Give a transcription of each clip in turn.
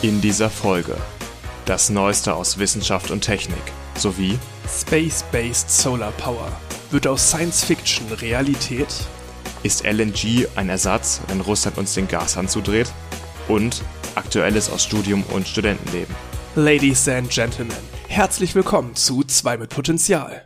In dieser Folge das Neueste aus Wissenschaft und Technik sowie Space-Based Solar Power. Wird aus Science Fiction Realität? ist LNG ein Ersatz, wenn Russland uns den Gashahn zudreht? Und Aktuelles aus Studium und Studentenleben. Ladies and Gentlemen, herzlich willkommen zu 2 mit Potenzial.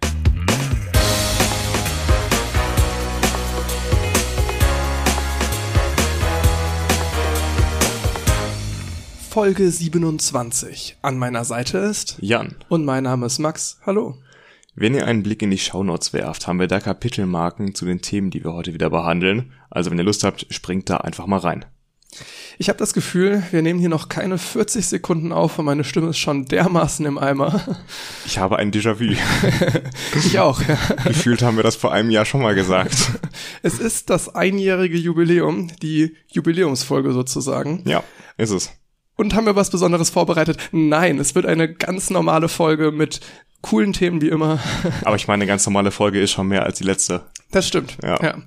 Folge 27. An meiner Seite ist Jan, und mein Name ist Max. Hallo. wenn ihr einen Blick in die Shownotes werft, haben wir da Kapitelmarken zu den Themen, die wir heute wieder behandeln. Also wenn ihr Lust habt, springt da einfach mal rein. Ich habe das Gefühl, wir nehmen hier noch keine 40 Sekunden auf und meine Stimme ist schon dermaßen im Eimer. Ich habe ein Déjà-vu. Ich auch. Ja. Gefühlt haben wir das vor einem Jahr schon mal gesagt. Es ist das einjährige Jubiläum, die Jubiläumsfolge sozusagen. Ja, ist es. Und haben wir was Besonderes vorbereitet? Nein, es wird eine ganz normale Folge mit coolen Themen wie immer. Aber ich meine, eine ganz normale Folge ist schon mehr als die letzte. Das stimmt. Ja.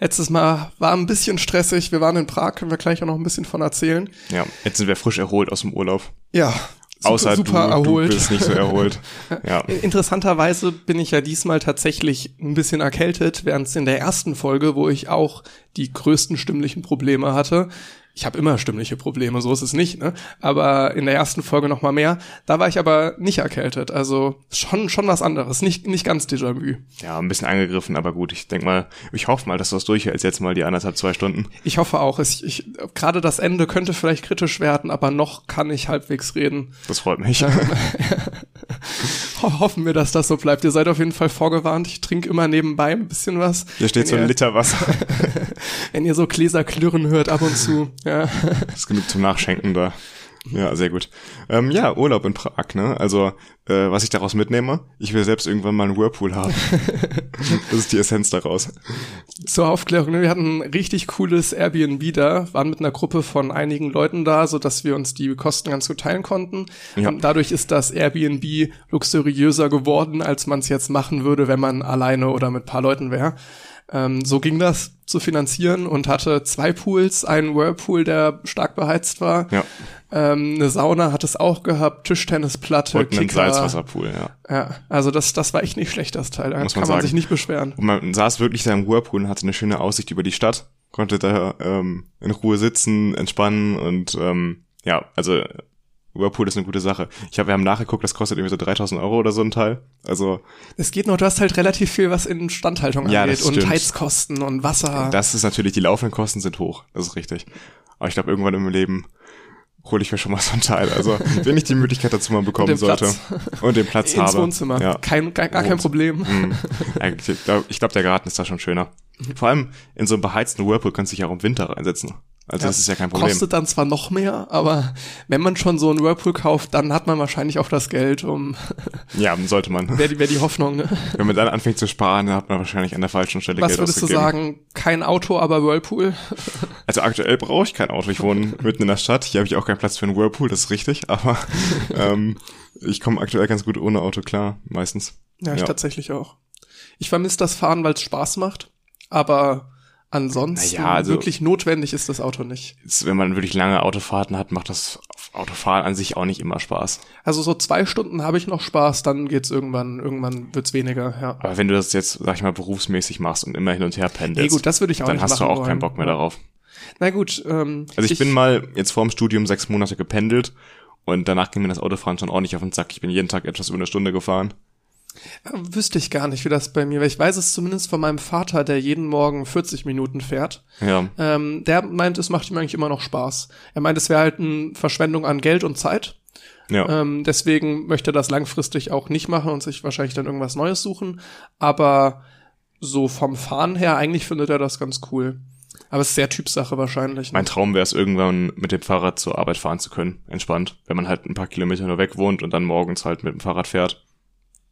Letztes Mal war ein bisschen stressig. Wir waren in Prag, können wir gleich auch noch ein bisschen von erzählen. Ja, jetzt sind wir frisch erholt aus dem Urlaub. Ja. Super, Außer super du, erholt. du bist nicht so erholt. Ja. Interessanterweise bin ich ja diesmal tatsächlich ein bisschen erkältet, während es in der ersten Folge, wo ich auch die größten stimmlichen Probleme hatte, ich habe immer stimmliche Probleme, so ist es nicht, ne? Aber in der ersten Folge noch mal mehr. Da war ich aber nicht erkältet, also schon schon was anderes, nicht nicht ganz Déjà-vu. ja, ein bisschen angegriffen, aber gut. Ich denk mal, ich hoffe mal, dass du das durchhältst jetzt mal die anderthalb, zwei Stunden. Ich hoffe auch, ich, ich gerade das Ende könnte vielleicht kritisch werden, aber noch kann ich halbwegs reden. Das freut mich. Ho hoffen wir, dass das so bleibt. Ihr seid auf jeden Fall vorgewarnt. Ich trinke immer nebenbei ein bisschen was. Hier steht Wenn so ein ihr- Liter Wasser. Wenn ihr so Gläser klirren hört ab und zu, ja. Das ist genug zum Nachschenken da. Ja, sehr gut. Ähm, ja, Urlaub in Prag, ne? Also, äh, was ich daraus mitnehme, ich will selbst irgendwann mal einen Whirlpool haben. das ist die Essenz daraus. Zur Aufklärung, ne, wir hatten ein richtig cooles Airbnb da, waren mit einer Gruppe von einigen Leuten da, so dass wir uns die Kosten ganz gut teilen konnten. Ja. Und dadurch ist das Airbnb luxuriöser geworden, als man es jetzt machen würde, wenn man alleine oder mit paar Leuten wäre. Ähm, so ging das zu finanzieren und hatte zwei Pools, einen Whirlpool, der stark beheizt war. Ja. Ähm, eine Sauna hat es auch gehabt, Tischtennisplatte, Und einen Kicker. Salzwasserpool, ja. Ja, also das, das war echt nicht schlecht, das Teil. Da Muss kann man man sich nicht beschweren. Und man saß wirklich da im Whirlpool und hatte eine schöne Aussicht über die Stadt, konnte da ähm, in Ruhe sitzen, entspannen und ähm, ja, also Whirlpool ist eine gute Sache. Ich habe, wir haben nachgeguckt, das kostet irgendwie so 3000 Euro oder so ein Teil. Also Es geht noch, du hast halt relativ viel, was in Instandhaltung Ja, angeht und. Heizkosten und Wasser. das ist natürlich, die laufenden Kosten sind hoch, das ist richtig. Aber ich glaube, irgendwann im Leben hole ich mir schon mal so ein Teil. Also wenn ich die Möglichkeit dazu mal bekommen den sollte Platz. und den Platz ins habe. Wohnzimmer. Ja. Kein, gar, gar kein Problem. Mhm. Eigentlich, Ich glaube, glaub, der Garten ist da schon schöner. Vor allem in so einem beheizten Whirlpool kannst du dich auch im Winter reinsetzen. Also das ist ja kein Problem. Kostet dann zwar noch mehr, aber wenn man schon so einen Whirlpool kauft, dann hat man wahrscheinlich auch das Geld, um, Ja, sollte man. wäre die, wär die Hoffnung. Ne? Wenn man dann anfängt zu sparen, dann hat man wahrscheinlich an der falschen Stelle Was Geld würdest du ausgegeben. sagen? Kein Auto, aber Whirlpool? Also aktuell brauche ich kein Auto. Ich wohne mitten in der Stadt. Hier habe ich auch keinen Platz für einen Whirlpool, das ist richtig. Aber ähm, ich komme aktuell ganz gut ohne Auto klar, meistens. Ja, ich tatsächlich auch. Ich vermisse das Fahren, weil es Spaß macht, aber ansonsten Naja, also- wirklich notwendig ist das Auto nicht. Wenn man wirklich lange Autofahrten hat, macht das Autofahren an sich auch nicht immer Spaß. Also so zwei Stunden habe ich noch Spaß, dann geht's irgendwann, irgendwann wird's weniger, ja. Aber wenn du das jetzt, sag ich mal, berufsmäßig machst und immer hin und her pendelst, Nee, gut, das würde ich auch dann nicht hast du auch wollen. keinen Bock mehr darauf. Na gut, ähm, Also ich, bin mal jetzt vorm Studium sechs Monate gependelt und danach ging mir das Autofahren schon ordentlich auf den Sack. Ich bin jeden Tag etwas über eine Stunde gefahren. Äh, wüsste ich gar nicht, wie das bei mir wäre. Ich weiß es zumindest von meinem Vater, der jeden Morgen 40 Minuten fährt. Ja, Ähm, der meint, es macht ihm eigentlich immer noch Spaß. Er meint, es wäre halt eine Verschwendung an Geld und Zeit. ja. Ähm, deswegen möchte er das langfristig auch nicht machen und sich wahrscheinlich dann irgendwas Neues suchen. Aber so vom Fahren her, eigentlich findet er das ganz cool. Aber es ist sehr Typsache wahrscheinlich. Ne? Mein Traum wäre es irgendwann mit dem Fahrrad zur Arbeit fahren zu können, entspannt. Wenn man halt ein paar Kilometer nur weg wohnt und dann morgens halt mit dem Fahrrad fährt.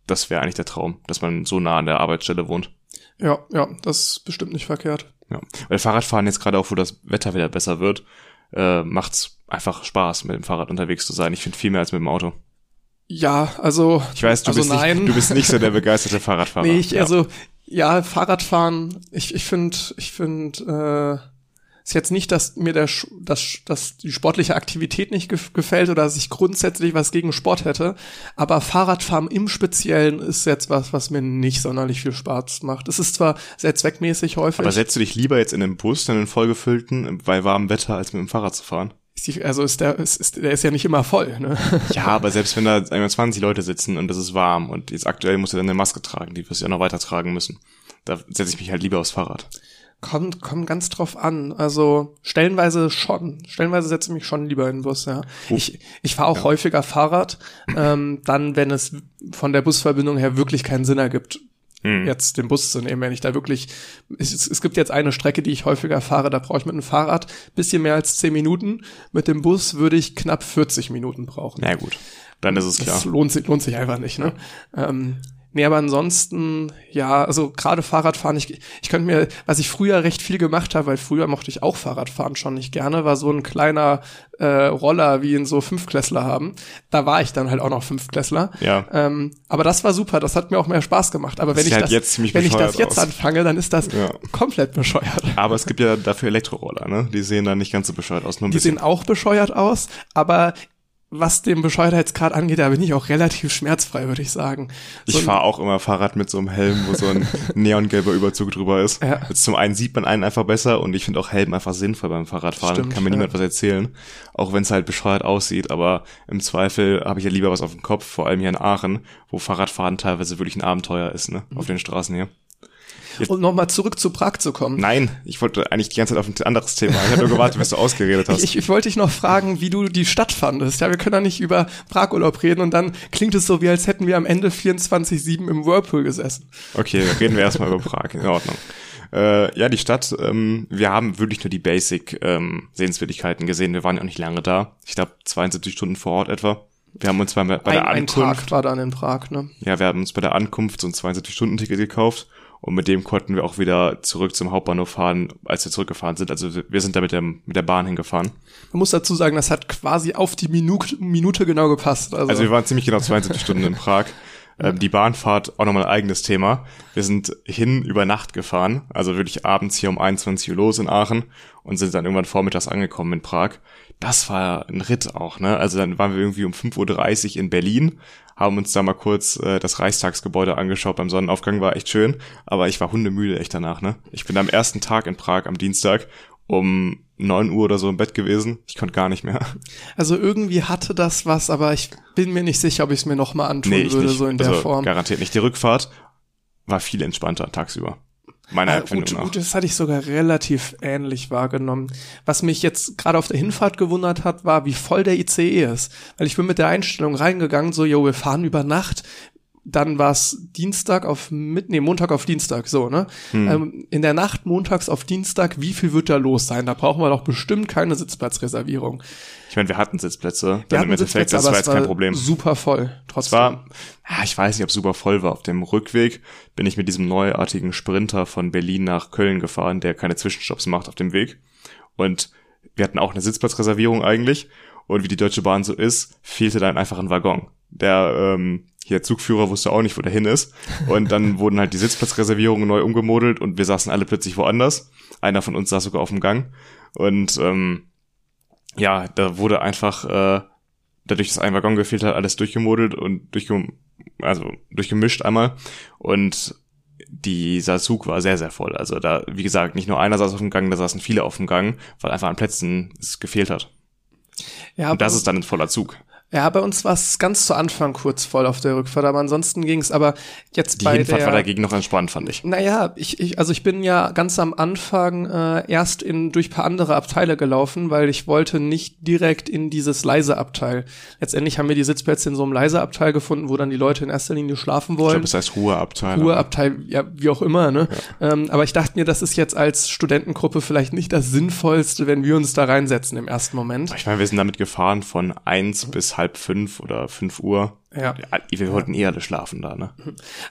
Das wäre eigentlich der Traum, dass man so nah an der Arbeitsstelle wohnt. Ja, ja, das ist bestimmt nicht verkehrt. Ja. Weil Fahrradfahren jetzt gerade auch, wo das Wetter wieder besser wird, äh, macht's einfach Spaß, mit dem Fahrrad unterwegs zu sein. Ich finde viel mehr als mit dem Auto. Ja, also. Ich weiß, du, also bist, nein. nicht, du bist nicht so der begeisterte Fahrradfahrer. Nee, ich, ja. also, ja, Fahrradfahren, ich, ich finde, ich finde, äh, Ist jetzt nicht, dass mir der, dass, dass die sportliche Aktivität nicht gefällt oder dass ich grundsätzlich was gegen Sport hätte. Aber Fahrradfahren im Speziellen ist jetzt was, was mir nicht sonderlich viel Spaß macht. Es ist zwar sehr zweckmäßig häufig. Aber setzt du dich lieber jetzt in den Bus, in den vollgefüllten, bei warmem Wetter, als mit dem Fahrrad zu fahren? Also ist der, ist, ist, der ist ja nicht immer voll, ne? Ja, aber selbst wenn da 20 Leute sitzen und es ist warm und jetzt aktuell musst du dann eine Maske tragen, die wirst du ja noch weiter tragen müssen. Da setze ich mich halt lieber aufs Fahrrad. Kommt, kommt ganz drauf an. Also stellenweise schon. Stellenweise setze ich mich schon lieber in den Bus, ja. Ich ich fahre auch ja. häufiger Fahrrad, ähm, dann, wenn es von der Busverbindung her wirklich keinen Sinn ergibt, hm. jetzt den Bus zu nehmen, wenn ich da wirklich, es, es gibt jetzt eine Strecke, die ich häufiger fahre, da brauche ich mit dem Fahrrad bisschen mehr als zehn Minuten, mit dem Bus würde ich knapp 40 Minuten brauchen. Na gut, dann ist es klar. Das lohnt sich, lohnt sich einfach nicht, ne? Ähm, Nee, aber ansonsten, ja, also gerade Fahrradfahren, ich, ich könnte mir, was ich früher recht viel gemacht habe, weil früher mochte ich auch Fahrradfahren schon nicht gerne, war so ein kleiner äh, Roller, wie ihn so Fünfklässler haben. Da war ich dann halt auch noch Fünfklässler. Ja. Ähm, aber das war super, das hat mir auch mehr Spaß gemacht. Aber wenn ich halt das, wenn ich das jetzt aus. anfange, dann ist das ja. komplett bescheuert. Aber es gibt ja dafür Elektroroller, ne? Die sehen dann nicht ganz so bescheuert aus. Nur ein Die bisschen. sehen auch bescheuert aus, aber was den Bescheuertheitsgrad angeht, da bin ich auch relativ schmerzfrei, würde ich sagen. So ich fahre auch immer Fahrrad mit so einem Helm, wo so ein neongelber Überzug drüber ist. Ja. Jetzt zum einen sieht man einen einfach besser und ich finde auch Helm einfach sinnvoll beim Fahrradfahren. Stimmt, Kann mir ja. niemand was erzählen. Auch wenn es halt bescheuert aussieht, aber im Zweifel habe ich ja lieber was auf dem Kopf, vor allem hier in Aachen, wo Fahrradfahren teilweise wirklich ein Abenteuer ist, ne? Mhm. Auf den Straßen hier. Jetzt, um nochmal zurück zu Prag zu kommen. Nein, ich wollte eigentlich die ganze Zeit auf ein anderes Thema. Ich habe nur gewartet, bis du ausgeredet hast. Ich, ich, wollte dich noch fragen, wie du die Stadt fandest. Ja, wir können da nicht über Prag-Urlaub reden und dann klingt es so, wie als hätten wir am Ende 24-7 im Whirlpool gesessen. Okay, reden wir erstmal über Prag. In Ordnung. Äh, ja, die Stadt, ähm, wir haben wirklich nur die Basic-Sehenswürdigkeiten ähm, gesehen. Wir waren ja auch nicht lange da. Ich glaube, 72 Stunden vor Ort etwa. Wir haben uns bei, bei ein, der Ankunft. Ein Tag war dann in Prag, ne? Ja, wir haben uns bei der Ankunft so ein 72-Stunden-Ticket gekauft und mit dem konnten wir auch wieder zurück zum Hauptbahnhof fahren, als wir zurückgefahren sind. Also wir sind da mit, dem, mit der Bahn hingefahren. Man muss dazu sagen, das hat quasi auf die Minute, Minute genau gepasst. Also. also wir waren ziemlich genau 72 Stunden in Prag. Ähm, die Bahnfahrt auch nochmal ein eigenes Thema. Wir sind hin über Nacht gefahren, also wirklich abends hier um 21 Uhr los in Aachen und sind dann irgendwann vormittags angekommen in Prag. Das war ein Ritt auch, ne? Also dann waren wir irgendwie um 5.30 Uhr in Berlin, haben uns da mal kurz äh, das Reichstagsgebäude angeschaut beim Sonnenaufgang, war echt schön, aber ich war hundemüde echt danach, ne? Ich bin am ersten Tag in Prag am Dienstag um neun Uhr oder so im Bett gewesen. Ich konnte gar nicht mehr. Also irgendwie hatte das was, aber ich bin mir nicht sicher, ob ich es mir nochmal antun nee, würde, nicht. so in der also, Form. Garantiert nicht. Die Rückfahrt war viel entspannter tagsüber. Meiner äh, Empfindung nach. Gut, das hatte ich sogar relativ ähnlich wahrgenommen. Was mich jetzt gerade auf der Hinfahrt gewundert hat, war, wie voll der ICE ist. Weil ich bin mit der Einstellung reingegangen, so, jo, wir fahren über Nacht. Dann war es Dienstag auf mit, nee, Montag auf Dienstag, so, ne? Hm. Ähm, in der Nacht montags auf Dienstag, wie viel wird da los sein? Da brauchen wir doch bestimmt keine Sitzplatzreservierung. Ich meine, wir hatten Sitzplätze, wir hatten im Endeffekt, das war jetzt kein Problem. Super voll, trotzdem. Es war, ja, ich weiß nicht, ob es super voll war. Auf dem Rückweg bin ich mit diesem neuartigen Sprinter von Berlin nach Köln gefahren, der keine Zwischenstopps macht auf dem Weg. Und wir hatten auch eine Sitzplatzreservierung eigentlich. Und wie die Deutsche Bahn so ist, fehlte dann einfach ein Waggon. Der ähm, hier Zugführer wusste auch nicht, wo der hin ist. Und dann wurden halt die Sitzplatzreservierungen neu umgemodelt und wir saßen alle plötzlich woanders. Einer von uns saß sogar auf dem Gang. Und ähm, ja, da wurde einfach äh, dadurch, dass ein Waggon gefehlt hat, alles durchgemodelt und durchgem also durchgemischt einmal. Und dieser Zug war sehr, sehr voll. Also da, wie gesagt, nicht nur einer saß auf dem Gang, da saßen viele auf dem Gang, weil einfach an Plätzen es gefehlt hat. Ja, und das ist dann ein voller Zug. Ja, bei uns war es ganz zu Anfang kurz voll auf der Rückfahrt, aber ansonsten ging es aber jetzt Die bei Hinfahrt der, war dagegen noch entspannt, fand ich. Naja, ich, ich, also ich bin ja ganz am Anfang äh, erst in durch paar andere Abteile gelaufen, weil ich wollte nicht direkt in dieses leise Abteil. Letztendlich haben wir die Sitzplätze in so einem leise Abteil gefunden, wo dann die Leute in erster Linie schlafen wollen. Ich glaube, das heißt Ruheabteil. Ruheabteil, ja, wie auch immer, ne? Ja. Ähm, aber ich dachte mir, das ist jetzt als Studentengruppe vielleicht nicht das Sinnvollste, wenn wir uns da reinsetzen im ersten Moment. Ich meine, wir sind damit gefahren von eins bis halb fünf oder 5 Uhr. Ja. Wir wollten eh alle schlafen da, ne?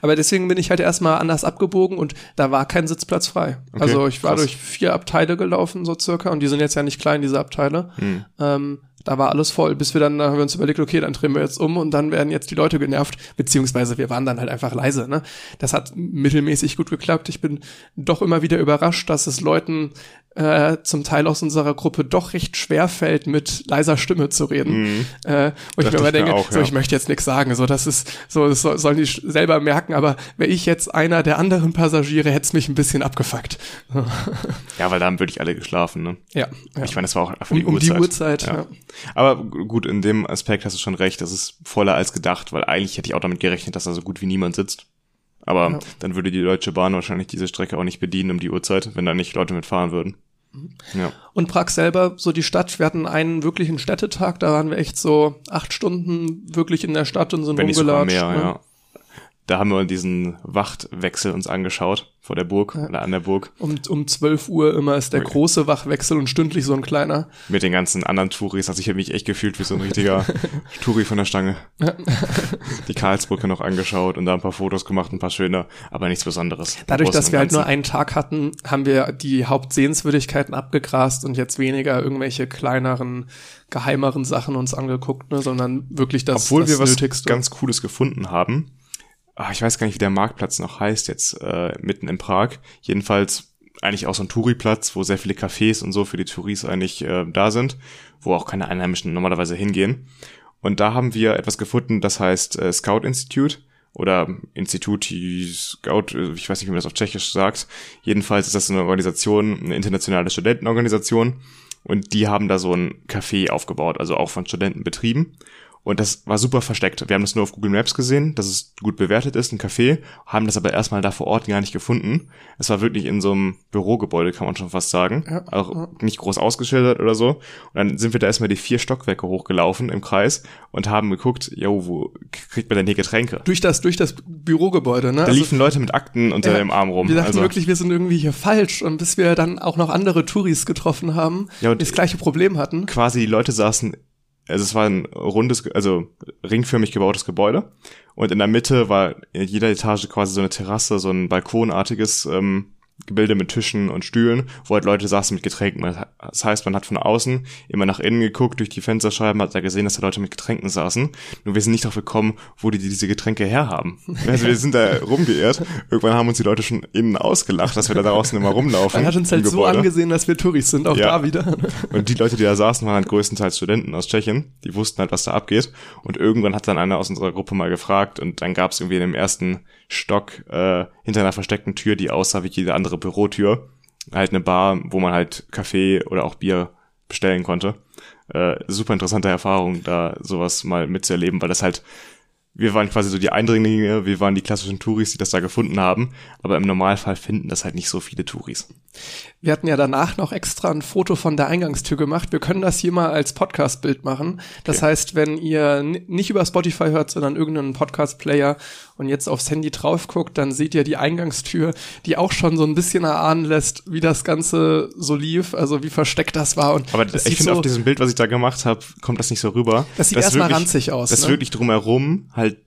Aber deswegen bin ich halt erstmal anders abgebogen und da war kein Sitzplatz frei. Okay, also ich war krass. durch vier Abteile gelaufen, so circa, und die sind jetzt ja nicht klein, diese Abteile. Hm. Ähm, da war alles voll, bis wir dann, da haben wir uns überlegt, okay, dann drehen wir jetzt um und dann werden jetzt die Leute genervt, beziehungsweise wir waren dann halt einfach leise, ne? Das hat mittelmäßig gut geklappt. Ich bin doch immer wieder überrascht, dass es Leuten äh, zum Teil aus unserer Gruppe doch recht schwer fällt, mit leiser Stimme zu reden. Mhm. Äh, wo ich mir immer denke, auch, so, ja. ich möchte jetzt nichts sagen, so, das ist, so, das sollen die selber merken, aber wäre ich jetzt einer der anderen Passagiere, hätte es mich ein bisschen abgefuckt. ja, weil da haben wirklich alle geschlafen, ne? Ja. ja. Ich meine, das war auch um, die um Uhrzeit. die Uhrzeit, ja. ja. Aber gut, in dem Aspekt hast du schon recht, das ist voller als gedacht, weil eigentlich hätte ich auch damit gerechnet, dass da so gut wie niemand sitzt. Aber ja. dann würde die Deutsche Bahn wahrscheinlich diese Strecke auch nicht bedienen um die Uhrzeit, wenn da nicht Leute mitfahren würden. Mhm. Ja. Und Prag selber, so die Stadt, wir hatten einen wirklichen Städtetag, da waren wir echt so acht Stunden wirklich in der Stadt und sind wenn rumgelatscht. Mehr, ne? ja da haben wir diesen Wachtwechsel uns angeschaut vor der Burg ja. oder an der Burg. Um, um 12 Uhr immer ist der okay. große Wachwechsel und stündlich so ein kleiner. Mit den ganzen anderen Touris. Also ich habe mich echt gefühlt wie so ein richtiger Touri von der Stange. Die Karlsbrücke noch angeschaut und da ein paar Fotos gemacht, ein paar schöne, aber nichts Besonderes. Dadurch, dass wir halt nur einen Tag hatten, haben wir die Hauptsehenswürdigkeiten abgegrast und jetzt weniger irgendwelche kleineren, geheimeren Sachen uns angeguckt, ne, sondern wirklich das, Obwohl das wir was ganz Cooles gefunden haben ach, ich weiß gar nicht, wie der Marktplatz noch heißt jetzt, äh, mitten in Prag. Jedenfalls eigentlich auch so ein Touri-Platz, wo sehr viele Cafés und so für die Touris eigentlich äh, da sind, wo auch keine Einheimischen normalerweise hingehen. Und da haben wir etwas gefunden, das heißt äh, Scout Institute oder Institut Scout, äh, ich weiß nicht, wie man das auf Tschechisch sagt. Jedenfalls ist das eine Organisation, eine internationale Studentenorganisation. Und die haben da so ein Café aufgebaut, also auch von Studenten betrieben. Und das war super versteckt. Wir haben das nur auf Google Maps gesehen, dass es gut bewertet ist, ein Café, haben das aber erstmal da vor Ort gar nicht gefunden. Es war wirklich in so einem Bürogebäude, kann man schon fast sagen. Ja, auch ja. nicht groß ausgeschildert oder so. Und dann sind wir da erstmal die vier Stockwerke hochgelaufen im Kreis und haben geguckt, jo, wo kriegt man denn hier Getränke? Durch das, durch das Bürogebäude, ne? Da also, liefen Leute mit Akten unter ja, dem Arm rum. Wir dachten also, wirklich, wir sind irgendwie hier falsch. Und bis wir dann auch noch andere Touris getroffen haben, ja, die das gleiche Problem hatten. Quasi die Leute saßen also es war ein rundes, also ringförmig gebautes Gebäude und in der Mitte war in jeder Etage quasi so eine Terrasse, so ein balkonartiges ähm, Gebilde mit Tischen und Stühlen, wo halt Leute saßen mit Getränken. Das heißt, man hat von außen immer nach innen geguckt, durch die Fensterscheiben, hat da gesehen, dass da Leute mit Getränken saßen. Nur wir sind nicht darauf gekommen, wo die diese Getränke herhaben. Also wir sind da rumgeirrt. Irgendwann haben uns die Leute schon innen ausgelacht, dass wir da draußen immer rumlaufen. Man hat uns halt so angesehen, dass wir Touris sind, auch ja. da wieder. Und die Leute, die da saßen, waren halt größtenteils Studenten aus Tschechien. Die wussten halt, was da abgeht. Und irgendwann hat dann einer aus unserer Gruppe mal gefragt und dann gab es irgendwie in dem ersten Stock äh, hinter einer versteckten Tür, die aussah wie jede andere Bürotür. Halt eine Bar, wo man halt Kaffee oder auch Bier bestellen konnte. Äh, super interessante Erfahrung, da sowas mal mitzuerleben, weil das halt wir waren quasi so die Eindringlinge, wir waren die klassischen Touris, die das da gefunden haben, aber im Normalfall finden das halt nicht so viele Touris. Wir hatten ja danach noch extra ein Foto von der Eingangstür gemacht. Wir können das hier mal als Podcast-Bild machen. Das okay. heißt, wenn ihr nicht über Spotify hört, sondern irgendeinen Podcast-Player und jetzt aufs Handy drauf guckt, dann seht ihr die Eingangstür, die auch schon so ein bisschen erahnen lässt, wie das Ganze so lief, also wie versteckt das war. Und Aber ich finde, so, auf diesem Bild, was ich da gemacht habe, kommt das nicht so rüber. Das sieht erstmal ranzig aus. Das ne? wirklich drumherum halt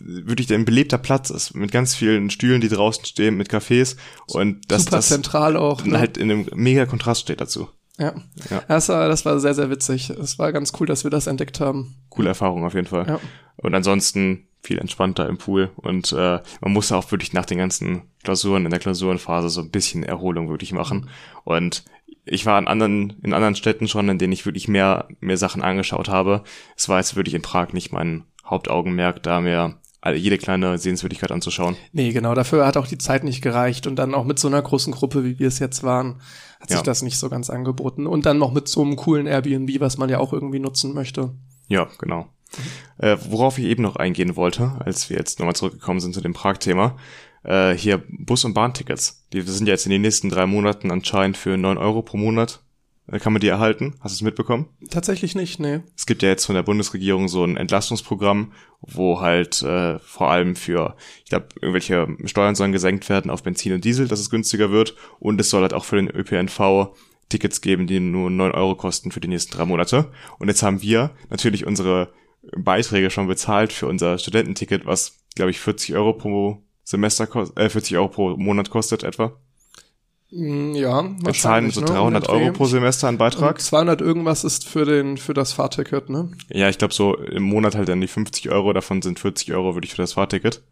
wirklich ein belebter Platz ist, mit ganz vielen Stühlen, die draußen stehen, mit Cafés und das, Super das zentral auch. Ne? halt in einem mega Kontrast steht dazu. Ja. ja. Das, war, das war sehr, sehr witzig. Es war ganz cool, dass wir das entdeckt haben. Coole Erfahrung auf jeden Fall. Ja. Und ansonsten viel entspannter im Pool und äh, man musste auch wirklich nach den ganzen Klausuren in der Klausurenphase so ein bisschen Erholung wirklich machen. Und ich war in anderen, in anderen Städten schon, in denen ich wirklich mehr, mehr Sachen angeschaut habe. Es war jetzt wirklich in Prag nicht mein Hauptaugenmerk, da mir jede kleine Sehenswürdigkeit anzuschauen. Nee, genau, dafür hat auch die Zeit nicht gereicht und dann auch mit so einer großen Gruppe, wie wir es jetzt waren, hat sich ja. das nicht so ganz angeboten und dann noch mit so einem coolen Airbnb, was man ja auch irgendwie nutzen möchte. Ja, genau. Mhm. Äh, worauf ich eben noch eingehen wollte, als wir jetzt nochmal zurückgekommen sind zu dem Prag-Thema, äh, hier Bus- und Bahntickets. Die sind ja jetzt in den nächsten drei Monaten anscheinend für neun Euro pro Monat kann man die erhalten? Hast du es mitbekommen? Tatsächlich nicht, nee. Es gibt ja jetzt von der Bundesregierung so ein Entlastungsprogramm, wo halt äh, vor allem für, ich glaube, irgendwelche Steuern sollen gesenkt werden auf Benzin und Diesel, dass es günstiger wird. Und es soll halt auch für den ÖPNV Tickets geben, die nur neun Euro kosten für die nächsten drei Monate. Und jetzt haben wir natürlich unsere Beiträge schon bezahlt für unser Studententicket, was, glaube ich, 40 Euro pro Semester, äh, 40 Euro pro Monat kostet etwa. Mm, ja, Wir zahlen so 300 ne? Euro pro Semester an Beitrag. Und 200 irgendwas ist für den für das Fahrticket, ne? Ja, ich glaube so im Monat halt dann die 50 Euro, davon sind 40 Euro würde ich für das Fahrticket.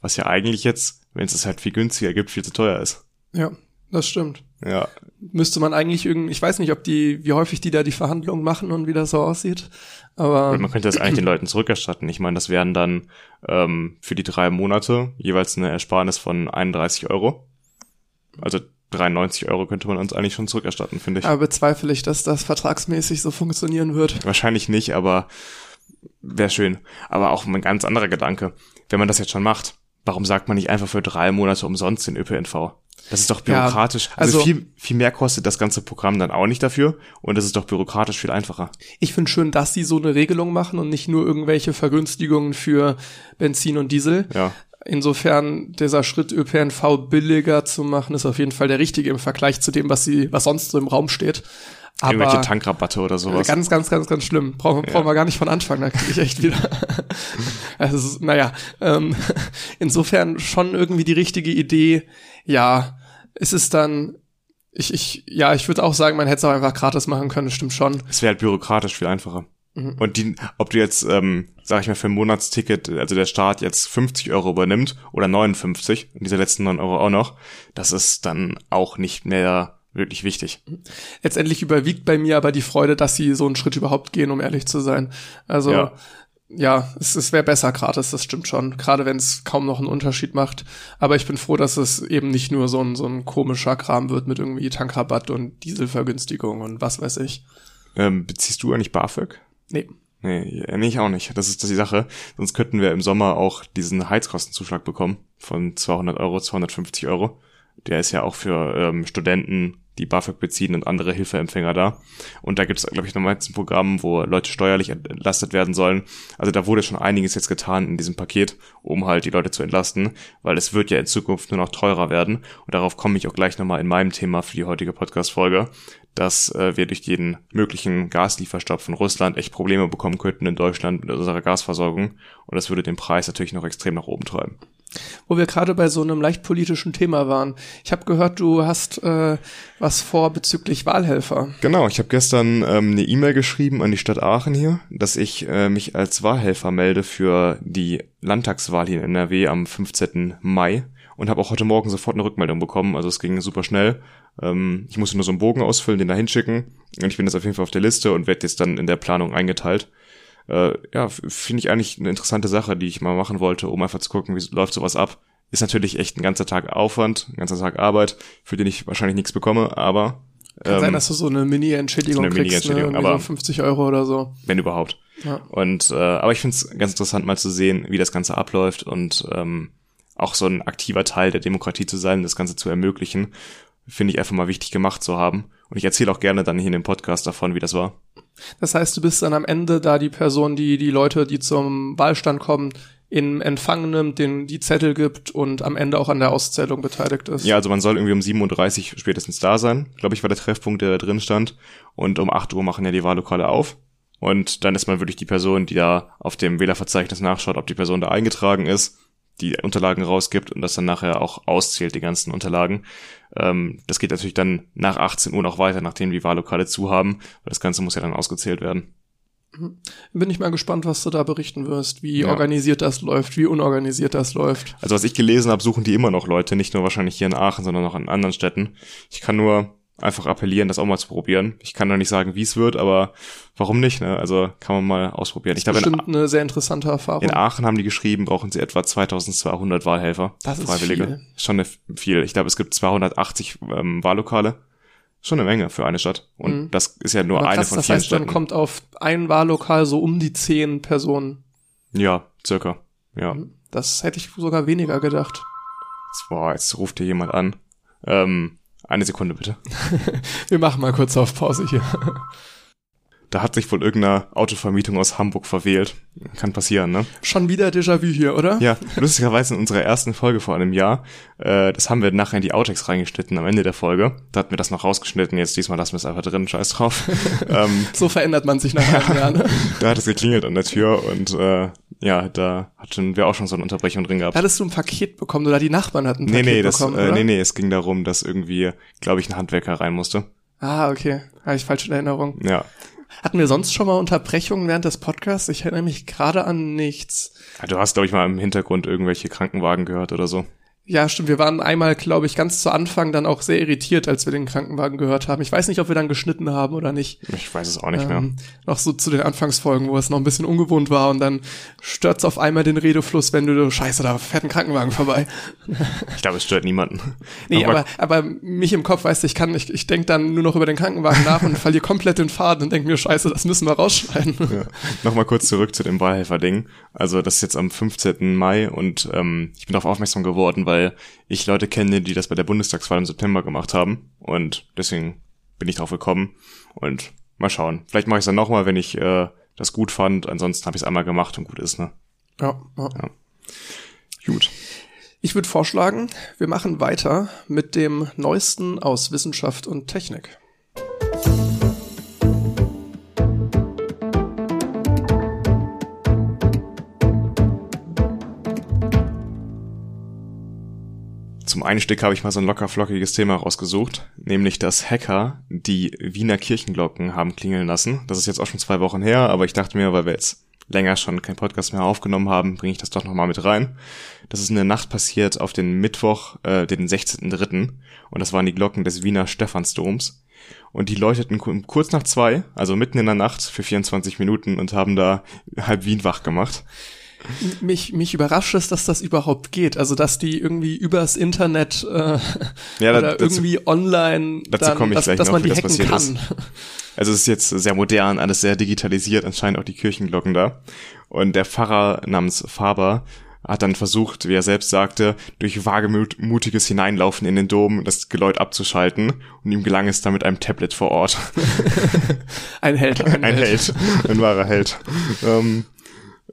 Was ja eigentlich jetzt, wenn es es halt viel günstiger gibt, viel zu teuer ist. Ja, das stimmt. Ja. Müsste man eigentlich irgendwie, ich weiß nicht, ob die, wie häufig die da die Verhandlungen machen und wie das so aussieht. Aber Und man könnte das eigentlich den Leuten zurückerstatten. Ich meine, das wären dann ähm, für die drei Monate jeweils eine Ersparnis von 31 Euro. Also 93 Euro könnte man uns eigentlich schon zurückerstatten, finde ich. aber bezweifle ich, dass das vertragsmäßig so funktionieren wird. Wahrscheinlich nicht, aber wäre schön. Aber auch ein ganz anderer Gedanke. Wenn man das jetzt schon macht, warum sagt man nicht einfach für drei Monate umsonst den ÖPNV? Das ist doch Ja, bürokratisch. also, also- viel, viel mehr kostet das ganze Programm dann auch nicht dafür und es ist doch bürokratisch viel einfacher. Ich finde schön, dass sie so eine Regelung machen und nicht nur irgendwelche Vergünstigungen für Benzin und Diesel. Ja. Insofern dieser Schritt ÖPNV billiger zu machen, ist auf jeden Fall der richtige im Vergleich zu dem, was sie, was sonst so im Raum steht. Irgendwelche Aber Tankrabatte oder sowas. ganz, ganz, ganz, ganz schlimm. Brauchen, brauchen wir gar nicht von Anfang, da kriege ich echt wieder. also, naja, ähm, insofern schon irgendwie die richtige Idee. Ja, es ist dann, ich, ich, ja, ich würde auch sagen, man hätte es auch einfach gratis machen können, stimmt schon. Es wäre halt bürokratisch viel einfacher. Mhm. Und die, ob du jetzt, ähm, sag ich mal, für ein Monatsticket, also der Staat jetzt 50 Euro übernimmt oder 59 und diese letzten 9 Euro auch noch, das ist dann auch nicht mehr wirklich wichtig. Letztendlich überwiegt bei mir aber die Freude, dass sie so einen Schritt überhaupt gehen, um ehrlich zu sein. Also, Ja. ja, es, es wäre besser gratis, das stimmt schon. Gerade wenn es kaum noch einen Unterschied macht. Aber ich bin froh, dass es eben nicht nur so ein, so ein komischer Kram wird mit irgendwie Tankrabatt und Dieselvergünstigung und was weiß ich. Ähm, beziehst du eigentlich BAföG? Nee. Nee, ja, nee, ich auch nicht. Das ist das ist die Sache. Sonst könnten wir im Sommer auch diesen Heizkostenzuschlag bekommen von 200 Euro, 250 Euro. Der ist ja auch für ähm, Studenten, die BAföG beziehen und andere Hilfeempfänger da. Und da gibt es, glaube ich, nochmal ein Programm, wo Leute steuerlich entlastet werden sollen. Also da wurde schon einiges jetzt getan in diesem Paket, um halt die Leute zu entlasten, weil es wird ja in Zukunft nur noch teurer werden. Und darauf komme ich auch gleich nochmal in meinem Thema für die heutige Podcast-Folge, dass äh, wir durch den möglichen Gaslieferstopp von Russland echt Probleme bekommen könnten in Deutschland mit unserer Gasversorgung. Und das würde den Preis natürlich noch extrem nach oben treiben. Wo wir gerade bei so einem leicht politischen Thema waren. Ich habe gehört, du hast äh, was vor bezüglich Wahlhelfer. Genau, ich habe gestern ähm, eine E-Mail geschrieben an die Stadt Aachen hier, dass ich äh, mich als Wahlhelfer melde für die Landtagswahl hier in NRW am 15. Mai und habe auch heute Morgen sofort eine Rückmeldung bekommen. Also es ging super schnell. Ähm, ich musste nur so einen Bogen ausfüllen, den da hinschicken und ich bin jetzt auf jeden Fall auf der Liste und werde jetzt dann in der Planung eingeteilt. Äh, ja, finde ich eigentlich eine interessante Sache, die ich mal machen wollte, um einfach zu gucken, wie läuft sowas ab. Ist natürlich echt ein ganzer Tag Aufwand, ein ganzer Tag Arbeit, für den ich wahrscheinlich nichts bekomme, aber Kann ähm, sein, dass du so eine Mini-Entschädigung so eine kriegst, ne? Mini-Entschädigung, Irgendwie aber- so 50 Euro oder so. wenn überhaupt. Ja. Und äh, aber ich finde es ganz interessant mal zu sehen, wie das Ganze abläuft und ähm, auch so ein aktiver Teil der Demokratie zu sein, das Ganze zu ermöglichen, finde ich einfach mal wichtig gemacht zu haben. Und ich erzähle auch gerne dann hier in dem Podcast davon, wie das war. Das heißt, du bist dann am Ende da die Person, die die Leute, die zum Wahlstand kommen, in Empfang nimmt, denen die Zettel gibt und am Ende auch an der Auszählung beteiligt ist. Ja, also man soll irgendwie um 7.30 Uhr spätestens da sein, glaube ich, war der Treffpunkt, der da drin stand. Und um 8 Uhr machen ja die Wahllokale auf. Und dann ist man wirklich die Person, die da auf dem Wählerverzeichnis nachschaut, ob die Person da eingetragen ist, die Unterlagen rausgibt und das dann nachher auch auszählt, die ganzen Unterlagen. Ähm, das geht natürlich dann nach 18 Uhr noch weiter, nachdem die Wahllokale zu haben. Weil das Ganze muss ja dann ausgezählt werden. Bin ich mal gespannt, was du da berichten wirst, wie Ja. organisiert das läuft, wie unorganisiert das läuft. Also was ich gelesen habe, suchen die immer noch Leute, nicht nur wahrscheinlich hier in Aachen, sondern auch in anderen Städten. Ich kann nur einfach appellieren, das auch mal zu probieren. Ich kann noch nicht sagen, wie es wird, aber warum nicht? Ne? Also kann man mal ausprobieren. Ich glaube, in, Bestimmt eine sehr interessante Erfahrung. in Aachen haben die geschrieben, brauchen sie etwa 2200 Wahlhelfer. Das ist Freiwillige. viel. Schon eine, viel. Ich glaube, es gibt 280 ähm, Wahllokale. Schon eine Menge für eine Stadt. Und Mhm. das ist ja nur Aber eine krass, von das vielen heißt, dann Städten. kommt auf ein Wahllokal so um die zehn Personen. ja, circa. Ja. Das hätte ich sogar weniger gedacht. Boah, jetzt ruft hier jemand an. Ähm, eine Sekunde bitte. Wir machen mal kurz auf Pause hier. Da hat sich wohl irgendeine Autovermietung aus Hamburg verwählt. Kann passieren, ne? Schon wieder Déjà-vu hier, oder? Ja, lustigerweise in unserer ersten Folge vor einem Jahr, äh, das haben wir nachher in die Outtakes reingeschnitten am Ende der Folge. Da hatten wir das noch rausgeschnitten, jetzt diesmal lassen wir es einfach drin, scheiß drauf. ähm, So verändert man sich nach einem Jahr, ne? da hat es geklingelt an der Tür und äh, ja, da hatten wir auch schon so eine Unterbrechung drin gehabt. Hattest du ein Paket bekommen oder die Nachbarn hatten ein Nee, Paket nee, das, bekommen, äh, nee, nee, es ging darum, dass irgendwie, glaube ich, ein Handwerker rein musste. Ah, okay. Habe ich falsche Erinnerung. Ja. Hatten wir sonst schon mal Unterbrechungen während des Podcasts? Ich erinnere mich gerade an nichts. Ja, Du hast, glaube ich, mal im Hintergrund irgendwelche Krankenwagen gehört oder so. Ja, stimmt. Wir waren einmal, glaube ich, ganz zu Anfang dann auch sehr irritiert, als wir den Krankenwagen gehört haben. Ich weiß nicht, ob wir dann geschnitten haben oder nicht. Ich weiß es auch nicht ähm, mehr. Noch so zu den Anfangsfolgen, wo es noch ein bisschen ungewohnt war und dann stört's auf einmal den Redefluss, wenn du, scheiße, da fährt ein Krankenwagen vorbei. Ich glaube, es stört niemanden. nee, aber, aber mich im Kopf, weißt du, ich kann, ich, ich denke dann nur noch über den Krankenwagen nach und verliere komplett den Faden und denke mir, scheiße, das müssen wir rausschneiden. Ja. Nochmal kurz zurück zu dem Wahlhelfer-Ding. Also das ist jetzt am 15. Mai und ähm, ich bin darauf aufmerksam geworden, weil weil ich Leute kenne, die das bei der Bundestagswahl im September gemacht haben und deswegen bin ich drauf gekommen und mal schauen. Vielleicht mache ich es dann nochmal, wenn ich äh, das gut fand. Ansonsten habe ich es einmal gemacht und gut ist, ne? Ja, ja. ja. Gut. Ich würde vorschlagen, wir machen weiter mit dem Neuesten aus Wissenschaft und Technik. Zum Einstieg habe ich mal so ein locker flockiges Thema rausgesucht, nämlich dass Hacker die Wiener Kirchenglocken haben klingeln lassen. Das ist jetzt auch schon zwei Wochen her, aber ich dachte mir, weil wir jetzt länger schon kein Podcast mehr aufgenommen haben, bringe ich das doch nochmal mit rein. Das ist in der Nacht passiert auf den Mittwoch, äh, den 16.3. Und das waren die Glocken des Wiener Stephansdoms. Und die läuteten kurz nach zwei, also mitten in der Nacht für 24 Minuten und haben da halb Wien wach gemacht mich, mich überrascht es, dass das überhaupt geht. Also, dass die irgendwie übers Internet äh, ja, oder dazu, irgendwie online, dazu dann, dass, dass noch, man die hacken kann. Ist. Also es ist jetzt sehr modern, alles sehr digitalisiert, anscheinend auch die Kirchenglocken da. Und der Pfarrer namens Faber hat dann versucht, wie er selbst sagte, durch wagemutiges Hineinlaufen in den Dom das Geläut abzuschalten und ihm gelang es dann mit einem Tablet vor Ort. ein Held. Ein, ein Held. Held. Ein wahrer Held. ähm,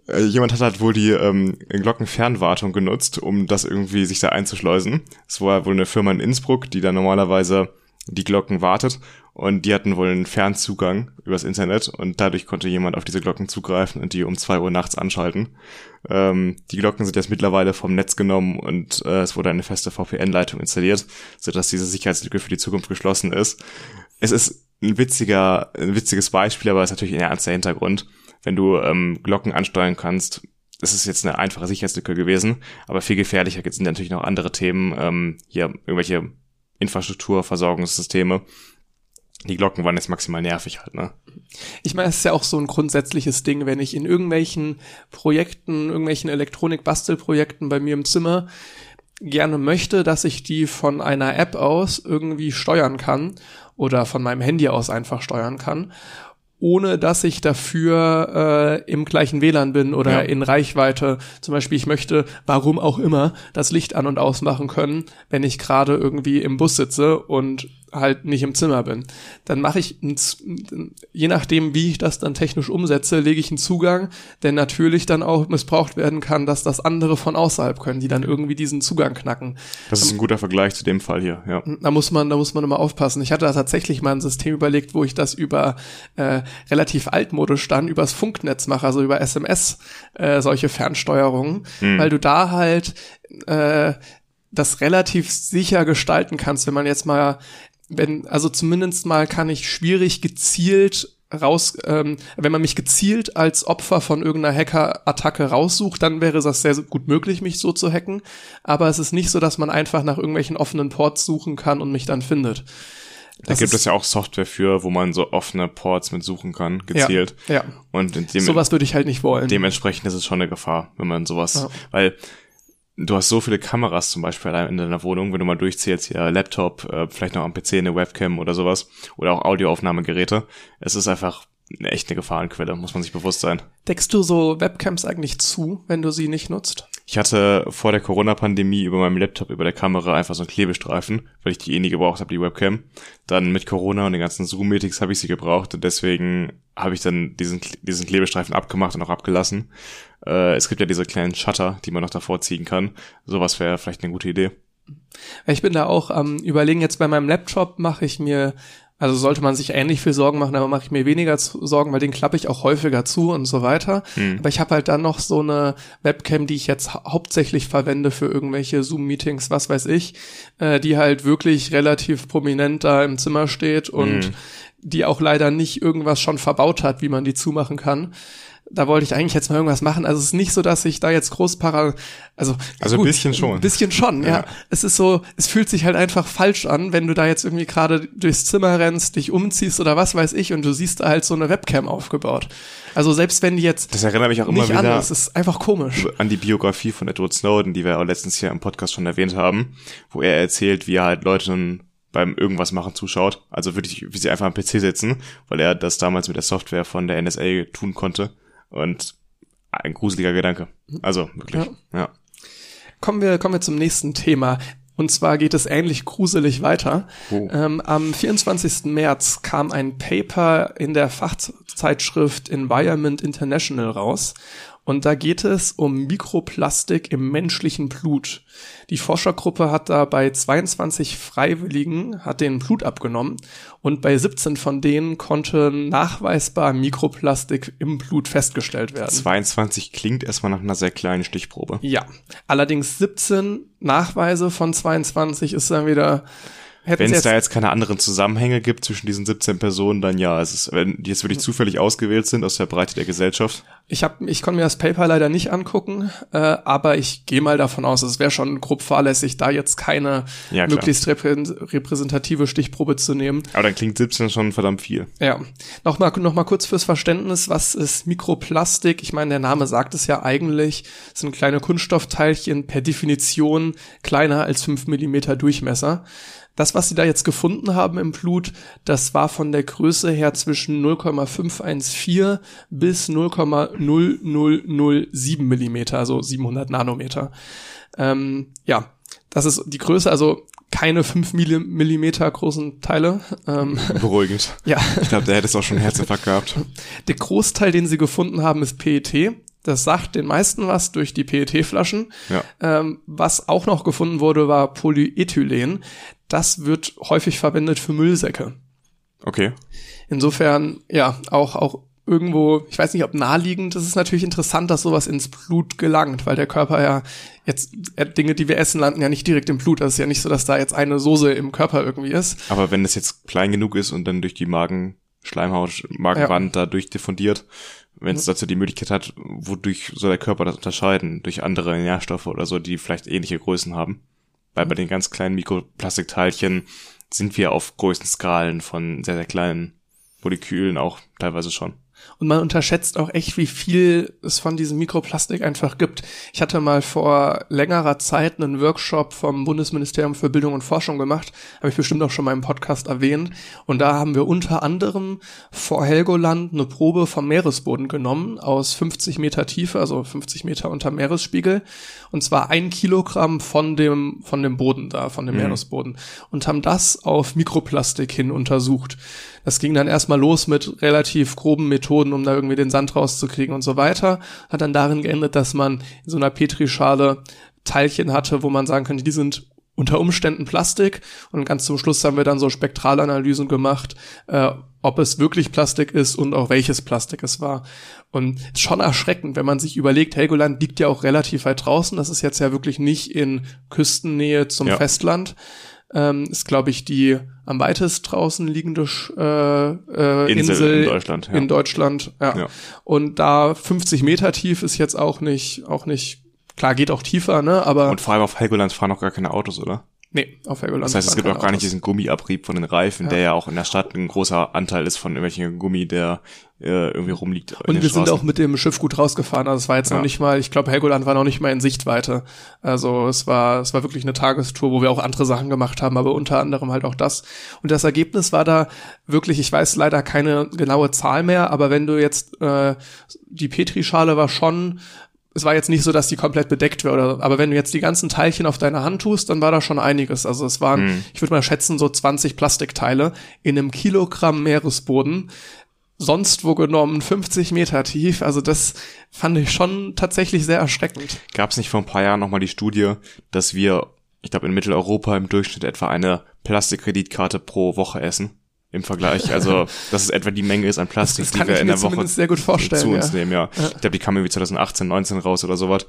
äh, jemand hat halt wohl die ähm, Glockenfernwartung genutzt, um das irgendwie sich da einzuschleusen. Es war wohl eine Firma in Innsbruck, die da normalerweise die Glocken wartet und die hatten wohl einen Fernzugang übers Internet und dadurch konnte jemand auf diese Glocken zugreifen und die um zwei Uhr nachts anschalten. Ähm, die Glocken sind jetzt mittlerweile vom Netz genommen und äh, es wurde eine feste VPN-Leitung installiert, sodass diese Sicherheitslücke für die Zukunft geschlossen ist. Es ist ein witziger, ein witziges Beispiel, aber es ist natürlich ein ernster Hintergrund wenn du ähm, Glocken ansteuern kannst, das ist jetzt eine einfache Sicherheitslücke gewesen, aber viel gefährlicher sind natürlich noch andere Themen, ähm, hier irgendwelche Infrastruktur, Versorgungssysteme. Die Glocken waren jetzt maximal nervig halt, ne? Ich meine, es ist ja auch so ein grundsätzliches Ding, wenn ich in irgendwelchen Projekten, irgendwelchen Elektronik-Bastelprojekten bei mir im Zimmer gerne möchte, dass ich die von einer App aus irgendwie steuern kann oder von meinem Handy aus einfach steuern kann ohne dass ich dafür äh, im gleichen WLAN bin oder ja. in Reichweite. Zum Beispiel, ich möchte, warum auch immer, das Licht an und ausmachen können, wenn ich gerade irgendwie im Bus sitze und halt nicht im Zimmer bin. Dann mache ich, je nachdem, wie ich das dann technisch umsetze, lege ich einen Zugang, der natürlich dann auch missbraucht werden kann, dass das andere von außerhalb können, die dann irgendwie diesen Zugang knacken. Das ist ein guter Vergleich zu dem Fall hier, ja. Da muss man, da muss man immer aufpassen. Ich hatte da tatsächlich mal ein System überlegt, wo ich das über äh, relativ altmodisch dann übers Funknetz mache, also über SMS, äh, solche Fernsteuerungen, hm. weil du da halt äh, das relativ sicher gestalten kannst, wenn man jetzt mal wenn, also zumindest mal kann ich schwierig gezielt raus, ähm, wenn man mich gezielt als Opfer von irgendeiner Hacker-Attacke raussucht, dann wäre das sehr gut möglich, mich so zu hacken. Aber es ist nicht so, dass man einfach nach irgendwelchen offenen Ports suchen kann und mich dann findet. Da das gibt es ja auch Software für, wo man so offene Ports mit suchen kann, gezielt. Ja. ja. Und dem, sowas würde ich halt nicht wollen. Dementsprechend ist es schon eine Gefahr, wenn man sowas, ja. weil du hast so viele Kameras zum Beispiel in deiner Wohnung, wenn du mal durchzählst, ja, Laptop, äh, vielleicht noch am PC eine Webcam oder sowas oder auch Audioaufnahmegeräte. Es ist einfach eine echte Gefahrenquelle, muss man sich bewusst sein. Deckst du so Webcams eigentlich zu, wenn du sie nicht nutzt? Ich hatte vor der Corona-Pandemie über meinem Laptop, über der Kamera einfach so einen Klebestreifen, weil ich die eh nie gebraucht habe, die Webcam. Dann mit Corona und den ganzen Zoom-Meetings habe ich sie gebraucht und deswegen habe ich dann diesen, diesen Klebestreifen abgemacht und auch abgelassen. Äh, es gibt ja diese kleinen Shutter, die man noch davor ziehen kann. Sowas wäre vielleicht eine gute Idee. Ich bin da auch am ähm, überlegen, jetzt bei meinem Laptop mache ich mir also sollte man sich ähnlich viel Sorgen machen, aber mache ich mir weniger Sorgen, weil den klappe ich auch häufiger zu und so weiter. Hm. Aber ich habe halt dann noch so eine Webcam, die ich jetzt hauptsächlich verwende für irgendwelche Zoom-Meetings, was weiß ich, äh, die halt wirklich relativ prominent da im Zimmer steht und hm. die auch leider nicht irgendwas schon verbaut hat, wie man die zumachen kann. Da wollte ich eigentlich jetzt mal irgendwas machen. Also es ist nicht so, dass ich da jetzt groß para, also Also ein bisschen schon. Ein bisschen schon, ja. Ja. Es ist so, es fühlt sich halt einfach falsch an, wenn du da jetzt irgendwie gerade durchs Zimmer rennst, dich umziehst oder was weiß ich und du siehst da halt so eine Webcam aufgebaut. Also selbst wenn die jetzt Das erinnert mich auch immer nicht wieder an ist, ist einfach komisch. an die Biografie von Edward Snowden, die wir auch letztens hier im Podcast schon erwähnt haben, wo er erzählt, wie er halt Leuten beim irgendwas machen zuschaut. Also wirklich, wie sie einfach am PC sitzen, weil er das damals mit der Software von der NSA tun konnte. Und ein gruseliger Gedanke. Also wirklich, ja. Kommen wir, kommen wir zum nächsten Thema. Und zwar geht es ähnlich gruselig weiter. Oh. Ähm, am 24. März kam ein Paper in der Fachzeitschrift Environment International raus. Und da geht es um Mikroplastik im menschlichen Blut. Die Forschergruppe hat da bei 22 Freiwilligen, hat den Blut abgenommen und bei 17 von denen konnte nachweisbar Mikroplastik im Blut festgestellt werden. 22 klingt erstmal nach einer sehr kleinen Stichprobe. Ja, allerdings 17 Nachweise von 22 ist dann wieder. Wenn es da jetzt, keine anderen Zusammenhänge gibt zwischen diesen 17 Personen, dann ja, es ist, wenn die jetzt wirklich zufällig ausgewählt sind aus der Breite der Gesellschaft. ich hab, ich konnte mir das Paper leider nicht angucken, äh, aber ich gehe mal davon aus, es wäre schon grob fahrlässig, da jetzt keine Ja, möglichst reprä repräsentative Stichprobe zu nehmen. Aber dann klingt 17 schon verdammt viel. Ja, nochmal noch mal kurz fürs Verständnis, was ist Mikroplastik? Ich meine, der Name sagt es ja eigentlich, es sind kleine Kunststoffteilchen, per Definition kleiner als 5 Millimeter Durchmesser. Das, was sie da jetzt gefunden haben im Blut, das war von der Größe her zwischen 0,514 bis 0,0007 Millimeter, also 700 Nanometer. Ähm, ja, das ist die Größe, also keine 5 Milli- Millimeter großen Teile. Ähm, Beruhigend. ja, Ich glaube, der hätte es auch schon Herzinfarkt gehabt. der Großteil, den sie gefunden haben, ist PET. Das sagt den meisten was durch die PET-Flaschen. Ja. Ähm, was auch noch gefunden wurde, war Polyethylen. Das wird häufig verwendet für Müllsäcke. Okay. Insofern, ja, auch, auch irgendwo, ich weiß nicht, ob naheliegend, das ist natürlich interessant, dass sowas ins Blut gelangt, weil der Körper ja jetzt, äh, Dinge, die wir essen, landen ja nicht direkt im Blut. Das ist ja nicht so, dass da jetzt eine Soße im Körper irgendwie ist. Aber wenn es jetzt klein genug ist und dann durch die Magenschleimhaut, Magenwand da durchdiffundiert, wenn es dazu die Möglichkeit hat, wodurch soll der Körper das unterscheiden? Durch andere Nährstoffe oder so, die vielleicht ähnliche Größen haben. Weil bei den ganz kleinen Mikroplastikteilchen sind wir auf größten Skalen von sehr, sehr kleinen Molekülen auch teilweise schon. Und man unterschätzt auch echt, wie viel es von diesem Mikroplastik einfach gibt. Ich hatte mal vor längerer Zeit einen Workshop vom Bundesministerium für Bildung und Forschung gemacht, habe ich bestimmt auch schon mal im Podcast erwähnt. Und da haben wir unter anderem vor Helgoland eine Probe vom Meeresboden genommen, aus 50 Meter Tiefe, also 50 Meter unter Meeresspiegel. Und zwar ein Kilogramm von dem, von dem Boden da, von dem Meeresboden. Und haben das auf Mikroplastik hin untersucht. Das ging dann erstmal los mit relativ groben Methoden, um da irgendwie den Sand rauszukriegen und so weiter. Hat dann darin geendet, dass man in so einer Petrischale Teilchen hatte, wo man sagen könnte, die sind unter Umständen Plastik. Und ganz zum Schluss haben wir dann so Spektralanalysen gemacht, äh, ob es wirklich Plastik ist und auch welches Plastik es war. Und schon erschreckend, wenn man sich überlegt, Helgoland liegt ja auch relativ weit draußen. Das ist jetzt ja wirklich nicht in Küstennähe zum Ja. Festland. Ähm, ist, glaube ich, die am weitest draußen liegende äh, äh, Insel Insel, in Deutschland, ja. In Deutschland, ja. Ja. Und da 50 Meter tief ist jetzt auch nicht, auch nicht, klar geht auch tiefer, ne? Aber Und vor allem auf Helgoland fahren auch gar keine Autos, oder? Nee, auf Helgoland. Das heißt, es gibt auch gar nicht diesen Gummiabrieb von den Reifen, der ja auch in der Stadt ein großer Anteil ist von irgendwelchen Gummi, der äh, irgendwie rumliegt. in Und den wir sind Straßen. auch mit dem Schiff gut rausgefahren. Also es war jetzt Ja. noch nicht mal, ich glaube, Helgoland war noch nicht mal in Sichtweite. Also es war, es war wirklich eine Tagestour, wo wir auch andere Sachen gemacht haben, aber unter anderem halt auch das. Und das Ergebnis war da wirklich, ich weiß leider keine genaue Zahl mehr, aber wenn du jetzt äh, die Petrischale war schon es war jetzt nicht so, dass die komplett bedeckt war, oder, aber wenn du jetzt die ganzen Teilchen auf deine Hand tust, dann war da schon einiges. Also es waren, Mhm. ich würde mal schätzen, so 20 Plastikteile in einem Kilogramm Meeresboden sonst wo genommen, 50 Meter tief. Also das fand ich schon tatsächlich sehr erschreckend. Gab es nicht vor ein paar Jahren nochmal die Studie, dass wir, ich glaube in Mitteleuropa im Durchschnitt etwa eine Plastikkreditkarte pro Woche essen? Im Vergleich. Also, dass es etwa die Menge ist an Plastik, Das die wir in der Woche zumindest sehr gut vorstellen. zu uns ja. nehmen, ja. Ich glaube, die kam irgendwie 2018, 19 raus oder sowas.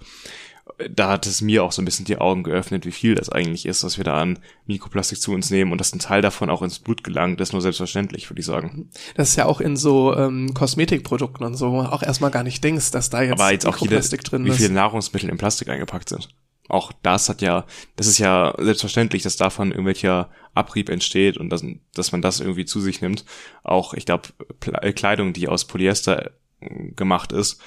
da hat es mir auch so ein bisschen die Augen geöffnet, wie viel das eigentlich ist, was wir da an Mikroplastik zu uns nehmen und dass ein Teil davon auch ins Blut gelangt, ist nur selbstverständlich, würde ich sagen. Das ist ja auch in so ähm, Kosmetikprodukten und so auch erstmal gar nicht denkst, dass da jetzt, Aber jetzt auch jede, drin wie ist. viele Nahrungsmittel in Plastik eingepackt sind. Auch das hat ja, das ist ja selbstverständlich, dass davon irgendwelcher Abrieb entsteht und dass, dass man das irgendwie zu sich nimmt. Auch, ich glaube, Kleidung, die aus Polyester äh, gemacht ist,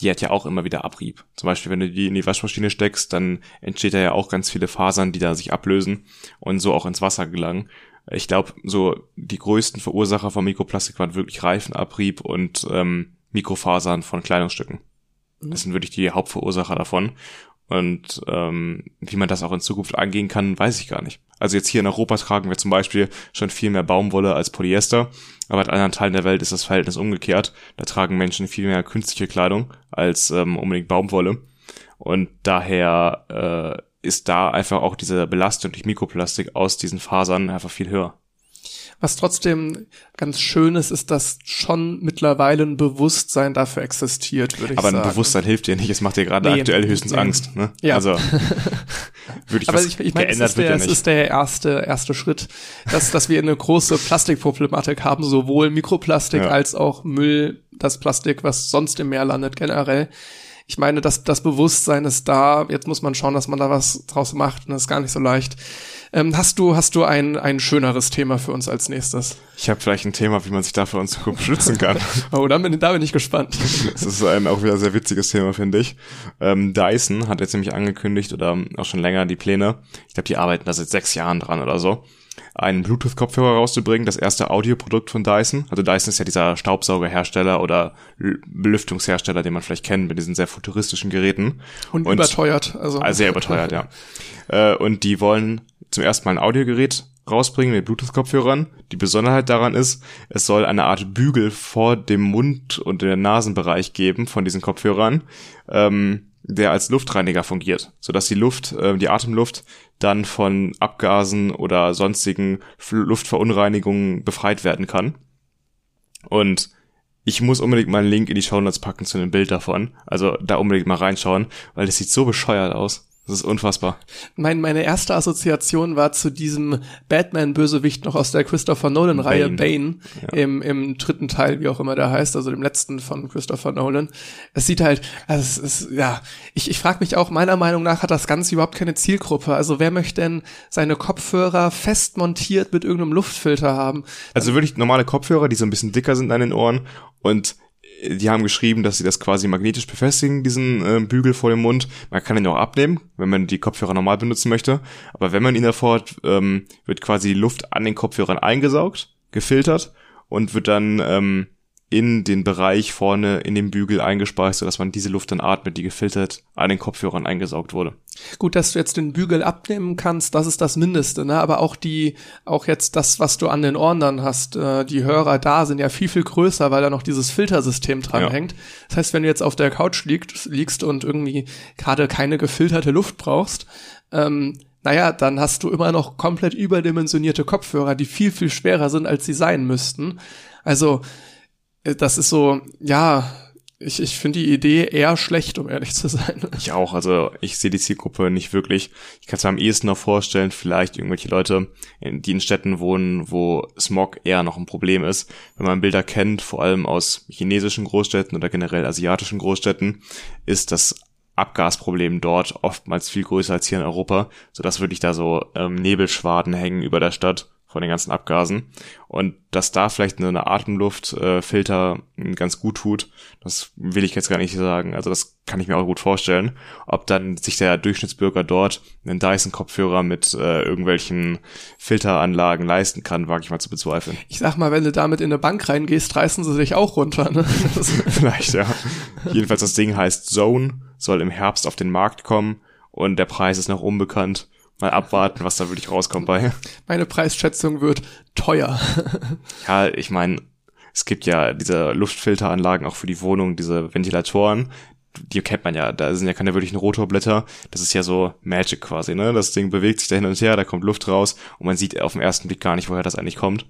die hat ja auch immer wieder Abrieb. Zum Beispiel, wenn du die in die Waschmaschine steckst, dann entsteht da ja auch ganz viele Fasern, die da sich ablösen und so auch ins Wasser gelangen. Ich glaube, so die größten Verursacher von Mikroplastik waren wirklich Reifenabrieb und ähm, Mikrofasern von Kleidungsstücken. Das sind wirklich die Hauptverursacher davon. Und ähm, wie man das auch in Zukunft angehen kann, weiß ich gar nicht. Also jetzt hier in Europa tragen wir zum Beispiel schon viel mehr Baumwolle als Polyester, aber in anderen Teilen der Welt ist das Verhältnis umgekehrt. Da tragen Menschen viel mehr künstliche Kleidung als ähm, unbedingt Baumwolle. Und daher äh, ist da einfach auch diese Belastung durch Mikroplastik aus diesen Fasern einfach viel höher. Was trotzdem ganz schön ist, ist, dass schon mittlerweile ein Bewusstsein dafür existiert, würde ich Aber sagen. ein Bewusstsein hilft dir nicht, es macht dir gerade Nee, aktuell höchstens nee. Angst. Ne? Ja. Also würde ich Aber ich, ich meine, es ist der, ja es ist der erste, erste Schritt, dass, dass wir eine große Plastikproblematik haben, sowohl Mikroplastik Ja. als auch Müll, das Plastik, was sonst im Meer landet, generell. Ich meine, das, das Bewusstsein ist da. Jetzt muss man schauen, dass man da was draus macht. Und das ist gar nicht so leicht. Ähm, hast du, hast du ein, ein schöneres Thema für uns als nächstes? Ich habe vielleicht ein Thema, wie man sich dafür in Zukunft schützen kann. Oh, da bin, da bin ich gespannt. Das ist ein auch wieder sehr witziges Thema, finde ich. Ähm, Dyson hat jetzt nämlich angekündigt oder auch schon länger die Pläne, ich glaube, die arbeiten da seit sechs Jahren dran oder so, einen Bluetooth-Kopfhörer rauszubringen, das erste Audioprodukt von Dyson. Also Dyson ist ja dieser Staubsaugerhersteller oder Belüftungshersteller, den man vielleicht kennt mit diesen sehr futuristischen Geräten. Und, überteuert. Also, Also sehr überteuert, ja. Äh, und die wollen zum ersten Mal ein Audiogerät rausbringen mit Bluetooth-Kopfhörern. Die Besonderheit daran ist, es soll eine Art Bügel vor dem Mund und dem Nasenbereich geben von diesen Kopfhörern, ähm, der als Luftreiniger fungiert, sodass die Luft, äh, die Atemluft dann von Abgasen oder sonstigen Luftverunreinigungen befreit werden kann. Und ich muss unbedingt mal einen Link in die Shownotes packen zu einem Bild davon. Also da unbedingt mal reinschauen, weil das sieht so bescheuert aus. Das ist unfassbar. Mein, meine erste Assoziation war zu diesem Batman-Bösewicht noch aus der Christopher Nolan-Reihe Bane, Bane. im, im dritten Teil, wie auch immer der heißt, also dem letzten von Christopher Nolan. Es sieht halt, also es ist, ja, ich, ich frage mich auch, meiner Meinung nach hat das Ganze überhaupt keine Zielgruppe. Also wer möchte denn seine Kopfhörer fest montiert mit irgendeinem Luftfilter haben? Also wirklich normale Kopfhörer, die so ein bisschen dicker sind an den Ohren und die haben geschrieben, dass sie das quasi magnetisch befestigen, diesen äh, Bügel vor dem Mund. Man kann ihn auch abnehmen, wenn man die Kopfhörer normal benutzen möchte. Aber wenn man ihn davor hat, ähm, wird quasi die Luft an den Kopfhörern eingesaugt, gefiltert und wird dann ähm, in den Bereich vorne in dem Bügel eingespeist, sodass man diese Luft dann atmet, die gefiltert an den Kopfhörern eingesaugt wurde. Gut, dass du jetzt den Bügel abnehmen kannst, das ist das Mindeste, ne? Aber auch die, auch jetzt das, was du an den Ohren dann hast, äh, die Hörer da sind ja viel, viel größer, weil da noch dieses Filtersystem dran Ja. hängt. Das heißt, wenn du jetzt auf der Couch liegst, liegst und irgendwie gerade keine gefilterte Luft brauchst, ähm, naja, dann hast du immer noch komplett überdimensionierte Kopfhörer, die viel, viel schwerer sind, als sie sein müssten. Also, das ist so, ja, ich, ich finde die Idee eher schlecht, um ehrlich zu sein. Ich auch, also ich sehe die Zielgruppe nicht wirklich. Ich kann es mir am ehesten noch vorstellen, vielleicht irgendwelche Leute, die in Städten wohnen, wo Smog eher noch ein Problem ist. Wenn man Bilder kennt, vor allem aus chinesischen Großstädten oder generell asiatischen Großstädten, ist das Abgasproblem dort oftmals viel größer als hier in Europa, sodass wirklich da so ähm, Nebelschwaden hängen über der Stadt von den ganzen Abgasen. Und dass da vielleicht eine Atemluftfilter äh, ganz gut tut, das will ich jetzt gar nicht sagen. Also das kann ich mir auch gut vorstellen. Ob dann sich der Durchschnittsbürger dort einen Dyson-Kopfhörer mit äh, irgendwelchen Filteranlagen leisten kann, wage ich mal zu bezweifeln. Ich sag mal, wenn du damit in eine Bank reingehst, reißen sie dich auch runter. Ne? Vielleicht, ja. Jedenfalls das Ding heißt Zone, soll im Herbst auf den Markt kommen und der Preis ist noch unbekannt. Mal abwarten, was da wirklich rauskommt bei. meine Preisschätzung wird teuer. Ja, ich meine, es gibt ja diese Luftfilteranlagen auch für die Wohnung, diese Ventilatoren. Die kennt man ja, da sind ja keine wirklichen Rotorblätter. Das ist ja so Magic quasi, ne? Das Ding bewegt sich da hin und her, da kommt Luft raus und man sieht auf den ersten Blick gar nicht, woher das eigentlich kommt.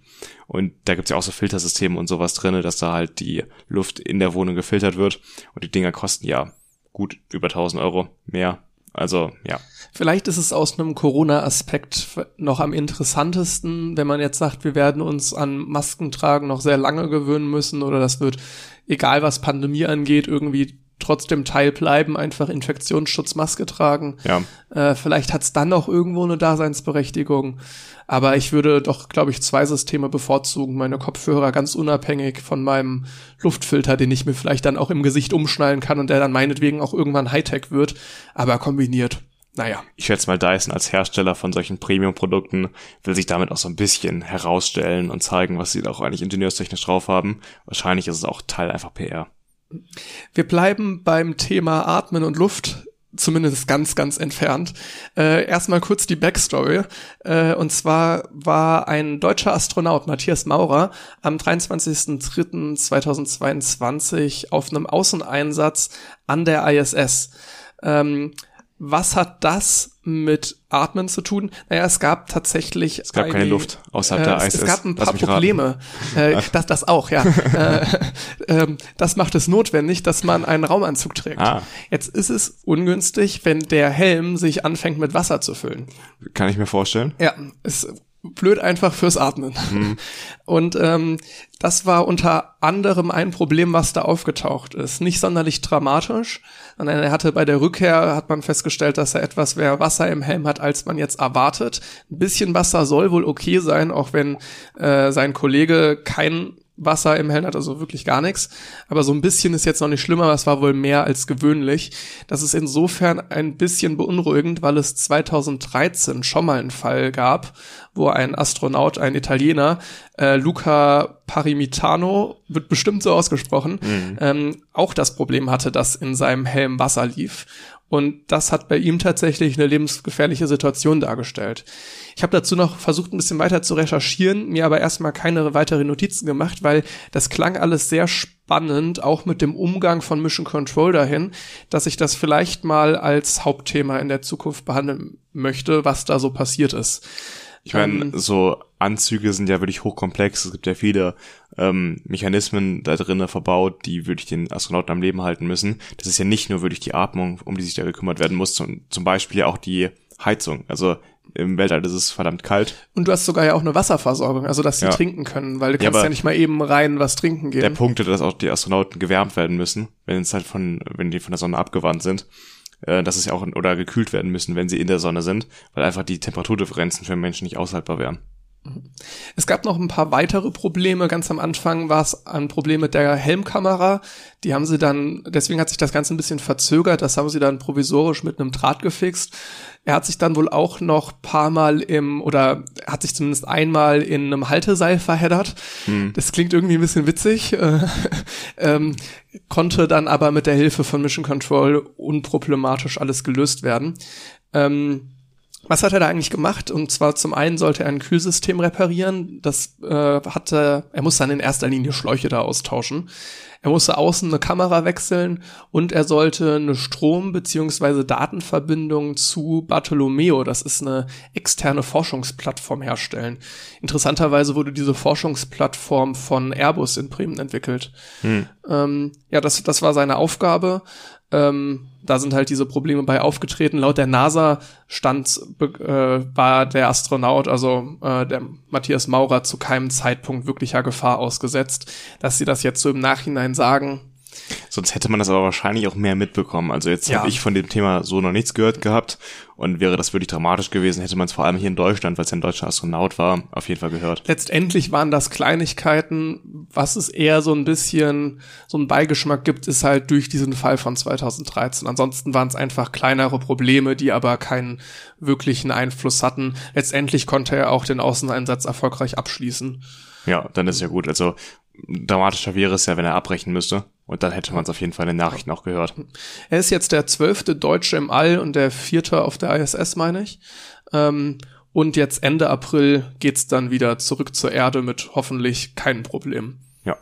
Und da gibt's ja auch so Filtersysteme und sowas drinne, dass da halt die Luft in der Wohnung gefiltert wird. Und die Dinger kosten ja gut über 1000 Euro mehr. Also, ja. Vielleicht ist es aus einem Corona-Aspekt noch am interessantesten, wenn man jetzt sagt, wir werden uns an Maskentragen noch sehr lange gewöhnen müssen oder das wird, egal was Pandemie angeht, irgendwie trotzdem Teil bleiben, einfach Infektionsschutzmaske tragen. Ja. Äh, vielleicht hat es dann noch irgendwo eine Daseinsberechtigung. Aber ich würde doch, glaube ich, zwei Systeme bevorzugen. Meine Kopfhörer ganz unabhängig von meinem Luftfilter, den ich mir vielleicht dann auch im Gesicht umschnallen kann und der dann meinetwegen auch irgendwann Hightech wird, aber kombiniert. Naja. Ich schätze mal, Dyson als Hersteller von solchen Premium-Produkten will sich damit auch so ein bisschen herausstellen und zeigen, was sie da auch eigentlich ingenieurstechnisch drauf haben. Wahrscheinlich ist es auch Teil einfach PR. Wir bleiben beim Thema Atmen und Luft zumindest ganz, ganz entfernt. Äh, erstmal kurz die Backstory. Äh, und zwar war ein deutscher Astronaut, Matthias Maurer, am 23.03.2022 auf einem Außeneinsatz an der ISS. Ähm, was hat das mit Atmen zu tun? Naja, es gab tatsächlich. Es gab eine, keine Luft außerhalb der ISS. Es gab ein paar Probleme. Äh, das, das auch, ja. äh, äh, das macht es notwendig, dass man einen Raumanzug trägt. Ah. Jetzt ist es ungünstig, wenn der Helm sich anfängt mit Wasser zu füllen. Kann ich mir vorstellen. Ja, es blöd einfach fürs Atmen. Mhm. Und ähm, das war unter anderem ein Problem, was da aufgetaucht ist. Nicht sonderlich dramatisch, sondern er hatte bei der Rückkehr, hat man festgestellt, dass er etwas mehr Wasser im Helm hat, als man jetzt erwartet. Ein bisschen Wasser soll wohl okay sein, auch wenn äh, sein Kollege kein Wasser im Helm hat, also wirklich gar nichts. Aber so ein bisschen ist jetzt noch nicht schlimmer, aber es war wohl mehr als gewöhnlich. Das ist insofern ein bisschen beunruhigend, weil es 2013 schon mal einen Fall gab, wo ein Astronaut, ein Italiener, äh, Luca Parimitano, wird bestimmt so ausgesprochen, mhm. ähm, auch das Problem hatte, dass in seinem Helm Wasser lief. Und das hat bei ihm tatsächlich eine lebensgefährliche Situation dargestellt. Ich habe dazu noch versucht, ein bisschen weiter zu recherchieren, mir aber erstmal keine weiteren Notizen gemacht, weil das klang alles sehr spannend, auch mit dem Umgang von Mission Control dahin, dass ich das vielleicht mal als Hauptthema in der Zukunft behandeln möchte, was da so passiert ist. Ich meine, ähm, so Anzüge sind ja wirklich hochkomplex. Es gibt ja viele ähm, Mechanismen da drinnen verbaut, die wirklich den Astronauten am Leben halten müssen. Das ist ja nicht nur wirklich die Atmung, um die sich da gekümmert werden muss, zum, zum Beispiel ja auch die Heizung. Also im Weltall ist es verdammt kalt. Und du hast sogar ja auch eine Wasserversorgung, also dass sie ja. trinken können, weil du kannst ja, ja, nicht mal eben rein was trinken gehen. Der Punkt ist, dass auch die Astronauten gewärmt werden müssen, wenn es halt von, wenn die von der Sonne abgewandt sind. Äh, dass es ja auch, oder gekühlt werden müssen, wenn sie in der Sonne sind, weil einfach die Temperaturdifferenzen für Menschen nicht aushaltbar wären. Es gab noch ein paar weitere Probleme. Ganz am Anfang war es ein Problem mit der Helmkamera. Die haben sie dann, deswegen hat sich das Ganze ein bisschen verzögert. Das haben sie dann provisorisch mit einem Draht gefixt. Er hat sich dann wohl auch noch paar Mal im, oder hat sich zumindest einmal in einem Halteseil verheddert. Hm. Das klingt irgendwie ein bisschen witzig. ähm, konnte dann aber mit der Hilfe von Mission Control unproblematisch alles gelöst werden. Ähm, was hat er da eigentlich gemacht? Und zwar zum einen sollte er ein Kühlsystem reparieren. Das äh, hatte, er musste dann in erster Linie Schläuche da austauschen. Er musste außen eine Kamera wechseln und er sollte eine Strom- beziehungsweise Datenverbindung zu Bartolomeo, das ist eine externe Forschungsplattform, herstellen. Interessanterweise wurde diese Forschungsplattform von Airbus in Bremen entwickelt. Hm. Ähm, ja, das, das war seine Aufgabe. Ähm, da sind halt diese Probleme bei aufgetreten. Laut der NASA stand, äh, war der Astronaut, also äh, der Matthias Maurer, zu keinem Zeitpunkt wirklicher Gefahr ausgesetzt. Dass sie das jetzt so im Nachhinein sagen, Sonst hätte man das aber wahrscheinlich auch mehr mitbekommen. Also jetzt ja. habe ich von dem Thema so noch nichts gehört gehabt und wäre das wirklich dramatisch gewesen, hätte man es vor allem hier in Deutschland, weil es ja ein deutscher Astronaut war, auf jeden Fall gehört. Letztendlich waren das Kleinigkeiten. Was es eher so ein bisschen so einen Beigeschmack gibt, ist halt durch diesen Fall von 2013. Ansonsten waren es einfach kleinere Probleme, die aber keinen wirklichen Einfluss hatten. Letztendlich konnte er auch den Außeneinsatz erfolgreich abschließen. Ja, dann ist ja gut. Also dramatischer wäre es ja, wenn er abbrechen müsste. Und dann hätte man es auf jeden Fall in den Nachrichten auch gehört. Er ist jetzt der zwölfte Deutsche im All und der vierte auf der ISS, meine ich. Ähm, und jetzt Ende April geht's dann wieder zurück zur Erde mit hoffentlich keinen Problemen. Ja.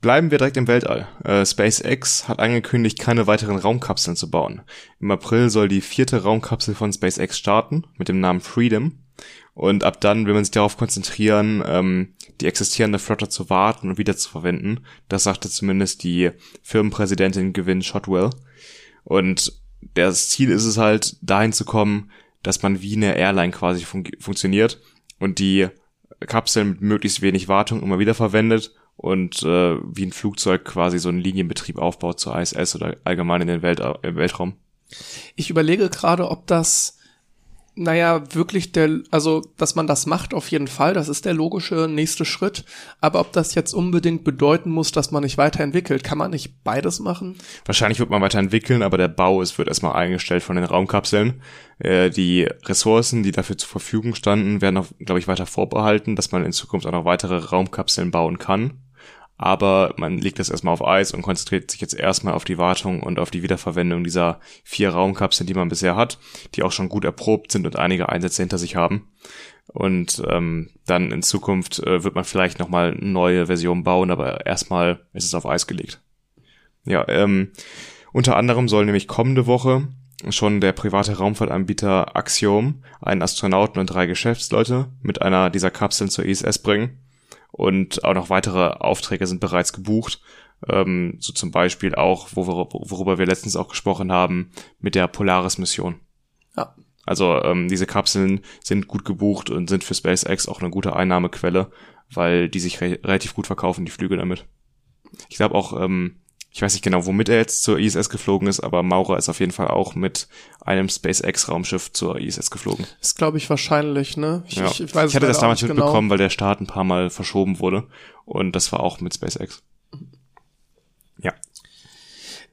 Bleiben wir direkt im Weltall. Äh, SpaceX hat angekündigt, keine weiteren Raumkapseln zu bauen. Im April soll die vierte Raumkapsel von SpaceX starten mit dem Namen Freedom. Und ab dann will man sich darauf konzentrieren, ähm, die existierende Flotte zu warten und wieder zu verwenden. Das sagte zumindest die Firmenpräsidentin Gewinn Shotwell. Und das Ziel ist es halt, dahin zu kommen, dass man wie eine Airline quasi fun funktioniert und die Kapseln mit möglichst wenig Wartung immer wieder verwendet und äh, wie ein Flugzeug quasi so einen Linienbetrieb aufbaut zur ISS oder allgemein in den Welt, im Weltraum. Ich überlege gerade, ob das naja, wirklich der, also, dass man das macht, auf jeden Fall, das ist der logische nächste Schritt. Aber ob das jetzt unbedingt bedeuten muss, dass man nicht weiterentwickelt, kann man nicht beides machen? Wahrscheinlich wird man weiterentwickeln, aber der Bau ist, wird erstmal eingestellt von den Raumkapseln. Äh, die Ressourcen, die dafür zur Verfügung standen, werden auch, glaube ich, weiter vorbehalten, dass man in Zukunft auch noch weitere Raumkapseln bauen kann aber man legt das erstmal auf Eis und konzentriert sich jetzt erstmal auf die Wartung und auf die Wiederverwendung dieser vier Raumkapseln, die man bisher hat, die auch schon gut erprobt sind und einige Einsätze hinter sich haben. Und ähm, dann in Zukunft äh, wird man vielleicht nochmal neue Versionen bauen, aber erstmal ist es auf Eis gelegt. Ja, ähm, unter anderem soll nämlich kommende Woche schon der private Raumfahrtanbieter Axiom einen Astronauten und drei Geschäftsleute mit einer dieser Kapseln zur ISS bringen und auch noch weitere Aufträge sind bereits gebucht. Ähm, so zum Beispiel auch, wo wir, worüber wir letztens auch gesprochen haben, mit der Polaris-Mission. Ja. Also ähm, diese Kapseln sind gut gebucht und sind für SpaceX auch eine gute Einnahmequelle, weil die sich re relativ gut verkaufen, die Flüge damit. Ich glaube auch, ähm, ich weiß nicht genau, womit er jetzt zur ISS geflogen ist, aber Maurer ist auf jeden Fall auch mit einem SpaceX-Raumschiff zur ISS geflogen. Ist, glaube ich, wahrscheinlich, ne? Ich, ja. ich, ich, weiß ich hatte das damals genau. mitbekommen, genau. weil der Start ein paar Mal verschoben wurde. Und das war auch mit SpaceX. Ja.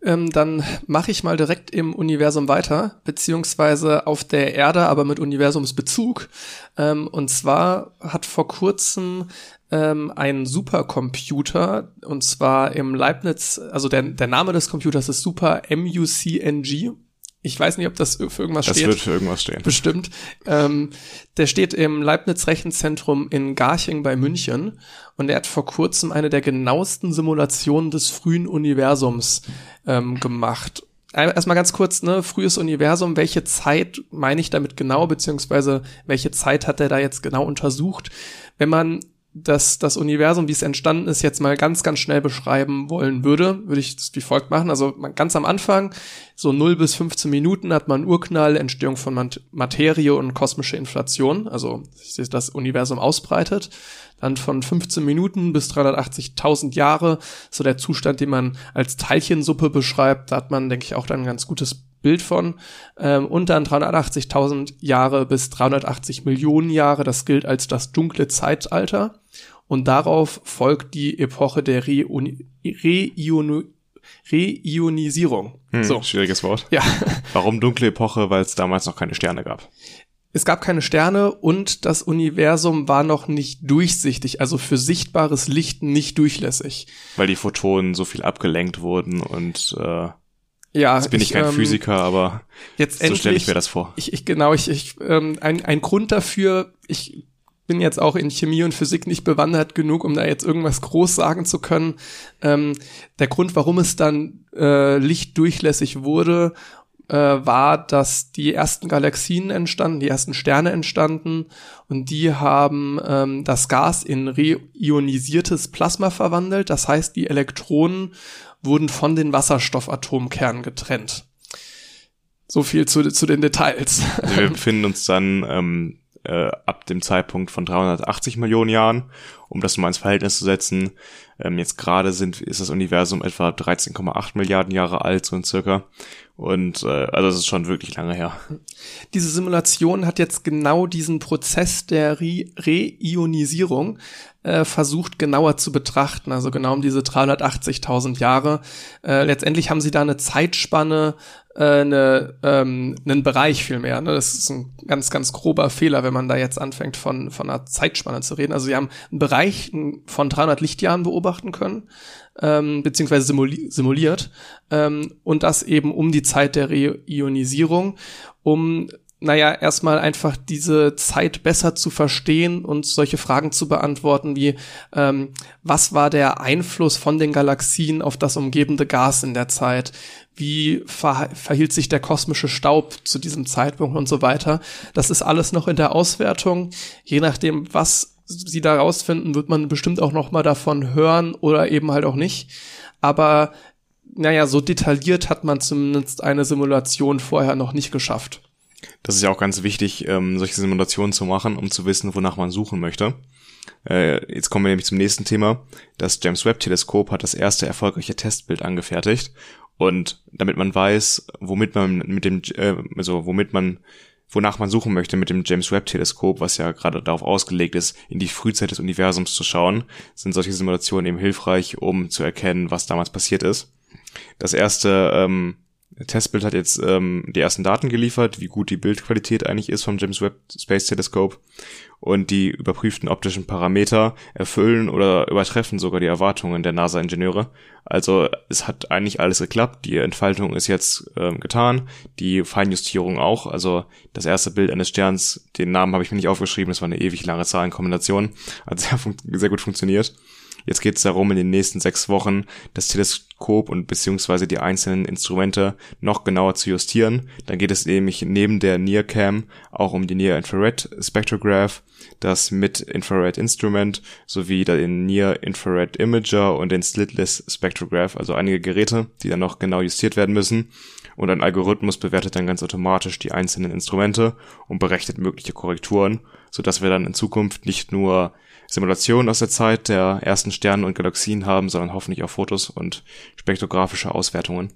Ähm, dann mache ich mal direkt im Universum weiter, beziehungsweise auf der Erde, aber mit Universumsbezug. Ähm, und zwar hat vor kurzem ähm, ein Supercomputer und zwar im Leibniz, also der, der Name des Computers ist Super MUCNG. Ich weiß nicht, ob das für irgendwas das steht. Das wird für irgendwas stehen. Bestimmt. Ähm, der steht im Leibniz Rechenzentrum in Garching bei München und er hat vor kurzem eine der genauesten Simulationen des frühen Universums ähm, gemacht erstmal ganz kurz, ne, frühes Universum, welche Zeit meine ich damit genau, beziehungsweise welche Zeit hat er da jetzt genau untersucht? Wenn man das, das Universum, wie es entstanden ist, jetzt mal ganz, ganz schnell beschreiben wollen würde, würde ich das wie folgt machen. Also ganz am Anfang, so 0 bis 15 Minuten hat man Urknall, Entstehung von Materie und kosmische Inflation, also sich das Universum ausbreitet. Dann von 15 Minuten bis 380.000 Jahre, so der Zustand, den man als Teilchensuppe beschreibt. Da hat man, denke ich, auch dann ein ganz gutes Bild von. Ähm, und dann 380.000 Jahre bis 380 Millionen Jahre, das gilt als das dunkle Zeitalter. Und darauf folgt die Epoche der Reionisierung. Hm, so. Schwieriges Wort. Ja. Warum dunkle Epoche? Weil es damals noch keine Sterne gab. Es gab keine Sterne und das Universum war noch nicht durchsichtig, also für sichtbares Licht nicht durchlässig. Weil die Photonen so viel abgelenkt wurden und äh ja, jetzt bin ich, ich kein ähm, Physiker, aber jetzt so stelle ich mir das vor. Ich, ich genau, ich, ich ähm, ein, ein Grund dafür, ich bin jetzt auch in Chemie und Physik nicht bewandert genug, um da jetzt irgendwas groß sagen zu können. Ähm, der Grund, warum es dann äh, lichtdurchlässig wurde, äh, war, dass die ersten Galaxien entstanden, die ersten Sterne entstanden und die haben ähm, das Gas in reionisiertes Plasma verwandelt. Das heißt, die Elektronen wurden von den Wasserstoffatomkernen getrennt. So viel zu, zu den Details. Wir befinden uns dann ähm, äh, ab dem Zeitpunkt von 380 Millionen Jahren, um das mal ins Verhältnis zu setzen. Ähm, jetzt gerade sind ist das Universum etwa 13,8 Milliarden Jahre alt, so in circa. Und äh, also es ist schon wirklich lange her. Diese Simulation hat jetzt genau diesen Prozess der Re Reionisierung äh, versucht genauer zu betrachten, also genau um diese 380.000 Jahre. Äh, letztendlich haben sie da eine Zeitspanne, eine, ähm, einen Bereich vielmehr. Ne? Das ist ein ganz, ganz grober Fehler, wenn man da jetzt anfängt von, von einer Zeitspanne zu reden. Also sie haben einen Bereich von 300 Lichtjahren beobachten können, ähm, beziehungsweise simuli simuliert ähm, und das eben um die Zeit der Reionisierung, um naja, erstmal einfach diese Zeit besser zu verstehen und solche Fragen zu beantworten wie, ähm, was war der Einfluss von den Galaxien auf das umgebende Gas in der Zeit? Wie ver verhielt sich der kosmische Staub zu diesem Zeitpunkt und so weiter? Das ist alles noch in der Auswertung. Je nachdem, was sie da rausfinden, wird man bestimmt auch noch mal davon hören oder eben halt auch nicht. Aber naja, so detailliert hat man zumindest eine Simulation vorher noch nicht geschafft. Das ist ja auch ganz wichtig, ähm, solche Simulationen zu machen, um zu wissen, wonach man suchen möchte. Äh, jetzt kommen wir nämlich zum nächsten Thema. Das James Webb Teleskop hat das erste erfolgreiche Testbild angefertigt und damit man weiß, womit man mit dem, äh, also womit man wonach man suchen möchte mit dem James Webb Teleskop, was ja gerade darauf ausgelegt ist, in die Frühzeit des Universums zu schauen, sind solche Simulationen eben hilfreich, um zu erkennen, was damals passiert ist. Das erste ähm, Testbild hat jetzt ähm, die ersten Daten geliefert, wie gut die Bildqualität eigentlich ist vom James Webb Space Telescope und die überprüften optischen Parameter erfüllen oder übertreffen sogar die Erwartungen der NASA-Ingenieure. Also es hat eigentlich alles geklappt. Die Entfaltung ist jetzt ähm, getan, die Feinjustierung auch. Also das erste Bild eines Sterns, den Namen habe ich mir nicht aufgeschrieben, das war eine ewig lange Zahlenkombination, hat sehr, sehr gut funktioniert. Jetzt geht es darum, in den nächsten sechs Wochen das Teleskop und beziehungsweise die einzelnen Instrumente noch genauer zu justieren. Dann geht es nämlich neben der NIRCam auch um die Near Infrared Spectrograph, das Mid Infrared Instrument sowie den Near Infrared Imager und den Slitless Spectrograph, also einige Geräte, die dann noch genau justiert werden müssen. Und ein Algorithmus bewertet dann ganz automatisch die einzelnen Instrumente und berechnet mögliche Korrekturen, sodass wir dann in Zukunft nicht nur Simulationen aus der Zeit der ersten Sterne und Galaxien haben, sondern hoffentlich auch Fotos und spektrographische Auswertungen.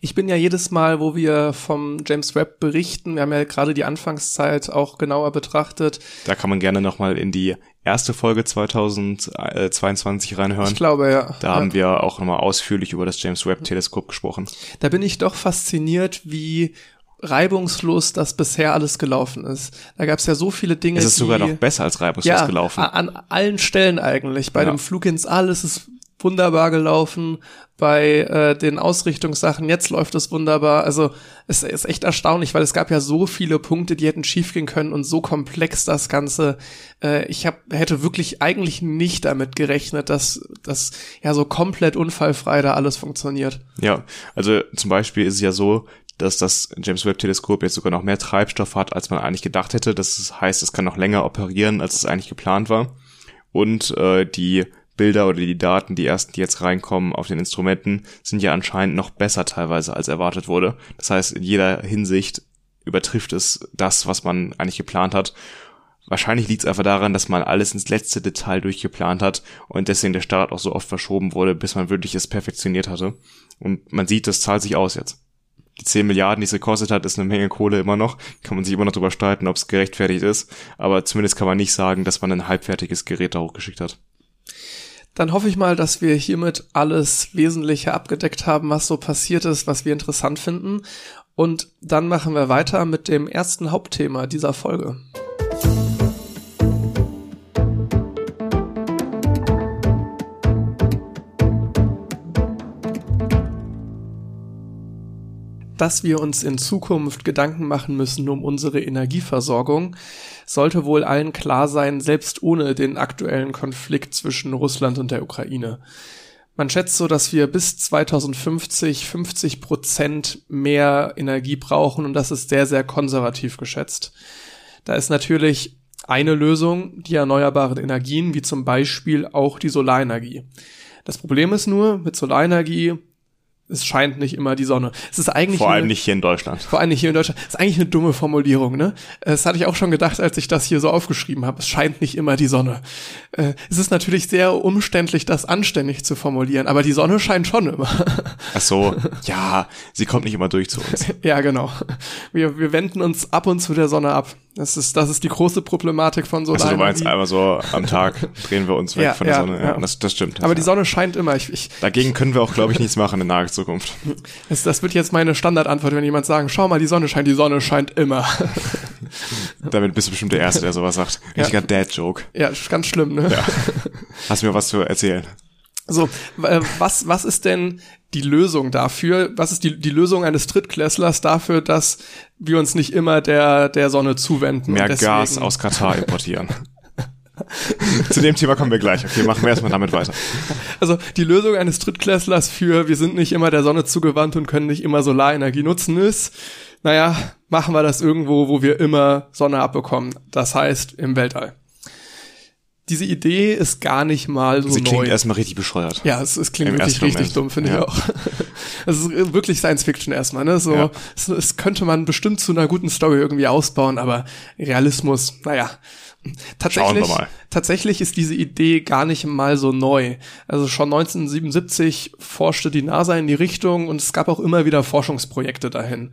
Ich bin ja jedes Mal, wo wir vom James Webb berichten, wir haben ja gerade die Anfangszeit auch genauer betrachtet. Da kann man gerne nochmal in die erste Folge 2022 reinhören. Ich glaube, ja. Da haben wir auch nochmal ausführlich über das James Webb Teleskop gesprochen. Da bin ich doch fasziniert, wie reibungslos das bisher alles gelaufen ist. Da gab es ja so viele Dinge. Es ist sogar noch besser als reibungslos ja, gelaufen. An allen Stellen eigentlich. Bei ja. dem Flug ins All ist es wunderbar gelaufen. Bei äh, den Ausrichtungssachen, jetzt läuft es wunderbar. Also es ist echt erstaunlich, weil es gab ja so viele Punkte, die hätten schiefgehen können und so komplex das Ganze. Äh, ich hab, hätte wirklich eigentlich nicht damit gerechnet, dass das ja so komplett unfallfrei da alles funktioniert. Ja, also zum Beispiel ist es ja so, dass das James Webb Teleskop jetzt sogar noch mehr Treibstoff hat, als man eigentlich gedacht hätte. Das heißt, es kann noch länger operieren, als es eigentlich geplant war. Und äh, die Bilder oder die Daten, die ersten, die jetzt reinkommen auf den Instrumenten, sind ja anscheinend noch besser teilweise als erwartet wurde. Das heißt, in jeder Hinsicht übertrifft es das, was man eigentlich geplant hat. Wahrscheinlich liegt es einfach daran, dass man alles ins letzte Detail durchgeplant hat und deswegen der Start auch so oft verschoben wurde, bis man wirklich es perfektioniert hatte. Und man sieht, das zahlt sich aus jetzt die 10 Milliarden, die es gekostet hat, ist eine Menge Kohle immer noch. Kann man sich immer noch drüber streiten, ob es gerechtfertigt ist. Aber zumindest kann man nicht sagen, dass man ein halbfertiges Gerät da hochgeschickt hat. Dann hoffe ich mal, dass wir hiermit alles Wesentliche abgedeckt haben, was so passiert ist, was wir interessant finden. Und dann machen wir weiter mit dem ersten Hauptthema dieser Folge. Dass wir uns in Zukunft Gedanken machen müssen um unsere Energieversorgung, sollte wohl allen klar sein, selbst ohne den aktuellen Konflikt zwischen Russland und der Ukraine. Man schätzt so, dass wir bis 2050 50 Prozent mehr Energie brauchen und das ist sehr, sehr konservativ geschätzt. Da ist natürlich eine Lösung die erneuerbaren Energien, wie zum Beispiel auch die Solarenergie. Das Problem ist nur, mit Solarenergie es scheint nicht immer die Sonne. Es ist eigentlich vor allem eine, nicht hier in Deutschland. Vor allem nicht hier in Deutschland. Es ist eigentlich eine dumme Formulierung, ne? Das hatte ich auch schon gedacht, als ich das hier so aufgeschrieben habe. Es scheint nicht immer die Sonne. Äh, es ist natürlich sehr umständlich, das anständig zu formulieren, aber die Sonne scheint schon immer. Ach so, ja, sie kommt nicht immer durch zu uns. ja, genau. Wir, wir wenden uns ab und zu der Sonne ab. Das ist, das ist die große Problematik von Solarenergie. Also du meinst einmal so am Tag drehen wir uns weg ja, von der ja, Sonne. Ja, ja. Das, das stimmt. Aber ja. die Sonne scheint immer. Ich, ich, Dagegen können wir auch, glaube ich, nichts machen in naher Zukunft. Das, das wird jetzt meine Standardantwort, wenn jemand sagen, schau mal, die Sonne scheint, die Sonne scheint immer. Damit bist du bestimmt der Erste, der sowas sagt. Richtiger Dad-Joke. Ja, ganz schlimm, ne? Ja. Hast du mir was zu erzählen? So, äh, was, was ist denn die Lösung dafür? Was ist die, die Lösung eines Drittklässlers dafür, dass wir uns nicht immer der, der Sonne zuwenden? Mehr Gas aus Katar importieren. Zu dem Thema kommen wir gleich. Okay, machen wir erstmal damit weiter. Also die Lösung eines Drittklässlers für wir sind nicht immer der Sonne zugewandt und können nicht immer Solarenergie nutzen ist, naja, machen wir das irgendwo, wo wir immer Sonne abbekommen. Das heißt im Weltall. Diese Idee ist gar nicht mal so Sie neu. klingt erstmal richtig bescheuert. Ja, es, es klingt Im wirklich richtig dumm, finde Ja. ich auch. Es ist wirklich Science Fiction erstmal, ne? So, Ja. es, es könnte man bestimmt zu einer guten Story irgendwie ausbauen, aber Realismus, naja. Tatsächlich, wir mal. tatsächlich ist diese Idee gar nicht mal so neu. Also schon 1977 forschte die NASA in die Richtung und es gab auch immer wieder Forschungsprojekte dahin.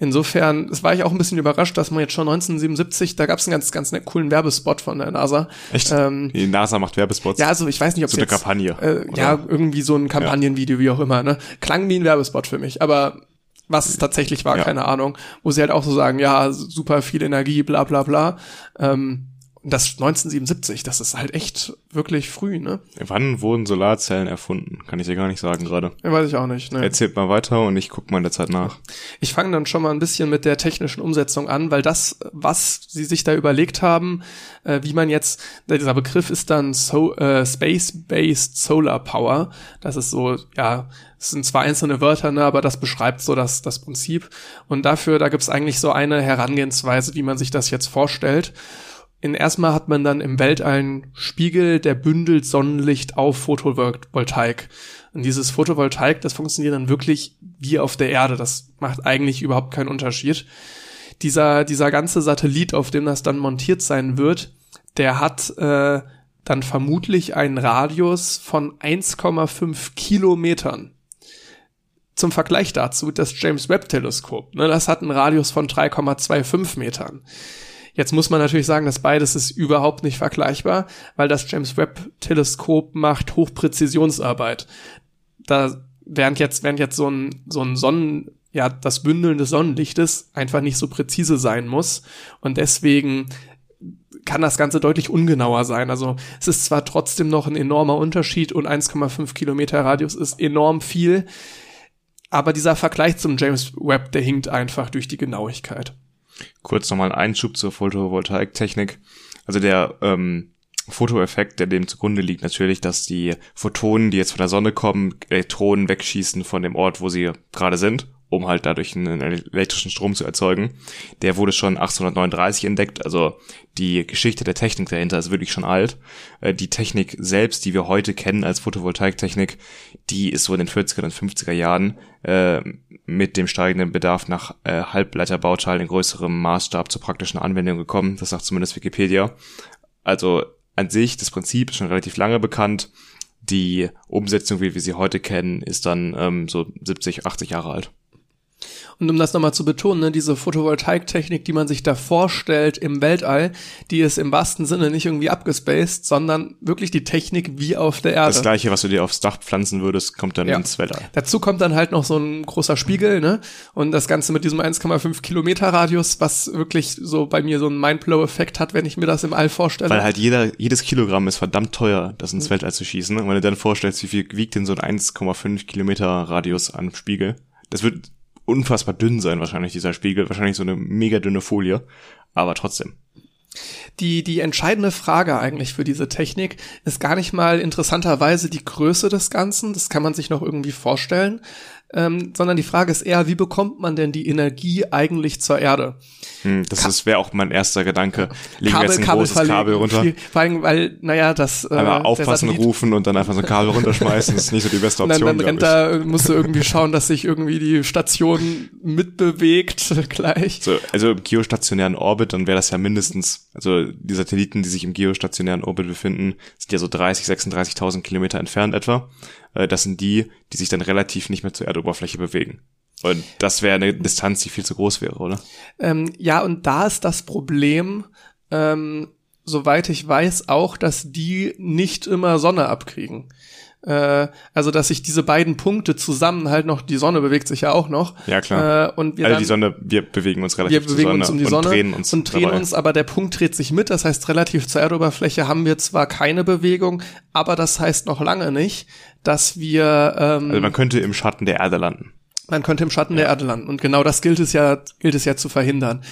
Insofern, es war ich auch ein bisschen überrascht, dass man jetzt schon 1977, da gab es einen ganz, ganz ne- coolen Werbespot von der NASA. Echt? Ähm, Die NASA macht Werbespots. ja, also ich weiß nicht, ob So es eine jetzt, Kampagne, Äh, oder? ja, irgendwie so ein Kampagnenvideo, wie auch immer. Ne? Klang wie ein Werbespot für mich, aber was es tatsächlich war, Ja. keine Ahnung. Wo sie halt auch so sagen, ja, super viel Energie, bla bla bla. Ähm, das 1977, das ist halt echt wirklich früh, ne? Wann wurden Solarzellen erfunden? Kann ich dir gar nicht sagen gerade. Ja, Weiß ich auch nicht. Ne? Erzählt mal weiter und ich guck mal in der Zeit nach. Ich fange dann schon mal ein bisschen mit der technischen Umsetzung an, weil das, was sie sich da überlegt haben, äh, wie man jetzt, dieser Begriff ist dann so, äh, Space-Based Solar Power. Das ist so, ja, es sind zwar einzelne Wörter, ne, aber das beschreibt so das, das Prinzip. Und dafür, da gibt's eigentlich so eine Herangehensweise, wie man sich das jetzt vorstellt. In erstmal hat man dann im Weltall einen Spiegel, der bündelt Sonnenlicht auf Photovoltaik. Und dieses Photovoltaik, das funktioniert dann wirklich wie auf der Erde. Das macht eigentlich überhaupt keinen Unterschied. Dieser, dieser ganze Satellit, auf dem das dann montiert sein wird, der hat äh, dann vermutlich einen Radius von 1,5 Kilometern. Zum Vergleich dazu, das James Webb Teleskop, ne, das hat einen Radius von 3,25 Metern. Jetzt muss man natürlich sagen, dass beides ist überhaupt nicht vergleichbar, weil das James Webb Teleskop macht Hochpräzisionsarbeit. Da während jetzt während jetzt so ein so ein Sonnen ja das Bündeln des Sonnenlichtes einfach nicht so präzise sein muss und deswegen kann das Ganze deutlich ungenauer sein. Also es ist zwar trotzdem noch ein enormer Unterschied und 1,5 Kilometer Radius ist enorm viel, aber dieser Vergleich zum James Webb, der hinkt einfach durch die Genauigkeit. Kurz nochmal ein Einschub zur Photovoltaiktechnik. Also der ähm, Fotoeffekt, der dem zugrunde liegt, natürlich, dass die Photonen, die jetzt von der Sonne kommen, Elektronen wegschießen von dem Ort, wo sie gerade sind, um halt dadurch einen elektrischen Strom zu erzeugen. Der wurde schon 1839 entdeckt, also die Geschichte der Technik dahinter ist wirklich schon alt. Äh, Die Technik selbst, die wir heute kennen als Photovoltaiktechnik, die ist so in den 40er und 50er Jahren äh, mit dem steigenden Bedarf nach äh, Halbleiterbauteilen in größerem Maßstab zur praktischen Anwendung gekommen. Das sagt zumindest Wikipedia. Also an sich, das Prinzip ist schon relativ lange bekannt. Die Umsetzung, wie wir sie heute kennen, ist dann ähm, so 70, 80 Jahre alt. Und um das nochmal zu betonen, ne, diese Photovoltaiktechnik, die man sich da vorstellt im Weltall, die ist im wahrsten Sinne nicht irgendwie abgespaced, sondern wirklich die Technik wie auf der Erde. Das gleiche, was du dir aufs Dach pflanzen würdest, kommt dann Ja. ins Weltall. Dazu kommt dann halt noch so ein großer Spiegel, ne? Und das Ganze mit diesem 1,5 Kilometer Radius, was wirklich so bei mir so einen Mindblow-Effekt hat, wenn ich mir das im All vorstelle. Weil halt jeder, jedes Kilogramm ist verdammt teuer, das ins Weltall zu schießen. Und wenn du dann vorstellst, wie viel wiegt denn so ein 1,5 Kilometer Radius an Spiegel? Das wird unfassbar dünn sein, wahrscheinlich, dieser Spiegel. Wahrscheinlich so eine mega dünne Folie. Aber trotzdem. Die, die entscheidende Frage eigentlich für diese Technik ist gar nicht mal interessanterweise die Größe des Ganzen, das kann man sich noch irgendwie vorstellen, ähm, sondern die Frage ist eher, wie bekommt man denn die Energie eigentlich zur Erde? Hm, das wäre auch mein erster Gedanke. Legen wir jetzt ein großes verlegen, Kabel runter. Viel, vor allem, weil, naja, das äh, Einmal aufpassen, rufen und dann einfach so ein Kabel runterschmeißen. Das ist nicht so die beste Und dann, Option, dann rennt da, musst du irgendwie schauen, dass sich irgendwie die Station mitbewegt gleich. So, also im geostationären Orbit, dann wäre das ja mindestens, also die Satelliten, die sich im geostationären Orbit befinden, sind ja so 30, 36.000 Kilometer entfernt etwa. Äh, Das sind die, die sich dann relativ nicht mehr zur Erdoberfläche bewegen. Und das wäre eine Distanz, die viel zu groß wäre, oder? Ähm, ja, und da ist das Problem, ähm, soweit ich weiß, auch, dass die nicht immer Sonne abkriegen. Äh, also, dass sich diese beiden Punkte zusammen halt noch, die Sonne bewegt sich ja auch noch. Ja, klar. Äh, und wir also dann, die Sonne, wir bewegen uns relativ wir bewegen zur Sonne uns um die und Sonne drehen uns und drehen dabei. uns, aber der Punkt dreht sich mit. Das heißt, relativ zur Erdoberfläche haben wir zwar keine Bewegung, aber das heißt noch lange nicht, dass wir ähm, Also man könnte im Schatten der Erde landen. man könnte im Schatten der Erde landen. Und genau das gilt es ja, gilt es ja zu verhindern.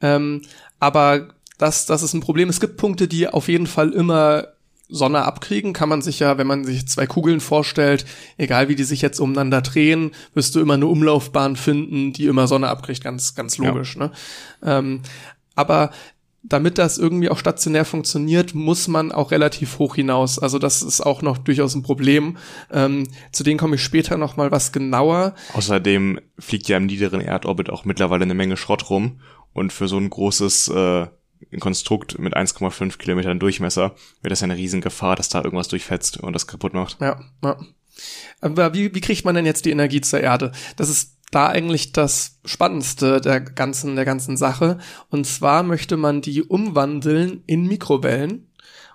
Ähm, aber das, das ist ein Problem. Es gibt Punkte, die auf jeden Fall immer Sonne abkriegen. Kann man sich ja, wenn man sich zwei Kugeln vorstellt, egal wie die sich jetzt umeinander drehen, wirst du immer eine Umlaufbahn finden, die immer Sonne abkriegt. Ganz, ganz logisch. Ne? Ähm, aber damit das irgendwie auch stationär funktioniert, muss man auch relativ hoch hinaus. Also das ist auch noch durchaus ein Problem. Ähm, zu denen komme ich später noch mal was genauer. Außerdem fliegt ja im niederen Erdorbit auch mittlerweile eine Menge Schrott rum und für so ein großes äh, Konstrukt mit 1,5 Kilometern Durchmesser wäre das ja eine Riesengefahr, dass da irgendwas durchfetzt und das kaputt macht. Ja, ja. Aber wie, wie kriegt man denn jetzt die Energie zur Erde? Das ist da eigentlich das Spannendste der ganzen, der ganzen Sache. Und zwar möchte man die umwandeln in Mikrowellen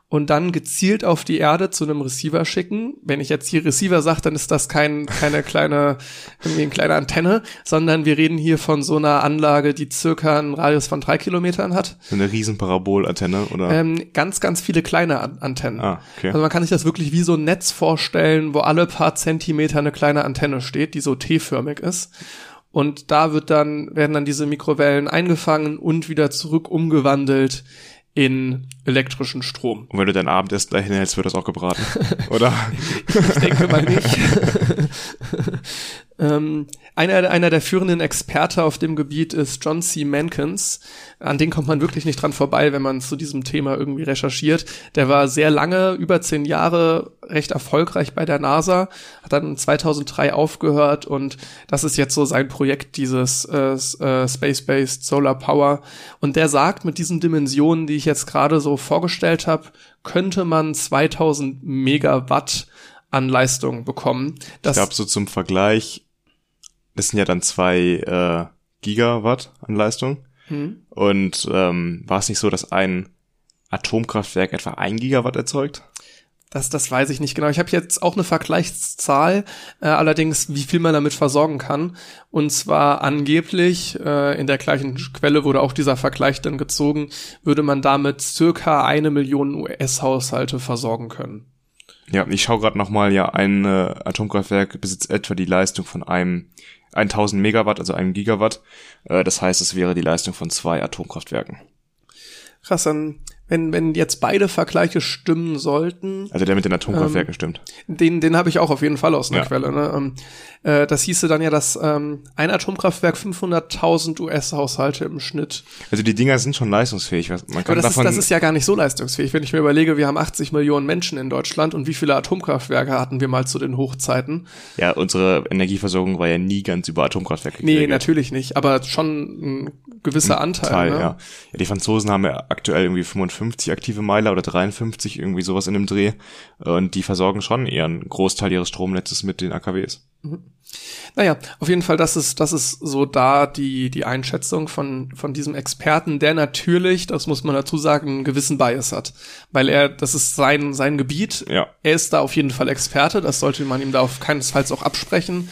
und dann gezielt auf die Erde zu einem Receiver schicken. Wenn ich jetzt hier Receiver sage, dann ist das kein, keine kleine, irgendwie eine kleine Antenne, sondern wir reden hier von so einer Anlage, die circa einen Radius von drei Kilometern hat. Eine riesen Parabolantenne, oder? Ähm, ganz, ganz viele kleine An Antennen. Ah, okay. Also man kann sich das wirklich wie so ein Netz vorstellen, wo alle paar Zentimeter eine kleine Antenne steht, die so T-förmig ist. Und da wird dann, werden dann diese Mikrowellen eingefangen und wieder zurück umgewandelt in elektrischen Strom. Und wenn du dein Abendessen dahin hältst, wird das auch gebraten, oder? ich denke mal nicht. ähm, einer, einer der führenden Experte auf dem Gebiet ist John C. Mankins. An den kommt man wirklich nicht dran vorbei, wenn man zu diesem Thema irgendwie recherchiert. Der war sehr lange, über zehn Jahre, recht erfolgreich bei der NASA, hat dann 2003 aufgehört und das ist jetzt so sein Projekt, dieses äh, äh, Space-Based Solar Power. Und der sagt, mit diesen Dimensionen, die ich jetzt gerade so vorgestellt habe, könnte man 2000 Megawatt an Leistung bekommen. Das ich glaube, so zum Vergleich, das sind ja dann zwei äh, Gigawatt an Leistung. Hm. Und ähm, war es nicht so, dass ein Atomkraftwerk etwa ein Gigawatt erzeugt? Das, das weiß ich nicht genau. Ich habe jetzt auch eine Vergleichszahl, äh, allerdings wie viel man damit versorgen kann. Und zwar angeblich, äh, in der gleichen Quelle wurde auch dieser Vergleich dann gezogen, würde man damit circa eine Million US-Haushalte versorgen können. Ja, ich schaue gerade nochmal, ja, ein äh, Atomkraftwerk besitzt etwa die Leistung von einem 1000 Megawatt, also einem Gigawatt. Äh, das heißt, es wäre die Leistung von zwei Atomkraftwerken. Krass, dann wenn, wenn jetzt beide Vergleiche stimmen sollten. Also der mit den Atomkraftwerken ähm, stimmt. Den, den habe ich auch auf jeden Fall aus einer ja. Quelle. Ne? Ähm, äh, das hieße dann ja, dass ähm, ein Atomkraftwerk 500.000 US-Haushalte im Schnitt. Also die Dinger sind schon leistungsfähig. Man kann Aber das, davon ist, das ist ja gar nicht so leistungsfähig. Wenn ich mir überlege, wir haben 80 Millionen Menschen in Deutschland und wie viele Atomkraftwerke hatten wir mal zu den Hochzeiten? Ja, unsere Energieversorgung war ja nie ganz über Atomkraftwerke. Nee, geregelt. natürlich nicht. Aber schon ein gewisser Anteil. Teil, ne? ja. ja. Die Franzosen haben ja aktuell irgendwie 55 aktive Meiler oder 53, irgendwie sowas in dem Dreh. Und die versorgen schon eher einen Großteil ihres Stromnetzes mit den AKWs. Mhm. Naja, auf jeden Fall, das ist, das ist so da die, die Einschätzung von, von diesem Experten, der natürlich, das muss man dazu sagen, einen gewissen Bias hat. Weil er, das ist sein, sein Gebiet. Ja. Er ist da auf jeden Fall Experte, das sollte man ihm da auf keinesfalls auch absprechen.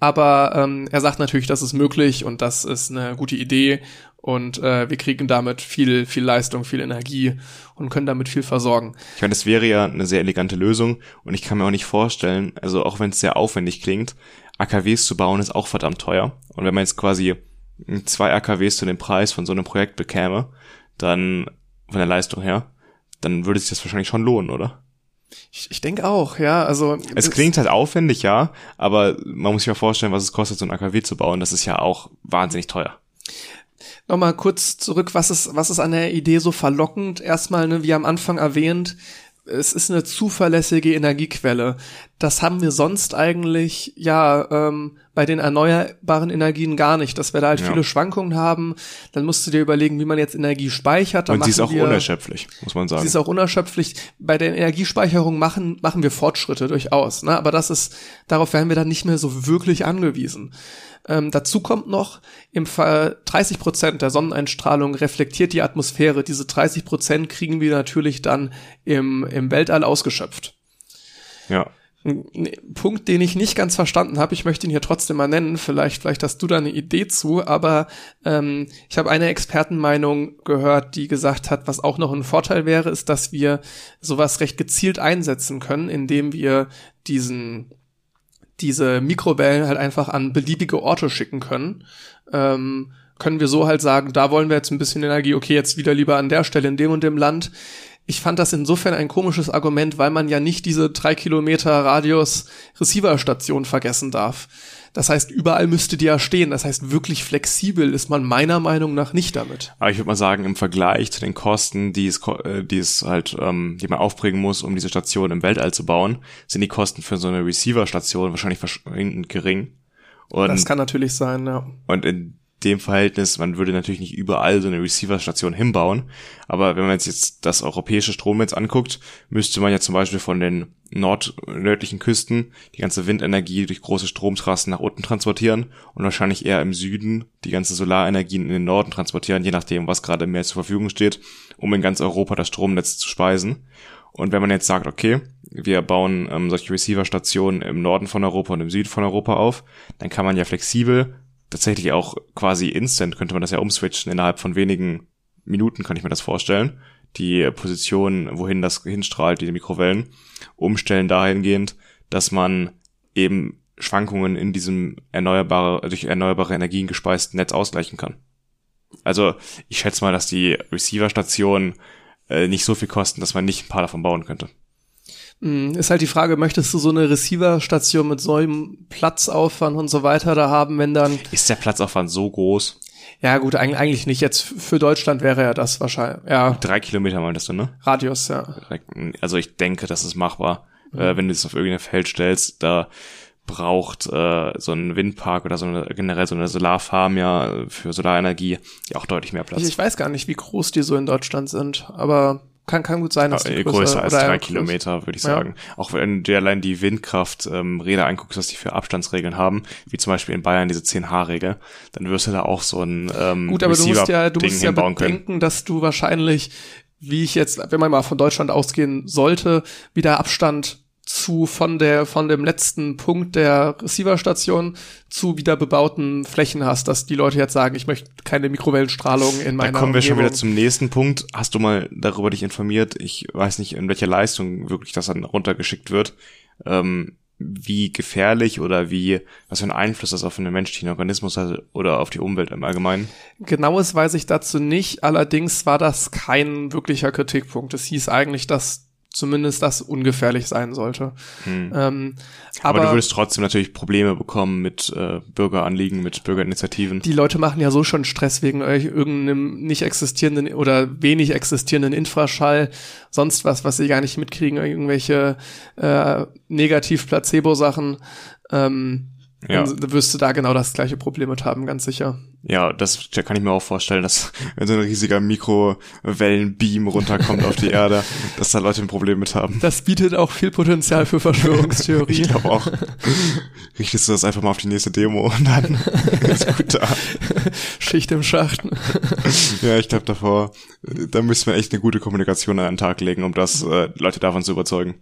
Aber ähm, er sagt natürlich, das ist möglich und das ist eine gute Idee und äh, wir kriegen damit viel, viel Leistung, viel Energie und können damit viel versorgen. Ich meine, das wäre ja eine sehr elegante Lösung und ich kann mir auch nicht vorstellen, also auch wenn es sehr aufwendig klingt, AKWs zu bauen ist auch verdammt teuer. Und wenn man jetzt quasi zwei AKWs zu dem Preis von so einem Projekt bekäme, dann von der Leistung her, dann würde sich das wahrscheinlich schon lohnen, oder? Ich, ich denke auch, ja. Also es klingt halt aufwendig, ja, aber man muss sich mal vorstellen, was es kostet, so ein AKW zu bauen. Das ist ja auch wahnsinnig teuer. Nochmal kurz zurück, was ist, was ist an der Idee so verlockend? Erstmal, ne, wie am Anfang erwähnt, es ist eine zuverlässige Energiequelle. Das haben wir sonst eigentlich ja ähm, bei den erneuerbaren Energien gar nicht, dass wir da halt ja. viele Schwankungen haben. Dann musst du dir überlegen, wie man jetzt Energie speichert. Dann Und sie ist auch wir, unerschöpflich, muss man sagen. Sie ist auch unerschöpflich. Bei der Energiespeicherung machen machen wir Fortschritte durchaus, ne? aber das ist darauf werden wir dann nicht mehr so wirklich angewiesen. Ähm, dazu kommt noch, im Fall 30 Prozent der Sonneneinstrahlung reflektiert die Atmosphäre. Diese 30 Prozent kriegen wir natürlich dann im, im Weltall ausgeschöpft. Ja. Ein Punkt, den ich nicht ganz verstanden habe, ich möchte ihn hier trotzdem mal nennen, vielleicht, vielleicht hast du da eine Idee zu, aber ähm, ich habe eine Expertenmeinung gehört, die gesagt hat, was auch noch ein Vorteil wäre, ist, dass wir sowas recht gezielt einsetzen können, indem wir diesen diese Mikrowellen halt einfach an beliebige Orte schicken können. Ähm, können wir so halt sagen, da wollen wir jetzt ein bisschen Energie, okay, jetzt wieder lieber an der Stelle in dem und dem Land. Ich fand das insofern ein komisches Argument, weil man ja nicht diese drei Kilometer Radius Receiver-Station vergessen darf. Das heißt, überall müsste die ja stehen. Das heißt, wirklich flexibel ist man meiner Meinung nach nicht damit. Aber ich würde mal sagen, im Vergleich zu den Kosten, die es, äh, die es halt, ähm, die man aufbringen muss, um diese Station im Weltall zu bauen, sind die Kosten für so eine Receiver-Station wahrscheinlich verschwindend gering. Und, das kann natürlich sein, ja. Und in dem Verhältnis, man würde natürlich nicht überall so eine Receiver-Station hinbauen, aber wenn man jetzt, das europäische Stromnetz anguckt, müsste man ja zum Beispiel von den nord nördlichen Küsten die ganze Windenergie durch große Stromtrassen nach unten transportieren und wahrscheinlich eher im Süden die ganze Solarenergie in den Norden transportieren, je nachdem, was gerade mehr zur Verfügung steht, um in ganz Europa das Stromnetz zu speisen. Und wenn man jetzt sagt, okay, wir bauen ähm, solche Receiver-Stationen im Norden von Europa und im Süden von Europa auf, dann kann man ja flexibel tatsächlich auch quasi instant könnte man das ja umswitchen. Innerhalb von wenigen Minuten kann ich mir das vorstellen. Die Position, wohin das hinstrahlt, die Mikrowellen, umstellen dahingehend, dass man eben Schwankungen in diesem erneuerbare, durch erneuerbare Energien gespeisten Netz ausgleichen kann. Also ich schätze mal, dass die Receiver-Stationen äh, nicht so viel kosten, dass man nicht ein paar davon bauen könnte. Hm, ist halt die Frage, möchtest du so eine Receiver-Station mit so einem Platzaufwand und so weiter da haben, wenn dann. Ist der Platzaufwand so groß? Ja, gut, eigentlich nicht. Jetzt für Deutschland wäre ja das wahrscheinlich. Ja. Drei Kilometer meintest du, ne? Radius, ja. Also ich denke, das ist machbar. Mhm. Äh, wenn du es auf irgendein Feld stellst, da braucht äh, so ein Windpark oder so eine, generell so eine Solarfarm ja für Solarenergie ja auch deutlich mehr Platz. Ich, ich weiß gar nicht, wie groß die so in Deutschland sind, aber kann, kann gut sein, dass die größer, größer als drei Kilometer, würde ich sagen. Ja. Auch wenn du allein die Windkraft-Räder ähm, anguckst, was die für Abstandsregeln haben, wie zum Beispiel in Bayern diese 10H-Regel, dann wirst du da auch so ein ähm, Gut, aber du musst ja, du musst ja bedenken, können. dass du wahrscheinlich, wie ich jetzt, wenn man mal von Deutschland ausgehen sollte, wieder Abstand zu von der von dem letzten Punkt der Receiverstation zu wieder bebauten Flächen hast, dass die Leute jetzt sagen, ich möchte keine Mikrowellenstrahlung in meiner Da kommen wir Umgebung. schon wieder zum nächsten Punkt. Hast du mal darüber dich informiert? Ich weiß nicht, in welcher Leistung wirklich das dann runtergeschickt wird. Ähm, wie gefährlich oder wie, was für einen Einfluss das auf den menschlichen Organismus hat oder auf die Umwelt im Allgemeinen? Genaues weiß ich dazu nicht. Allerdings war das kein wirklicher Kritikpunkt. Es hieß eigentlich, dass zumindest das ungefährlich sein sollte. Hm. Ähm, aber, aber, du würdest trotzdem natürlich Probleme bekommen mit äh, Bürgeranliegen, mit Bürgerinitiativen. Die Leute machen ja so schon Stress wegen irgendeinem nicht existierenden oder wenig existierenden Infraschall, sonst was, was sie gar nicht mitkriegen, irgendwelche äh, Negativ-Placebo-Sachen. Ähm, ja. dann wirst du da genau das gleiche Problem mit haben, ganz sicher. Ja, das da kann ich mir auch vorstellen, dass wenn so ein riesiger Mikrowellenbeam runterkommt auf die Erde, dass da Leute ein Problem mit haben. Das bietet auch viel Potenzial für Verschwörungstheorien. ich glaube auch. Richtest du das einfach mal auf die nächste Demo und dann ist gut da. Schicht im Schacht. ja, ich glaube davor, da müssen wir echt eine gute Kommunikation an den Tag legen, um das äh, Leute davon zu überzeugen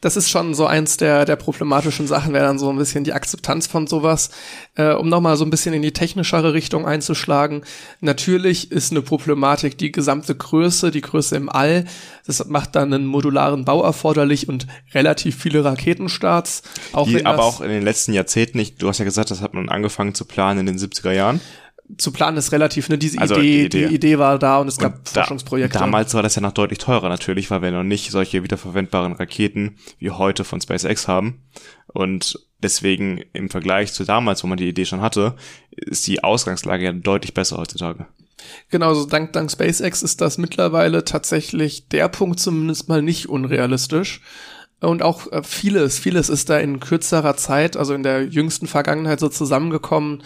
das ist schon so eins der, der problematischen Sachen, wäre dann so ein bisschen die Akzeptanz von sowas. Äh, um nochmal so ein bisschen in die technischere Richtung einzuschlagen. Natürlich ist eine Problematik die gesamte Größe, die Größe im All. Das macht dann einen modularen Bau erforderlich und relativ viele Raketenstarts. Auch die aber auch in den letzten Jahrzehnten nicht, du hast ja gesagt, das hat man angefangen zu planen in den 70er Jahren zu planen ist relativ, ne? Diese also Idee, die Idee, die Idee war da und es gab und Forschungsprojekte. damals war das ja noch deutlich teurer natürlich, weil wir noch nicht solche wiederverwendbaren Raketen wie heute von SpaceX haben. Und deswegen im Vergleich zu damals, wo man die Idee schon hatte, ist die Ausgangslage ja deutlich besser heutzutage. Genau, so dank, dank SpaceX ist das mittlerweile tatsächlich der Punkt zumindest mal nicht unrealistisch. Und auch äh, vieles, vieles ist da in kürzerer Zeit, also in der jüngsten Vergangenheit so zusammengekommen,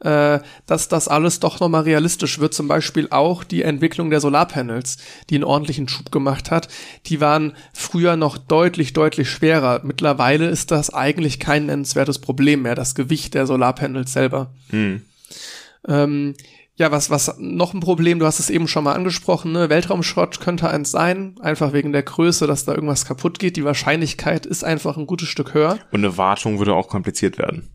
äh, dass das alles doch nochmal realistisch wird. Zum Beispiel auch die Entwicklung der Solarpanels, die einen ordentlichen Schub gemacht hat. Die waren früher noch deutlich, deutlich schwerer. Mittlerweile ist das eigentlich kein nennenswertes Problem mehr, das Gewicht der Solarpanels selber. Hm. Ähm, ja, was, was noch ein Problem, du hast es eben schon mal angesprochen, ne? Weltraumschrott könnte eins sein, einfach wegen der Größe, dass da irgendwas kaputt geht. Die Wahrscheinlichkeit ist einfach ein gutes Stück höher. Und eine Wartung würde auch kompliziert werden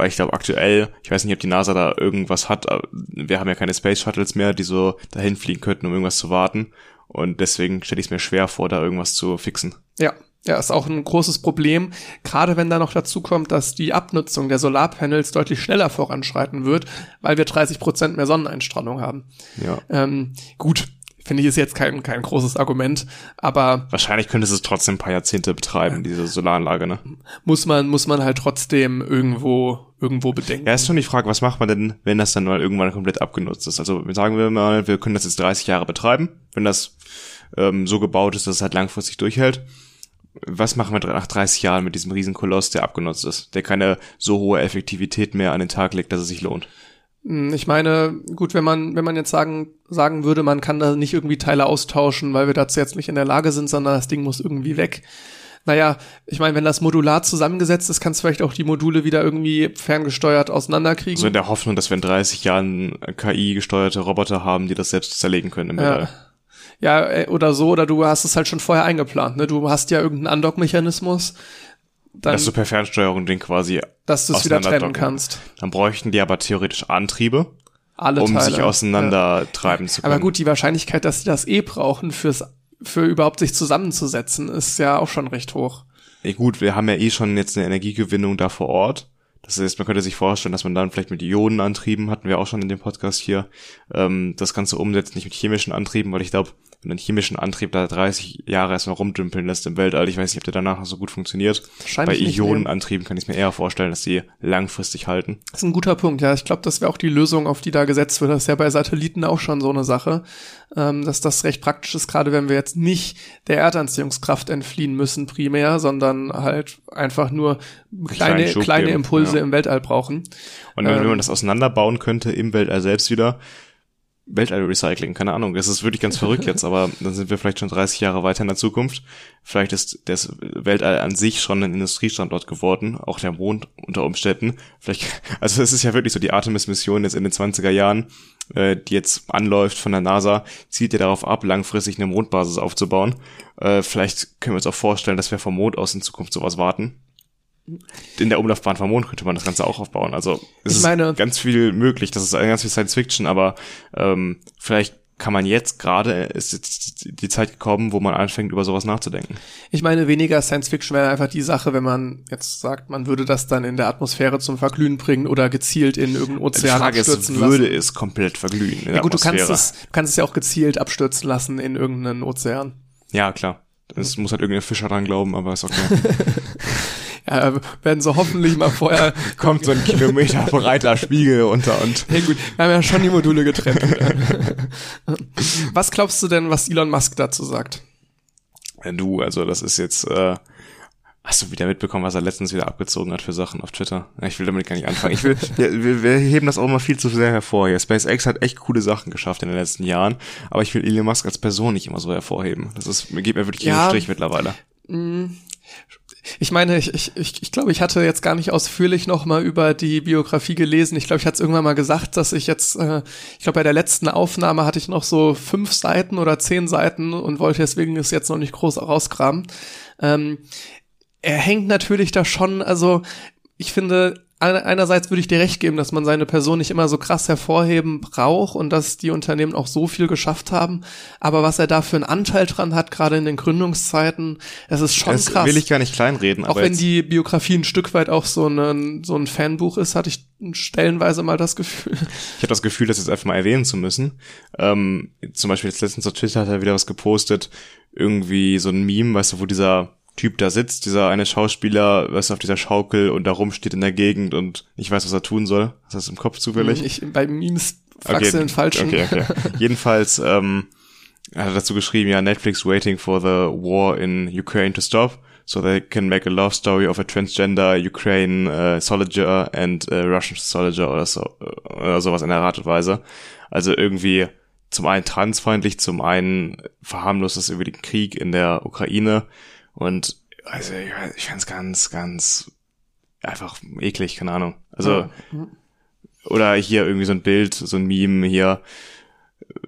weil ich glaube aktuell, ich weiß nicht, ob die NASA da irgendwas hat, wir haben ja keine Space Shuttles mehr, die so dahin fliegen könnten, um irgendwas zu warten. Und deswegen stelle ich es mir schwer vor, da irgendwas zu fixen. Ja, ja, ist auch ein großes Problem, gerade wenn da noch dazu kommt, dass die Abnutzung der Solarpanels deutlich schneller voranschreiten wird, weil wir 30 Prozent mehr Sonneneinstrahlung haben. Ja. Ähm, gut, finde ich, ist jetzt kein, kein großes Argument, aber. Wahrscheinlich könntest du es trotzdem ein paar Jahrzehnte betreiben, diese Solaranlage, ne? Muss man, muss man halt trotzdem irgendwo, irgendwo bedenken. Ja, ist schon die Frage, was macht man denn, wenn das dann mal irgendwann komplett abgenutzt ist? Also, sagen wir mal, wir können das jetzt 30 Jahre betreiben, wenn das ähm, so gebaut ist, dass es halt langfristig durchhält. Was machen wir nach 30 Jahren mit diesem Riesenkoloss, der abgenutzt ist, der keine so hohe Effektivität mehr an den Tag legt, dass es sich lohnt? Hm, ich meine, gut, wenn man, wenn man jetzt sagen, sagen würde, man kann da nicht irgendwie Teile austauschen, weil wir dazu jetzt nicht in der Lage sind, sondern das Ding muss irgendwie weg. Naja, ich meine, wenn das modular zusammengesetzt ist, kannst du vielleicht auch die Module wieder irgendwie ferngesteuert auseinanderkriegen. So in der Hoffnung, dass wir in 30 Jahren KI-gesteuerte Roboter haben, die das selbst zerlegen können im ja. Ja, äh, oder so, oder du hast es halt schon vorher eingeplant, ne? Du hast ja irgendeinen Andock-Mechanismus, dann, dass du per Fernsteuerung den quasi dass du es wieder trennen kannst. Dann bräuchten die aber theoretisch Antriebe, Alle um Teile. sich auseinander treiben zu können. Aber gut, die Wahrscheinlichkeit, dass sie das eh brauchen fürs für überhaupt sich zusammenzusetzen, ist ja auch schon recht hoch. Ja, gut, wir haben ja eh schon jetzt eine Energiegewinnung da vor Ort. Das heißt, man könnte sich vorstellen, dass man dann vielleicht mit Ionenantrieben, hatten wir auch schon in dem Podcast hier, ähm, das Ganze umsetzt, nicht mit chemischen Antrieben, weil ich glaube, wenn einen chemischen Antrieb da 30 Jahre erstmal rumdümpeln lässt im Weltall, ich weiß nicht, ob der danach noch so gut funktioniert. Bei Ionenantrieben kann ich mir eher vorstellen, dass die langfristig halten. Das ist ein guter Punkt, ja. Ich glaube, das wäre auch die Lösung, auf die da gesetzt wird. Das ist ja bei Satelliten auch schon so eine Sache, ähm, dass das recht praktisch ist, gerade wenn wir jetzt nicht der Erdanziehungskraft entfliehen müssen primär, sondern halt einfach nur kleine, kleine geben, Impulse ja. im Weltall brauchen. Und wenn ähm, man das auseinanderbauen könnte im Weltall selbst wieder, Weltall-Recycling, keine Ahnung. Das ist wirklich ganz verrückt jetzt, aber dann sind wir vielleicht schon 30 Jahre weiter in der Zukunft. Vielleicht ist das Weltall an sich schon ein Industriestandort geworden, auch der Mond unter Umständen. Vielleicht, also es ist ja wirklich so die Artemis-Mission jetzt in den 20er Jahren, äh, die jetzt anläuft von der NASA, zielt ja darauf ab, langfristig eine Mondbasis aufzubauen. Äh, vielleicht können wir uns auch vorstellen, dass wir vom Mond aus in Zukunft sowas warten in der Umlaufbahn vom Mond könnte man das Ganze auch aufbauen. Also es ich meine, ist ganz viel möglich. Das ist ganz viel Science Fiction, aber ähm, vielleicht kann man jetzt gerade, ist jetzt die Zeit gekommen, wo man anfängt, über sowas nachzudenken. Ich meine, weniger Science Fiction wäre einfach die Sache, wenn man jetzt sagt, man würde das dann in der Atmosphäre zum Verglühen bringen oder gezielt in irgendeinen Ozean die Frage abstürzen ist, würde es komplett verglühen ja gut, du kannst es, du kannst es ja auch gezielt abstürzen lassen in irgendeinen Ozean. Ja, klar. Es muss halt irgendein Fischer dran glauben, aber ist okay. ja, werden sie hoffentlich mal vorher. Kommt so ein Kilometer breiter Spiegel unter und. Ja gut, wir haben ja schon die Module getrennt. was glaubst du denn, was Elon Musk dazu sagt? Du, also das ist jetzt, äh, Hast du wieder mitbekommen, was er letztens wieder abgezogen hat für Sachen auf Twitter? Ich will damit gar nicht anfangen. Ich will, wir, wir heben das auch immer viel zu sehr hervor hier. SpaceX hat echt coole Sachen geschafft in den letzten Jahren, aber ich will Elon Musk als Person nicht immer so hervorheben. Das ist, mir geht mir wirklich ja, den Strich mittlerweile. Ich meine, ich, ich, ich, glaube, ich hatte jetzt gar nicht ausführlich noch mal über die Biografie gelesen. Ich glaube, ich hatte es irgendwann mal gesagt, dass ich jetzt, äh, ich glaube, bei der letzten Aufnahme hatte ich noch so fünf Seiten oder zehn Seiten und wollte deswegen es jetzt noch nicht groß rauskramen. Ähm, er hängt natürlich da schon, also ich finde, einerseits würde ich dir recht geben, dass man seine Person nicht immer so krass hervorheben braucht und dass die Unternehmen auch so viel geschafft haben. Aber was er da für einen Anteil dran hat, gerade in den Gründungszeiten, das ist schon das krass. will ich gar nicht kleinreden. Auch wenn die Biografie ein Stück weit auch so ein, so ein Fanbuch ist, hatte ich stellenweise mal das Gefühl. Ich habe das Gefühl, das jetzt einfach mal erwähnen zu müssen. Ähm, zum Beispiel jetzt letztens auf Twitter hat er wieder was gepostet, irgendwie so ein Meme, weißt du, wo dieser Typ da sitzt, dieser eine Schauspieler, was auf dieser Schaukel und da rumsteht in der Gegend und ich weiß, was er tun soll. Hast du das im Kopf zufällig? Ich, bei Memes fragst okay, du den falschen. Okay, okay. Jedenfalls ähm, hat er dazu geschrieben, ja, Netflix waiting for the war in Ukraine to stop, so they can make a love story of a transgender Ukraine uh, soldier and a Russian soldier oder so oder sowas in der Art und Weise. Also irgendwie zum einen transfeindlich, zum einen verharmlost es über den Krieg in der Ukraine und also ich, ich fand es ganz, ganz einfach eklig, keine Ahnung. Also mhm. oder hier irgendwie so ein Bild, so ein Meme hier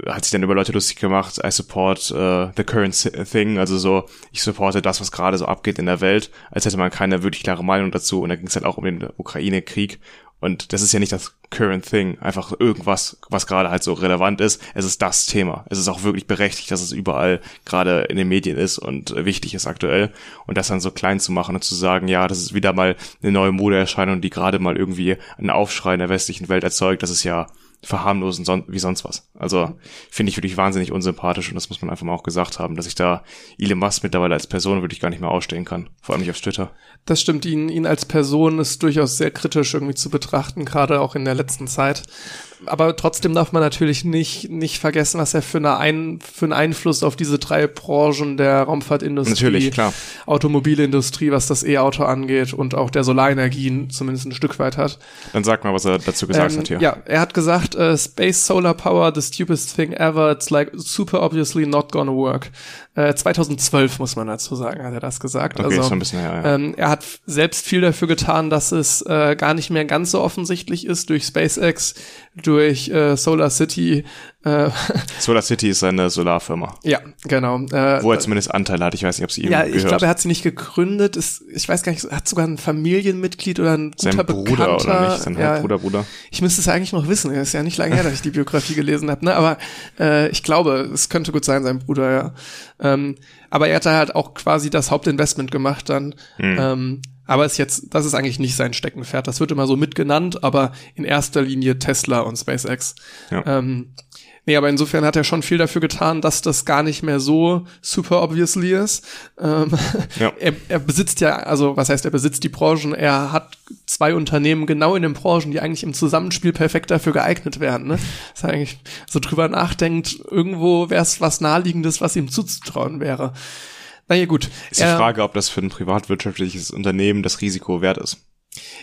hat sich dann über Leute lustig gemacht, I support uh, the current thing, also so, ich supporte das, was gerade so abgeht in der Welt, als hätte man keine wirklich klare Meinung dazu und da ging es halt auch um den Ukraine-Krieg und das ist ja nicht das current thing, einfach irgendwas, was gerade halt so relevant ist. Es ist das Thema. Es ist auch wirklich berechtigt, dass es überall gerade in den Medien ist und wichtig ist aktuell. Und das dann so klein zu machen und zu sagen, ja, das ist wieder mal eine neue Modeerscheinung, die gerade mal irgendwie einen Aufschrei in der westlichen Welt erzeugt, das ist ja verharmlosen son wie sonst was. Also finde ich wirklich wahnsinnig unsympathisch und das muss man einfach mal auch gesagt haben, dass ich da Elon Musk mittlerweile als Person wirklich gar nicht mehr ausstehen kann, vor allem nicht auf Twitter. Das stimmt, ihn, ihn als Person ist durchaus sehr kritisch irgendwie zu betrachten, gerade auch in der letzten Zeit aber trotzdem darf man natürlich nicht, nicht vergessen, was er für, eine Ein, für einen Einfluss auf diese drei Branchen der Raumfahrtindustrie, natürlich, klar. Automobilindustrie, was das E-Auto angeht und auch der Solarenergien zumindest ein Stück weit hat. Dann sag mal, was er dazu gesagt ähm, hat hier. Ja, er hat gesagt, uh, Space Solar Power, the stupidest thing ever, it's like super obviously not gonna work. Äh, 2012 muss man dazu sagen, hat er das gesagt. Okay, also, schon ein bisschen her, ja. ähm, er hat selbst viel dafür getan, dass es äh, gar nicht mehr ganz so offensichtlich ist durch SpaceX, durch äh, Solar City. Äh, Solar City ist seine Solarfirma. Ja, genau. Äh, Wo er zumindest Anteile hat. Ich weiß nicht, ob sie ihm Ja, ich glaube, er hat sie nicht gegründet. Ist, ich weiß gar nicht, hat sogar ein Familienmitglied oder ein Sein guter Bruder Bekannter. oder nicht? Sein ja, Bruder, Bruder. Ich müsste es eigentlich noch wissen. Es ist ja nicht lange her, dass ich die Biografie gelesen habe. Ne? Aber äh, ich glaube, es könnte gut sein, sein Bruder, ja. Ähm, aber er hat halt auch quasi das Hauptinvestment gemacht dann. Hm. Ähm, aber ist jetzt, das ist eigentlich nicht sein Steckenpferd. Das wird immer so mitgenannt, aber in erster Linie Tesla und SpaceX. Ja. Ähm, nee, aber insofern hat er schon viel dafür getan, dass das gar nicht mehr so super obviously ist. Ähm, ja. er, er besitzt ja, also was heißt, er besitzt die Branchen, er hat zwei Unternehmen genau in den Branchen, die eigentlich im Zusammenspiel perfekt dafür geeignet werden. Ne? Das eigentlich so drüber nachdenkt, irgendwo wäre es was Naheliegendes, was ihm zuzutrauen wäre. Naja, gut. Ist die Frage, ob das für ein privatwirtschaftliches Unternehmen das Risiko wert ist.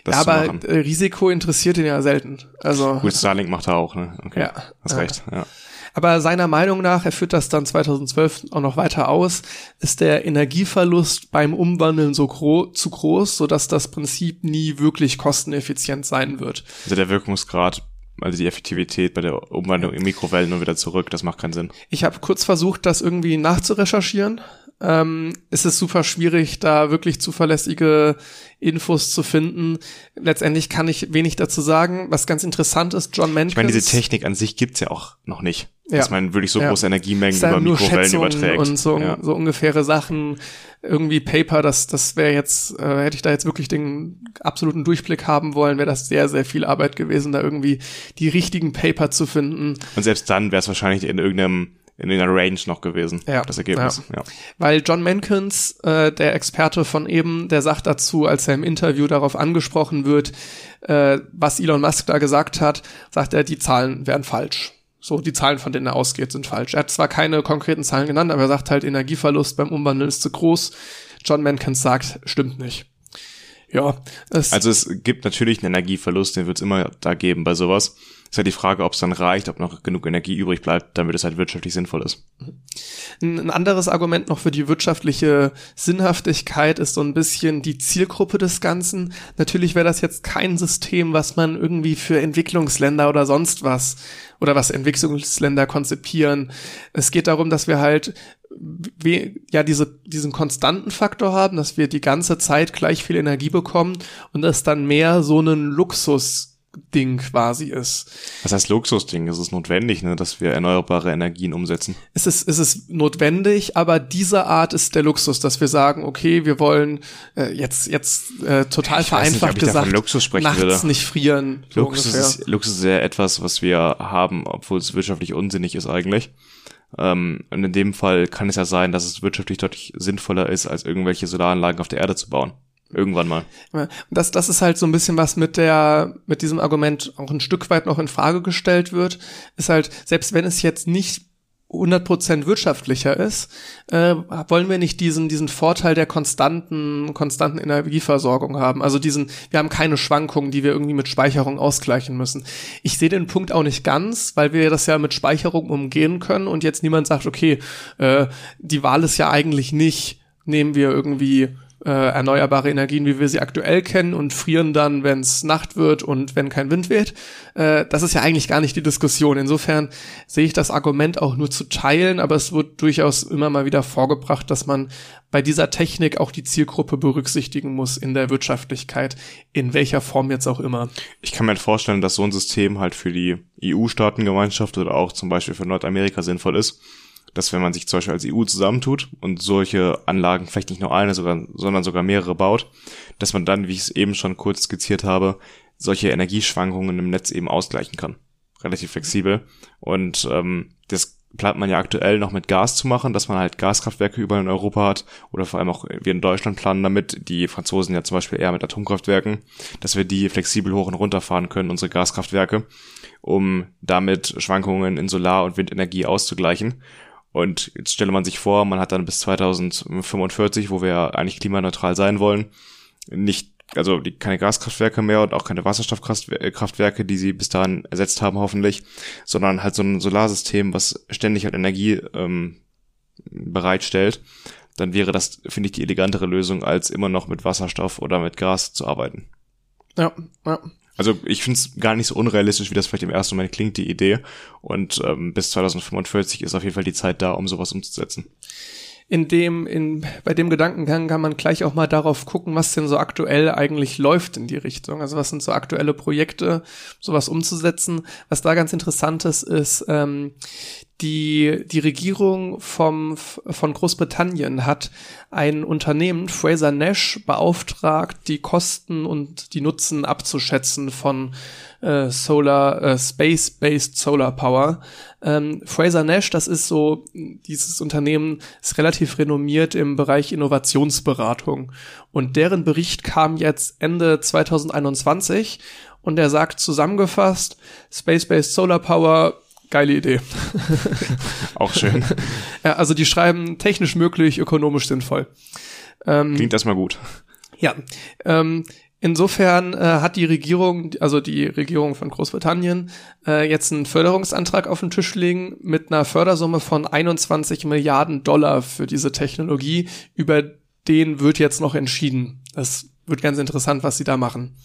Das ja, aber äh, Risiko interessiert ihn ja selten. Also gut, Starlink macht er auch, ne? Okay, ja, hast recht. Ja. Aber seiner Meinung nach, er führt das dann 2012 auch noch weiter aus, ist der Energieverlust beim Umwandeln so gro zu groß, sodass das Prinzip nie wirklich kosteneffizient sein wird. Also der Wirkungsgrad also die Effektivität bei der Umwandlung in Mikrowellen nur wieder zurück, das macht keinen Sinn. Ich habe kurz versucht, das irgendwie nachzurecherchieren, ähm, ist es super schwierig, da wirklich zuverlässige Infos zu finden. Letztendlich kann ich wenig dazu sagen. Was ganz interessant ist, John Menkins. Ich meine, diese Technik an sich gibt's ja auch noch nicht. Ja. Dass man wirklich so ja. große Energiemengen über Mikrowellen überträgt. Und so, ja. so ungefähre Sachen. Irgendwie Paper, das, das wäre jetzt, äh, hätte ich da jetzt wirklich den absoluten Durchblick haben wollen, wäre das sehr, sehr viel Arbeit gewesen, da irgendwie die richtigen Paper zu finden. Und selbst dann wäre es wahrscheinlich in irgendeinem in der Range noch gewesen, ja, das Ergebnis. Ja. ja. Weil John Mankins, äh, der Experte von eben, der sagt dazu, als er im Interview darauf angesprochen wird, äh, was Elon Musk da gesagt hat, sagt er, die Zahlen wären falsch. So, die Zahlen, von denen er ausgeht, sind falsch. Er hat zwar keine konkreten Zahlen genannt, aber er sagt halt, Energieverlust beim Umwandeln ist zu groß. John Mankins sagt, stimmt nicht. Ja. Es also es gibt natürlich einen Energieverlust, den wird es immer da geben bei sowas. Ist halt die Frage, ob es dann reicht, ob noch genug Energie übrig bleibt, damit es halt wirtschaftlich sinnvoll ist. Ein anderes Argument noch für die wirtschaftliche Sinnhaftigkeit ist so ein bisschen die Zielgruppe des Ganzen. Natürlich wäre das jetzt kein System, was man irgendwie für Entwicklungsländer oder sonst was oder was Entwicklungsländer konzipieren. Es geht darum, dass wir halt ja diese, diesen konstanten Faktor haben, dass wir die ganze Zeit gleich viel Energie bekommen und es dann mehr so einen Luxus Ding quasi ist. Was heißt Luxusding? Es ist notwendig, ne, dass wir erneuerbare Energien umsetzen. Es ist, es ist notwendig, aber diese Art ist der Luxus, dass wir sagen, okay, wir wollen äh, jetzt jetzt äh, total ich vereinfacht nicht, gesagt Luxus nachts würde. nicht frieren. So Luxus, ist, Luxus ist ja etwas, was wir haben, obwohl es wirtschaftlich unsinnig ist eigentlich. Ähm, und in dem Fall kann es ja sein, dass es wirtschaftlich deutlich sinnvoller ist, als irgendwelche Solaranlagen auf der Erde zu bauen. Irgendwann mal. Das, das ist halt so ein bisschen was mit der, mit diesem Argument auch ein Stück weit noch in Frage gestellt wird, ist halt, selbst wenn es jetzt nicht 100% wirtschaftlicher ist, äh, wollen wir nicht diesen, diesen Vorteil der konstanten, konstanten Energieversorgung haben. Also diesen, wir haben keine Schwankungen, die wir irgendwie mit Speicherung ausgleichen müssen. Ich sehe den Punkt auch nicht ganz, weil wir das ja mit Speicherung umgehen können und jetzt niemand sagt, okay, äh, die Wahl ist ja eigentlich nicht, nehmen wir irgendwie äh, erneuerbare Energien, wie wir sie aktuell kennen und frieren dann, wenn es Nacht wird und wenn kein Wind weht. Äh, das ist ja eigentlich gar nicht die Diskussion. Insofern sehe ich das Argument auch nur zu teilen, aber es wird durchaus immer mal wieder vorgebracht, dass man bei dieser Technik auch die Zielgruppe berücksichtigen muss in der Wirtschaftlichkeit, in welcher Form jetzt auch immer. Ich kann mir halt vorstellen, dass so ein System halt für die EU-Staatengemeinschaft oder auch zum Beispiel für Nordamerika sinnvoll ist dass wenn man sich zum Beispiel als EU zusammentut und solche Anlagen vielleicht nicht nur eine, sogar, sondern sogar mehrere baut, dass man dann, wie ich es eben schon kurz skizziert habe, solche Energieschwankungen im Netz eben ausgleichen kann. Relativ flexibel. Und ähm, das plant man ja aktuell noch mit Gas zu machen, dass man halt Gaskraftwerke überall in Europa hat oder vor allem auch wir in Deutschland planen damit, die Franzosen ja zum Beispiel eher mit Atomkraftwerken, dass wir die flexibel hoch und runter fahren können, unsere Gaskraftwerke, um damit Schwankungen in Solar- und Windenergie auszugleichen. Und jetzt stelle man sich vor, man hat dann bis 2045, wo wir eigentlich klimaneutral sein wollen, nicht, also keine Gaskraftwerke mehr und auch keine Wasserstoffkraftwerke, die sie bis dahin ersetzt haben, hoffentlich, sondern halt so ein Solarsystem, was ständig halt Energie ähm, bereitstellt, dann wäre das, finde ich, die elegantere Lösung, als immer noch mit Wasserstoff oder mit Gas zu arbeiten. Ja, ja. Also ich finde es gar nicht so unrealistisch, wie das vielleicht im ersten Moment klingt, die Idee. Und ähm, bis 2045 ist auf jeden Fall die Zeit da, um sowas umzusetzen. In dem, in, bei dem Gedankengang kann man gleich auch mal darauf gucken, was denn so aktuell eigentlich läuft in die Richtung. Also was sind so aktuelle Projekte, sowas umzusetzen. Was da ganz interessant ist, ist, ähm, die, die Regierung vom, von Großbritannien hat ein Unternehmen, Fraser Nash, beauftragt, die Kosten und die Nutzen abzuschätzen von äh, Solar, äh, Space-Based Solar Power. Ähm, Fraser Nash, das ist so, dieses Unternehmen ist relativ renommiert im Bereich Innovationsberatung. Und deren Bericht kam jetzt Ende 2021 und er sagt zusammengefasst, Space-Based Solar Power geile Idee. Auch schön. ja, also die schreiben technisch möglich, ökonomisch sinnvoll. Ähm, Klingt erstmal gut. Ja. Ähm, insofern äh, hat die Regierung, also die Regierung von Großbritannien, äh, jetzt einen Förderungsantrag auf den Tisch legen mit einer Fördersumme von 21 Milliarden Dollar für diese Technologie. Über den wird jetzt noch entschieden. Das wird ganz interessant, was sie da machen.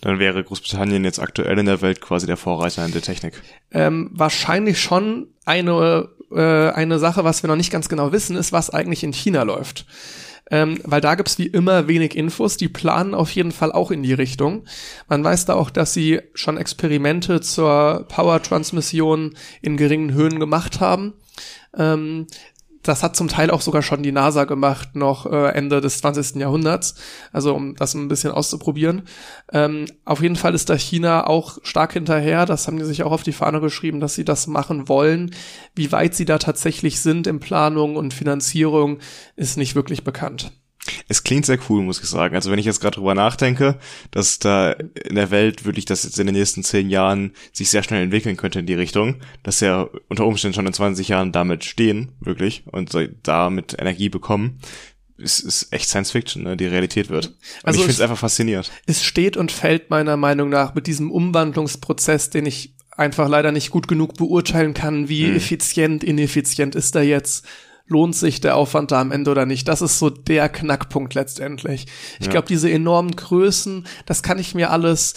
Dann wäre Großbritannien jetzt aktuell in der Welt quasi der Vorreiter in der Technik. Ähm, wahrscheinlich schon eine, äh, eine Sache, was wir noch nicht ganz genau wissen, ist, was eigentlich in China läuft. Ähm, weil da gibt's wie immer wenig Infos. Die planen auf jeden Fall auch in die Richtung. Man weiß da auch, dass sie schon Experimente zur Power-Transmission in geringen Höhen gemacht haben. Ähm, das hat zum Teil auch sogar schon die NASA gemacht, noch äh, Ende des 20. Jahrhunderts, also um das ein bisschen auszuprobieren. Ähm, auf jeden Fall ist da China auch stark hinterher, das haben die sich auch auf die Fahne geschrieben, dass sie das machen wollen. Wie weit sie da tatsächlich sind in Planung und Finanzierung, ist nicht wirklich bekannt. Es klingt sehr cool, muss ich sagen. Also wenn ich jetzt gerade drüber nachdenke, dass da in der Welt wirklich das jetzt in den nächsten zehn Jahren sich sehr schnell entwickeln könnte in die Richtung, dass ja unter Umständen schon in 20 Jahren damit stehen, wirklich, und damit Energie bekommen, ist, ist echt Science Fiction, ne, die Realität wird. Und also ich finde es einfach faszinierend. Es steht und fällt meiner Meinung nach mit diesem Umwandlungsprozess, den ich einfach leider nicht gut genug beurteilen kann, wie hm. effizient, ineffizient ist er jetzt lohnt sich der Aufwand da am Ende oder nicht? Das ist so der Knackpunkt letztendlich. Ich ja. glaube, diese enormen Größen, das kann ich mir alles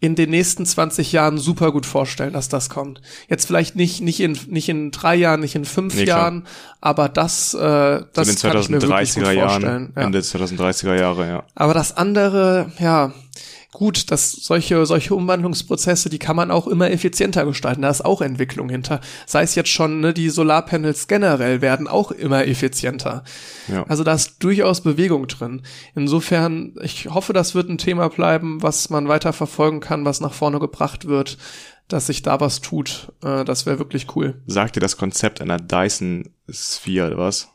in den nächsten 20 Jahren super gut vorstellen, dass das kommt. Jetzt vielleicht nicht nicht in nicht in drei Jahren, nicht in fünf nee, Jahren, aber das äh, das so kann ich mir wirklich gut vorstellen. Ja. Ende 2030er Jahre, ja. Aber das andere, ja, gut, dass solche, solche Umwandlungsprozesse, die kann man auch immer effizienter gestalten. Da ist auch Entwicklung hinter. Sei es jetzt schon, ne, die Solarpanels generell werden auch immer effizienter. Ja. Also da ist durchaus Bewegung drin. Insofern, ich hoffe, das wird ein Thema bleiben, was man weiter verfolgen kann, was nach vorne gebracht wird dass sich da was tut. Äh, das wäre wirklich cool. Sagt dir das Konzept einer Dyson Sphere was?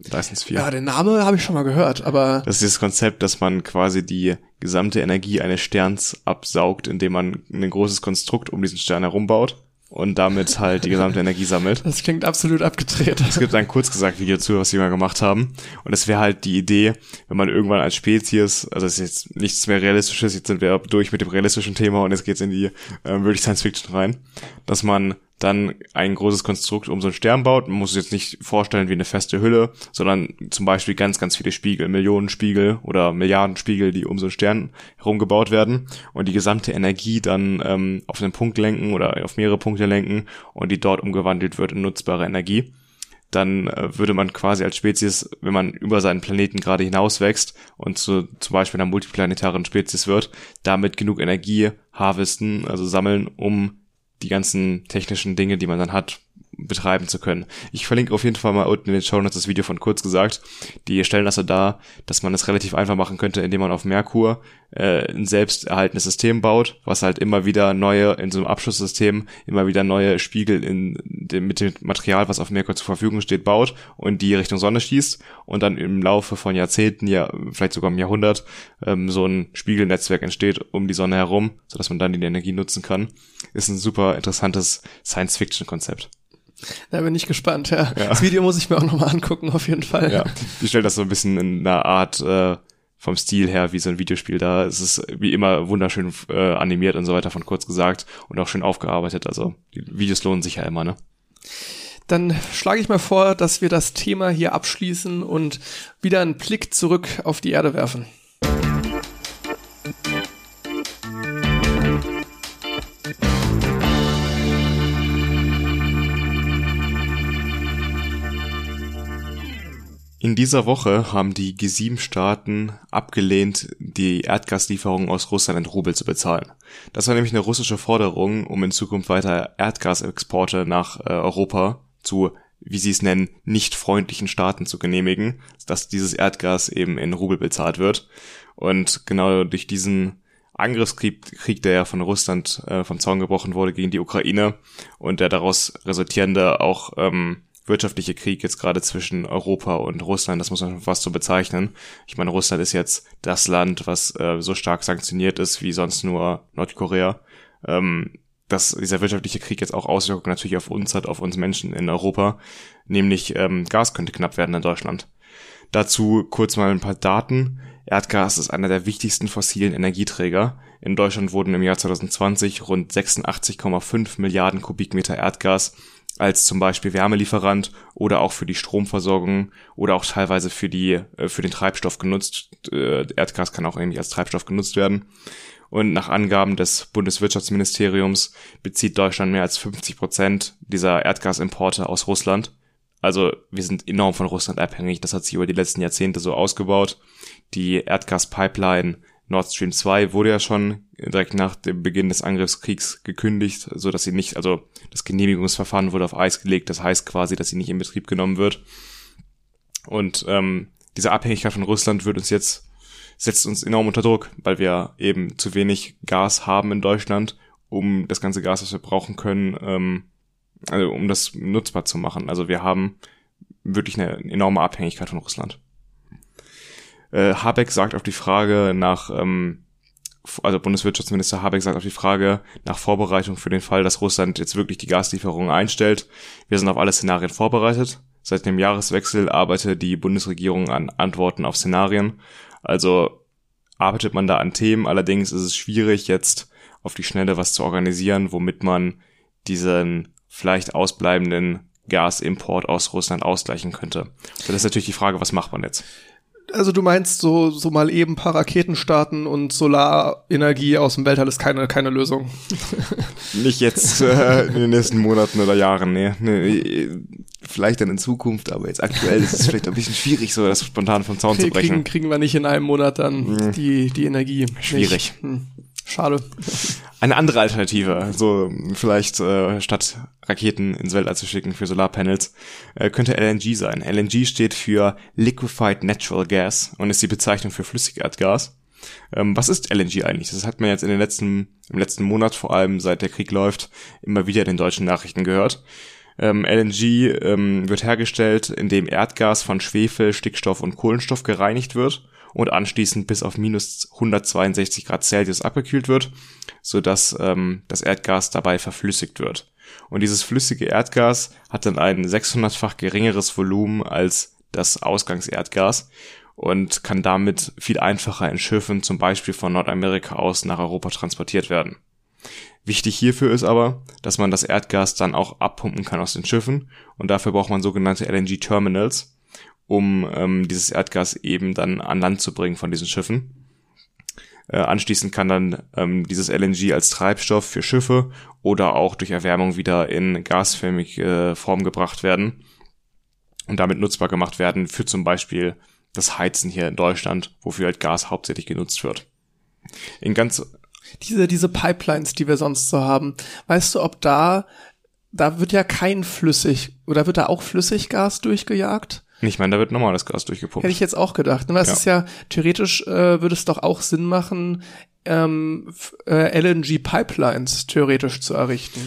Dyson Sphere. Ja, den Name habe ich schon mal gehört, aber. Das ist das Konzept, dass man quasi die gesamte Energie eines Sterns absaugt, indem man ein großes Konstrukt um diesen Stern herum baut und damit halt die gesamte Energie sammelt. Das klingt absolut abgedreht. Es gibt ein kurz gesagt Video zu, was sie mal gemacht haben. Und es wäre halt die Idee, wenn man irgendwann als Spezies, also es ist jetzt nichts mehr Realistisches, jetzt sind wir durch mit dem realistischen Thema und jetzt geht's in die äh, wirklich Science Fiction rein, dass man dann ein großes Konstrukt um so einen Stern baut. Man muss es jetzt nicht vorstellen wie eine feste Hülle, sondern zum Beispiel ganz, ganz viele Spiegel, Millionen Spiegel oder Milliarden Spiegel, die um so einen Stern herum gebaut werden und die gesamte Energie dann ähm, auf einen Punkt lenken oder auf mehrere Punkte lenken und die dort umgewandelt wird in nutzbare Energie dann äh, würde man quasi als Spezies, wenn man über seinen Planeten gerade hinaus wächst und zu, zum Beispiel einer multiplanetaren Spezies wird, damit genug Energie harvesten, also sammeln, um die ganzen technischen Dinge, die man dann hat, betreiben zu können. Ich verlinke auf jeden Fall mal unten in den Show Notes das Video von kurz gesagt. Die stellen das so dar, dass man es relativ einfach machen könnte, indem man auf Merkur äh, ein selbst erhaltenes System baut, was halt immer wieder neue, in so einem Abschlusssystem, immer wieder neue Spiegel in dem, mit dem Material, was auf Merkur zur Verfügung steht, baut und die Richtung Sonne schießt und dann im Laufe von Jahrzehnten, ja, vielleicht sogar im Jahrhundert, ähm, so ein Spiegelnetzwerk entsteht um die Sonne herum, sodass man dann die Energie nutzen kann. Ist ein super interessantes Science-Fiction-Konzept. Da bin ich gespannt, ja. ja. Das Video muss ich mir auch nochmal angucken, auf jeden Fall. Ja, die stellt das so ein bisschen in einer Art äh, vom Stil her wie so ein Videospiel da. Es ist wie immer wunderschön äh, animiert und so weiter von kurz gesagt und auch schön aufgearbeitet. Also die Videos lohnen sich ja immer, ne? Dann schlage ich mal vor, dass wir das Thema hier abschließen und wieder einen Blick zurück auf die Erde werfen. In dieser Woche haben die G7-Staaten abgelehnt, die Erdgaslieferungen aus Russland in Rubel zu bezahlen. Das war nämlich eine russische Forderung, um in Zukunft weiter Erdgasexporte nach äh, Europa zu, wie sie es nennen, nicht freundlichen Staaten zu genehmigen, dass dieses Erdgas eben in Rubel bezahlt wird. Und genau durch diesen Angriffskrieg, Krieg, der ja von Russland äh, vom Zaun gebrochen wurde gegen die Ukraine und der daraus resultierende auch ähm, wirtschaftliche Krieg jetzt gerade zwischen Europa und Russland, das muss man fast so bezeichnen. Ich meine, Russland ist jetzt das Land, was äh, so stark sanktioniert ist wie sonst nur Nordkorea. Ähm, dass dieser wirtschaftliche Krieg jetzt auch Auswirkungen natürlich auf uns hat, auf uns Menschen in Europa, nämlich ähm, Gas könnte knapp werden in Deutschland. Dazu kurz mal ein paar Daten. Erdgas ist einer der wichtigsten fossilen Energieträger. In Deutschland wurden im Jahr 2020 rund 86,5 Milliarden Kubikmeter Erdgas als zum Beispiel Wärmelieferant oder auch für die Stromversorgung oder auch teilweise für die äh, für den Treibstoff genutzt. Äh, Erdgas kann auch irgendwie als Treibstoff genutzt werden. Und nach Angaben des Bundeswirtschaftsministeriums bezieht Deutschland mehr als 50 Prozent dieser Erdgasimporte aus Russland. Also wir sind enorm von Russland abhängig. Das hat sich über die letzten Jahrzehnte so ausgebaut. Die Erdgaspipeline Nord Stream 2 wurde ja schon direkt nach dem Beginn des Angriffskriegs gekündigt, so dass sie nicht, also das Genehmigungsverfahren wurde auf Eis gelegt. Das heißt quasi, dass sie nicht in Betrieb genommen wird. Und ähm, diese Abhängigkeit von Russland wird uns jetzt setzt uns enorm unter Druck, weil wir eben zu wenig Gas haben in Deutschland, um das ganze Gas, was wir brauchen können, ähm, also um das nutzbar zu machen. Also wir haben wirklich eine enorme Abhängigkeit von Russland. Äh, Habeck sagt auf die Frage nach, ähm, also Bundeswirtschaftsminister Habeck sagt auf die Frage nach Vorbereitung für den Fall, dass Russland jetzt wirklich die Gaslieferungen einstellt. Wir sind auf alle Szenarien vorbereitet. Seit dem Jahreswechsel arbeitet die Bundesregierung an Antworten auf Szenarien. Also arbeitet man da an Themen. Allerdings ist es schwierig, jetzt auf die Schnelle was zu organisieren, womit man diesen vielleicht ausbleibenden Gasimport aus Russland ausgleichen könnte. Das ist natürlich die Frage, was macht man jetzt? Also du meinst so, so mal eben paar Raketen starten und Solarenergie aus dem Weltall ist keine, keine Lösung. Nicht jetzt äh, in den nächsten Monaten oder Jahren, nee. nee. Vielleicht dann in Zukunft, aber jetzt aktuell ist es vielleicht ein bisschen schwierig, so das spontan vom Zaun zu brechen. Kriegen, kriegen wir nicht in einem Monat dann mhm. die, die Energie. Schwierig. Hm. Schade. Eine andere Alternative, so vielleicht äh, statt Raketen ins Weltall zu schicken für Solarpanels, äh, könnte LNG sein. LNG steht für Liquefied Natural Gas und ist die Bezeichnung für Flüssigerdgas. Ähm, was ist LNG eigentlich? Das hat man jetzt in den letzten, im letzten Monat, vor allem seit der Krieg läuft, immer wieder in den deutschen Nachrichten gehört. Ähm, LNG ähm, wird hergestellt, indem Erdgas von Schwefel, Stickstoff und Kohlenstoff gereinigt wird und anschließend bis auf minus 162 Grad Celsius abgekühlt wird, so dass ähm, das Erdgas dabei verflüssigt wird. Und dieses flüssige Erdgas hat dann ein 600-fach geringeres Volumen als das Ausgangserdgas und kann damit viel einfacher in Schiffen zum Beispiel von Nordamerika aus nach Europa transportiert werden. Wichtig hierfür ist aber, dass man das Erdgas dann auch abpumpen kann aus den Schiffen und dafür braucht man sogenannte LNG-Terminals, um ähm, dieses Erdgas eben dann an Land zu bringen von diesen Schiffen. Äh, anschließend kann dann ähm, dieses LNG als Treibstoff für Schiffe oder auch durch Erwärmung wieder in gasförmige Form gebracht werden und damit nutzbar gemacht werden für zum Beispiel das Heizen hier in Deutschland, wofür halt Gas hauptsächlich genutzt wird. In ganz diese diese Pipelines, die wir sonst so haben, weißt du, ob da da wird ja kein flüssig oder wird da auch Flüssiggas durchgejagt? Ich meine, da wird normales Gas durchgepumpt. Hätte ich jetzt auch gedacht. Ne? Weil ja. es ist ja, theoretisch äh, würde es doch auch Sinn machen, ähm, äh, LNG-Pipelines theoretisch zu errichten.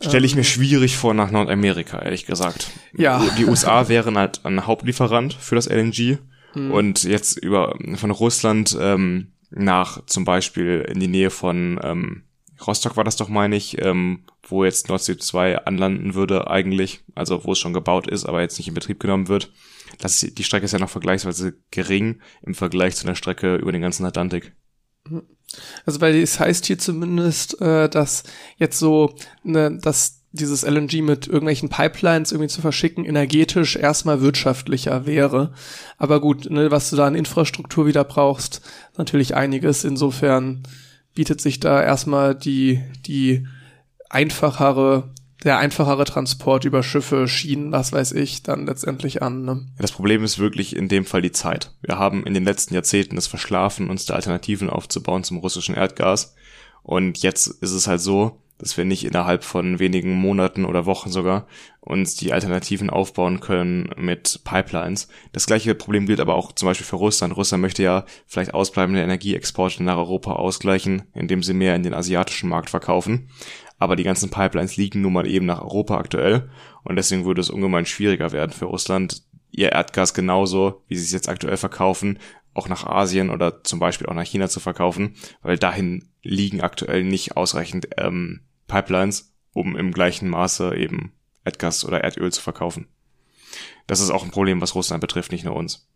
Stelle ich mir ähm. schwierig vor nach Nordamerika, ehrlich gesagt. Ja. Die USA wären halt ein Hauptlieferant für das LNG. Hm. Und jetzt über von Russland ähm, nach zum Beispiel in die Nähe von ähm, Rostock war das doch, meine ich, ähm, wo jetzt Nord Stream 2 anlanden würde eigentlich, also wo es schon gebaut ist, aber jetzt nicht in Betrieb genommen wird. Das, die Strecke ist ja noch vergleichsweise gering im Vergleich zu einer Strecke über den ganzen Atlantik. Also weil es heißt hier zumindest, äh, dass jetzt so, ne, dass dieses LNG mit irgendwelchen Pipelines irgendwie zu verschicken, energetisch erstmal wirtschaftlicher wäre. Aber gut, ne, was du da an Infrastruktur wieder brauchst, natürlich einiges. Insofern bietet sich da erstmal die, die einfachere der einfachere Transport über Schiffe, Schienen, was weiß ich, dann letztendlich an. Ne? Das Problem ist wirklich in dem Fall die Zeit. Wir haben in den letzten Jahrzehnten es verschlafen, uns da Alternativen aufzubauen zum russischen Erdgas. Und jetzt ist es halt so, dass wir nicht innerhalb von wenigen Monaten oder Wochen sogar uns die Alternativen aufbauen können mit Pipelines. Das gleiche Problem gilt aber auch zum Beispiel für Russland. Russland möchte ja vielleicht ausbleibende Energieexporte nach Europa ausgleichen, indem sie mehr in den asiatischen Markt verkaufen aber die ganzen Pipelines liegen nun mal eben nach Europa aktuell und deswegen würde es ungemein schwieriger werden für Russland, ihr Erdgas genauso, wie sie es jetzt aktuell verkaufen, auch nach Asien oder zum Beispiel auch nach China zu verkaufen, weil dahin liegen aktuell nicht ausreichend ähm, Pipelines, um im gleichen Maße eben Erdgas oder Erdöl zu verkaufen. Das ist auch ein Problem, was Russland betrifft, nicht nur uns.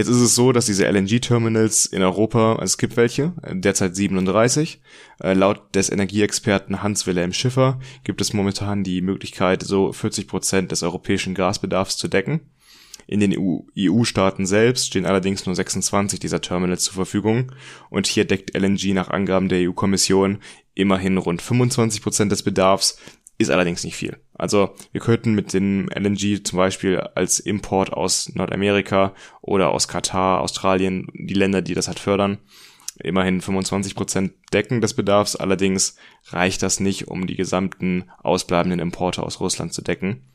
Jetzt ist es so, dass diese LNG-Terminals in Europa, also es gibt welche, derzeit 37. Äh, laut des Energieexperten Hans-Wilhelm Schiffer gibt es momentan die Möglichkeit, so 40 Prozent des europäischen Gasbedarfs zu decken. In den EU-Staaten selbst stehen allerdings nur 26 dieser Terminals zur Verfügung und hier deckt LNG nach Angaben der EU-Kommission immerhin rund 25 Prozent des Bedarfs, ist allerdings nicht viel. Also wir könnten mit dem LNG zum Beispiel als Import aus Nordamerika oder aus Katar, Australien, die Länder, die das halt fördern, immerhin 25 Prozent decken des Bedarfs. Allerdings reicht das nicht, um die gesamten ausbleibenden Importe aus Russland zu decken.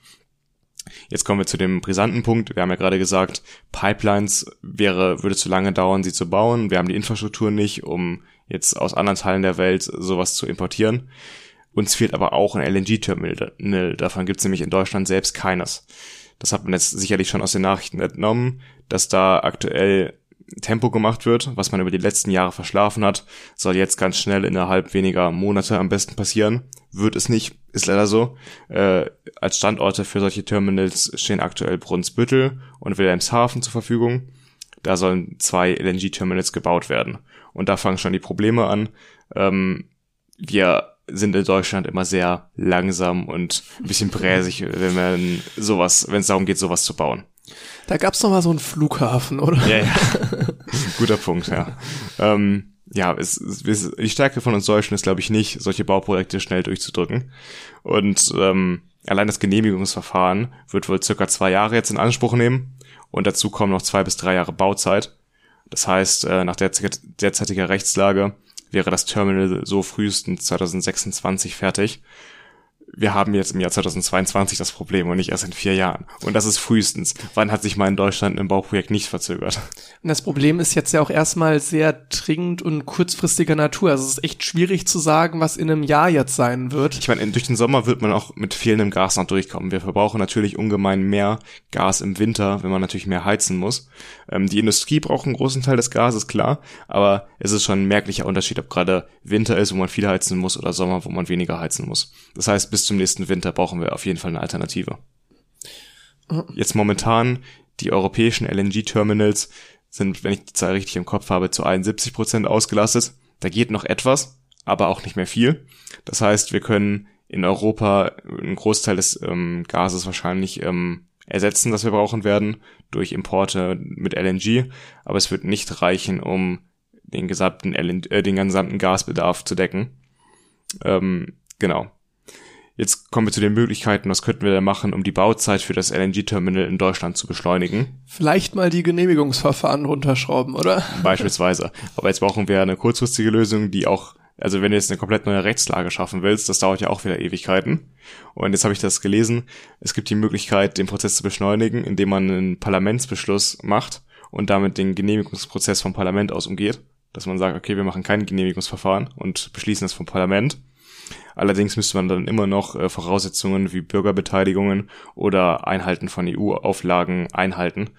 Jetzt kommen wir zu dem brisanten Punkt. Wir haben ja gerade gesagt, Pipelines wäre, würde zu lange dauern, sie zu bauen. Wir haben die Infrastruktur nicht, um jetzt aus anderen Teilen der Welt sowas zu importieren. Uns fehlt aber auch ein LNG-Terminal. Davon gibt es nämlich in Deutschland selbst keines. Das hat man jetzt sicherlich schon aus den Nachrichten entnommen, dass da aktuell Tempo gemacht wird, was man über die letzten Jahre verschlafen hat, soll jetzt ganz schnell innerhalb weniger Monate am besten passieren. Wird es nicht, ist leider so. Äh, als Standorte für solche Terminals stehen aktuell Brunsbüttel und Wilhelmshaven zur Verfügung. Da sollen zwei LNG-Terminals gebaut werden. Und da fangen schon die Probleme an. Ähm, wir sind in Deutschland immer sehr langsam und ein bisschen bräsig, wenn man sowas, wenn es darum geht, sowas zu bauen. Da gab's noch mal so einen Flughafen, oder? Ja, ja. Guter Punkt, ja. Ähm, ja, es, es, die Stärke von uns Deutschen ist, glaube ich, nicht, solche Bauprojekte schnell durchzudrücken. Und ähm, allein das Genehmigungsverfahren wird wohl circa zwei Jahre jetzt in Anspruch nehmen. Und dazu kommen noch zwei bis drei Jahre Bauzeit. Das heißt, äh, nach derzeitiger Rechtslage wäre das Terminal so frühestens 2026 fertig wir haben jetzt im Jahr 2022 das Problem und nicht erst in vier Jahren. Und das ist frühestens. Wann hat sich mal in Deutschland ein Bauprojekt nicht verzögert? Und das Problem ist jetzt ja auch erstmal sehr dringend und kurzfristiger Natur. Also es ist echt schwierig zu sagen, was in einem Jahr jetzt sein wird. Ich meine, durch den Sommer wird man auch mit fehlendem Gas noch durchkommen. Wir verbrauchen natürlich ungemein mehr Gas im Winter, wenn man natürlich mehr heizen muss. Ähm, die Industrie braucht einen großen Teil des Gases, klar. Aber es ist schon ein merklicher Unterschied, ob gerade Winter ist, wo man viel heizen muss oder Sommer, wo man weniger heizen muss. Das heißt, bis zum nächsten Winter brauchen wir auf jeden Fall eine Alternative. Jetzt momentan die europäischen LNG-Terminals sind, wenn ich die Zahl richtig im Kopf habe, zu 71 Prozent ausgelastet. Da geht noch etwas, aber auch nicht mehr viel. Das heißt, wir können in Europa einen Großteil des ähm, Gases wahrscheinlich ähm, ersetzen, das wir brauchen werden, durch Importe mit LNG, aber es wird nicht reichen, um den gesamten, LNG, äh, den gesamten Gasbedarf zu decken. Ähm, genau. Jetzt kommen wir zu den Möglichkeiten, was könnten wir da machen, um die Bauzeit für das LNG-Terminal in Deutschland zu beschleunigen. Vielleicht mal die Genehmigungsverfahren runterschrauben, oder? Beispielsweise. Aber jetzt brauchen wir eine kurzfristige Lösung, die auch, also wenn du jetzt eine komplett neue Rechtslage schaffen willst, das dauert ja auch wieder Ewigkeiten. Und jetzt habe ich das gelesen. Es gibt die Möglichkeit, den Prozess zu beschleunigen, indem man einen Parlamentsbeschluss macht und damit den Genehmigungsprozess vom Parlament aus umgeht. Dass man sagt, okay, wir machen kein Genehmigungsverfahren und beschließen es vom Parlament. Allerdings müsste man dann immer noch äh, Voraussetzungen wie Bürgerbeteiligungen oder Einhalten von EU-Auflagen einhalten.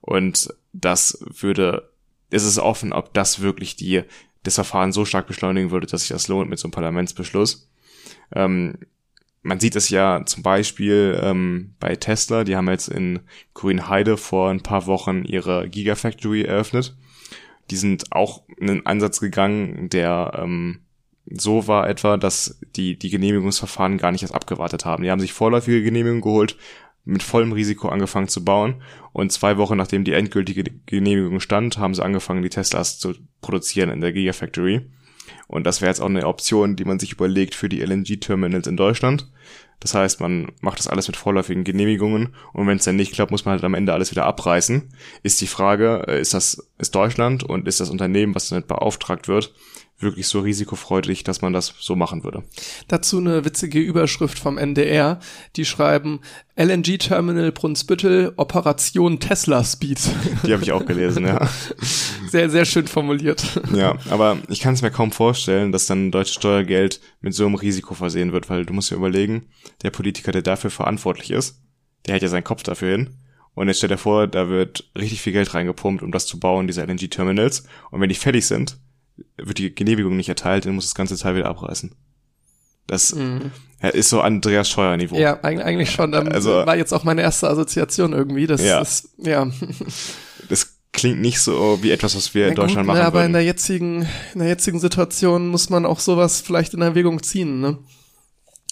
Und das würde, es ist offen, ob das wirklich die, das Verfahren so stark beschleunigen würde, dass sich das lohnt mit so einem Parlamentsbeschluss. Ähm, man sieht es ja zum Beispiel ähm, bei Tesla, die haben jetzt in Grünheide vor ein paar Wochen ihre Gigafactory eröffnet. Die sind auch einen Ansatz gegangen, der ähm, so war etwa, dass die die Genehmigungsverfahren gar nicht erst abgewartet haben. Die haben sich vorläufige Genehmigungen geholt, mit vollem Risiko angefangen zu bauen und zwei Wochen nachdem die endgültige Genehmigung stand, haben sie angefangen, die Teslas zu produzieren in der Gigafactory. Und das wäre jetzt auch eine Option, die man sich überlegt für die LNG-Terminals in Deutschland. Das heißt, man macht das alles mit vorläufigen Genehmigungen und wenn es dann nicht klappt, muss man halt am Ende alles wieder abreißen. Ist die Frage, äh, ist das ist Deutschland und ist das Unternehmen, was damit beauftragt wird, wirklich so risikofreudig, dass man das so machen würde. Dazu eine witzige Überschrift vom NDR, die schreiben LNG-Terminal Brunsbüttel, Operation Tesla Speed. Die habe ich auch gelesen, ja. Sehr, sehr schön formuliert. Ja, aber ich kann es mir kaum vorstellen, dass dann deutsches Steuergeld mit so einem Risiko versehen wird, weil du musst dir überlegen, der Politiker, der dafür verantwortlich ist, der hat ja seinen Kopf dafür hin. Und jetzt stell dir vor, da wird richtig viel Geld reingepumpt, um das zu bauen, diese LNG-Terminals. Und wenn die fertig sind, wird die Genehmigung nicht erteilt, dann muss das ganze Teil wieder abreißen. Das mhm. ist so Andreas Scheuer Niveau. Ja, eigentlich schon. Dann also, war jetzt auch meine erste Assoziation irgendwie. Das ja. ist, ja. Das klingt nicht so wie etwas, was wir ja, in Deutschland gut, machen. Ja, aber würden. in der jetzigen, in der jetzigen Situation muss man auch sowas vielleicht in Erwägung ziehen, ne?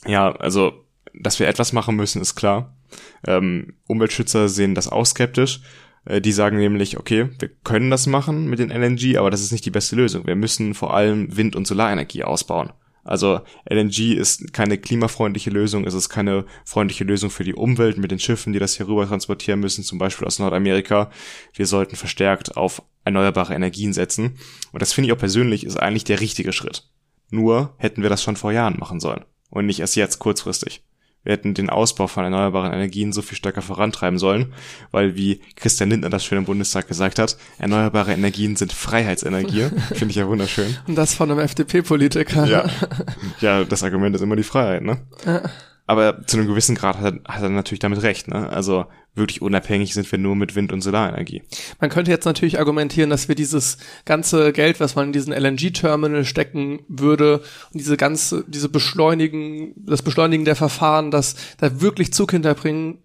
Ja, also, dass wir etwas machen müssen, ist klar. Ähm, Umweltschützer sehen das auch skeptisch. Äh, die sagen nämlich, okay, wir können das machen mit den LNG, aber das ist nicht die beste Lösung. Wir müssen vor allem Wind- und Solarenergie ausbauen. Also LNG ist keine klimafreundliche Lösung, es ist keine freundliche Lösung für die Umwelt mit den Schiffen, die das hier rüber transportieren müssen, zum Beispiel aus Nordamerika. Wir sollten verstärkt auf erneuerbare Energien setzen. Und das finde ich auch persönlich ist eigentlich der richtige Schritt. Nur hätten wir das schon vor Jahren machen sollen und nicht erst jetzt kurzfristig. Wir hätten den Ausbau von erneuerbaren Energien so viel stärker vorantreiben sollen, weil wie Christian Lindner das schön im Bundestag gesagt hat, erneuerbare Energien sind Freiheitsenergie. Finde ich ja wunderschön. Und das von einem FDP-Politiker. Ja. ja, das Argument ist immer die Freiheit, ne? Ja. Aber zu einem gewissen Grad hat er, hat er natürlich damit recht. Ne? Also wirklich unabhängig sind wir nur mit Wind- und Solarenergie. Man könnte jetzt natürlich argumentieren, dass wir dieses ganze Geld, was man in diesen LNG-Terminal stecken würde, und diese ganze, diese Beschleunigen, das Beschleunigen der Verfahren, das da wirklich Zug hinterbringen,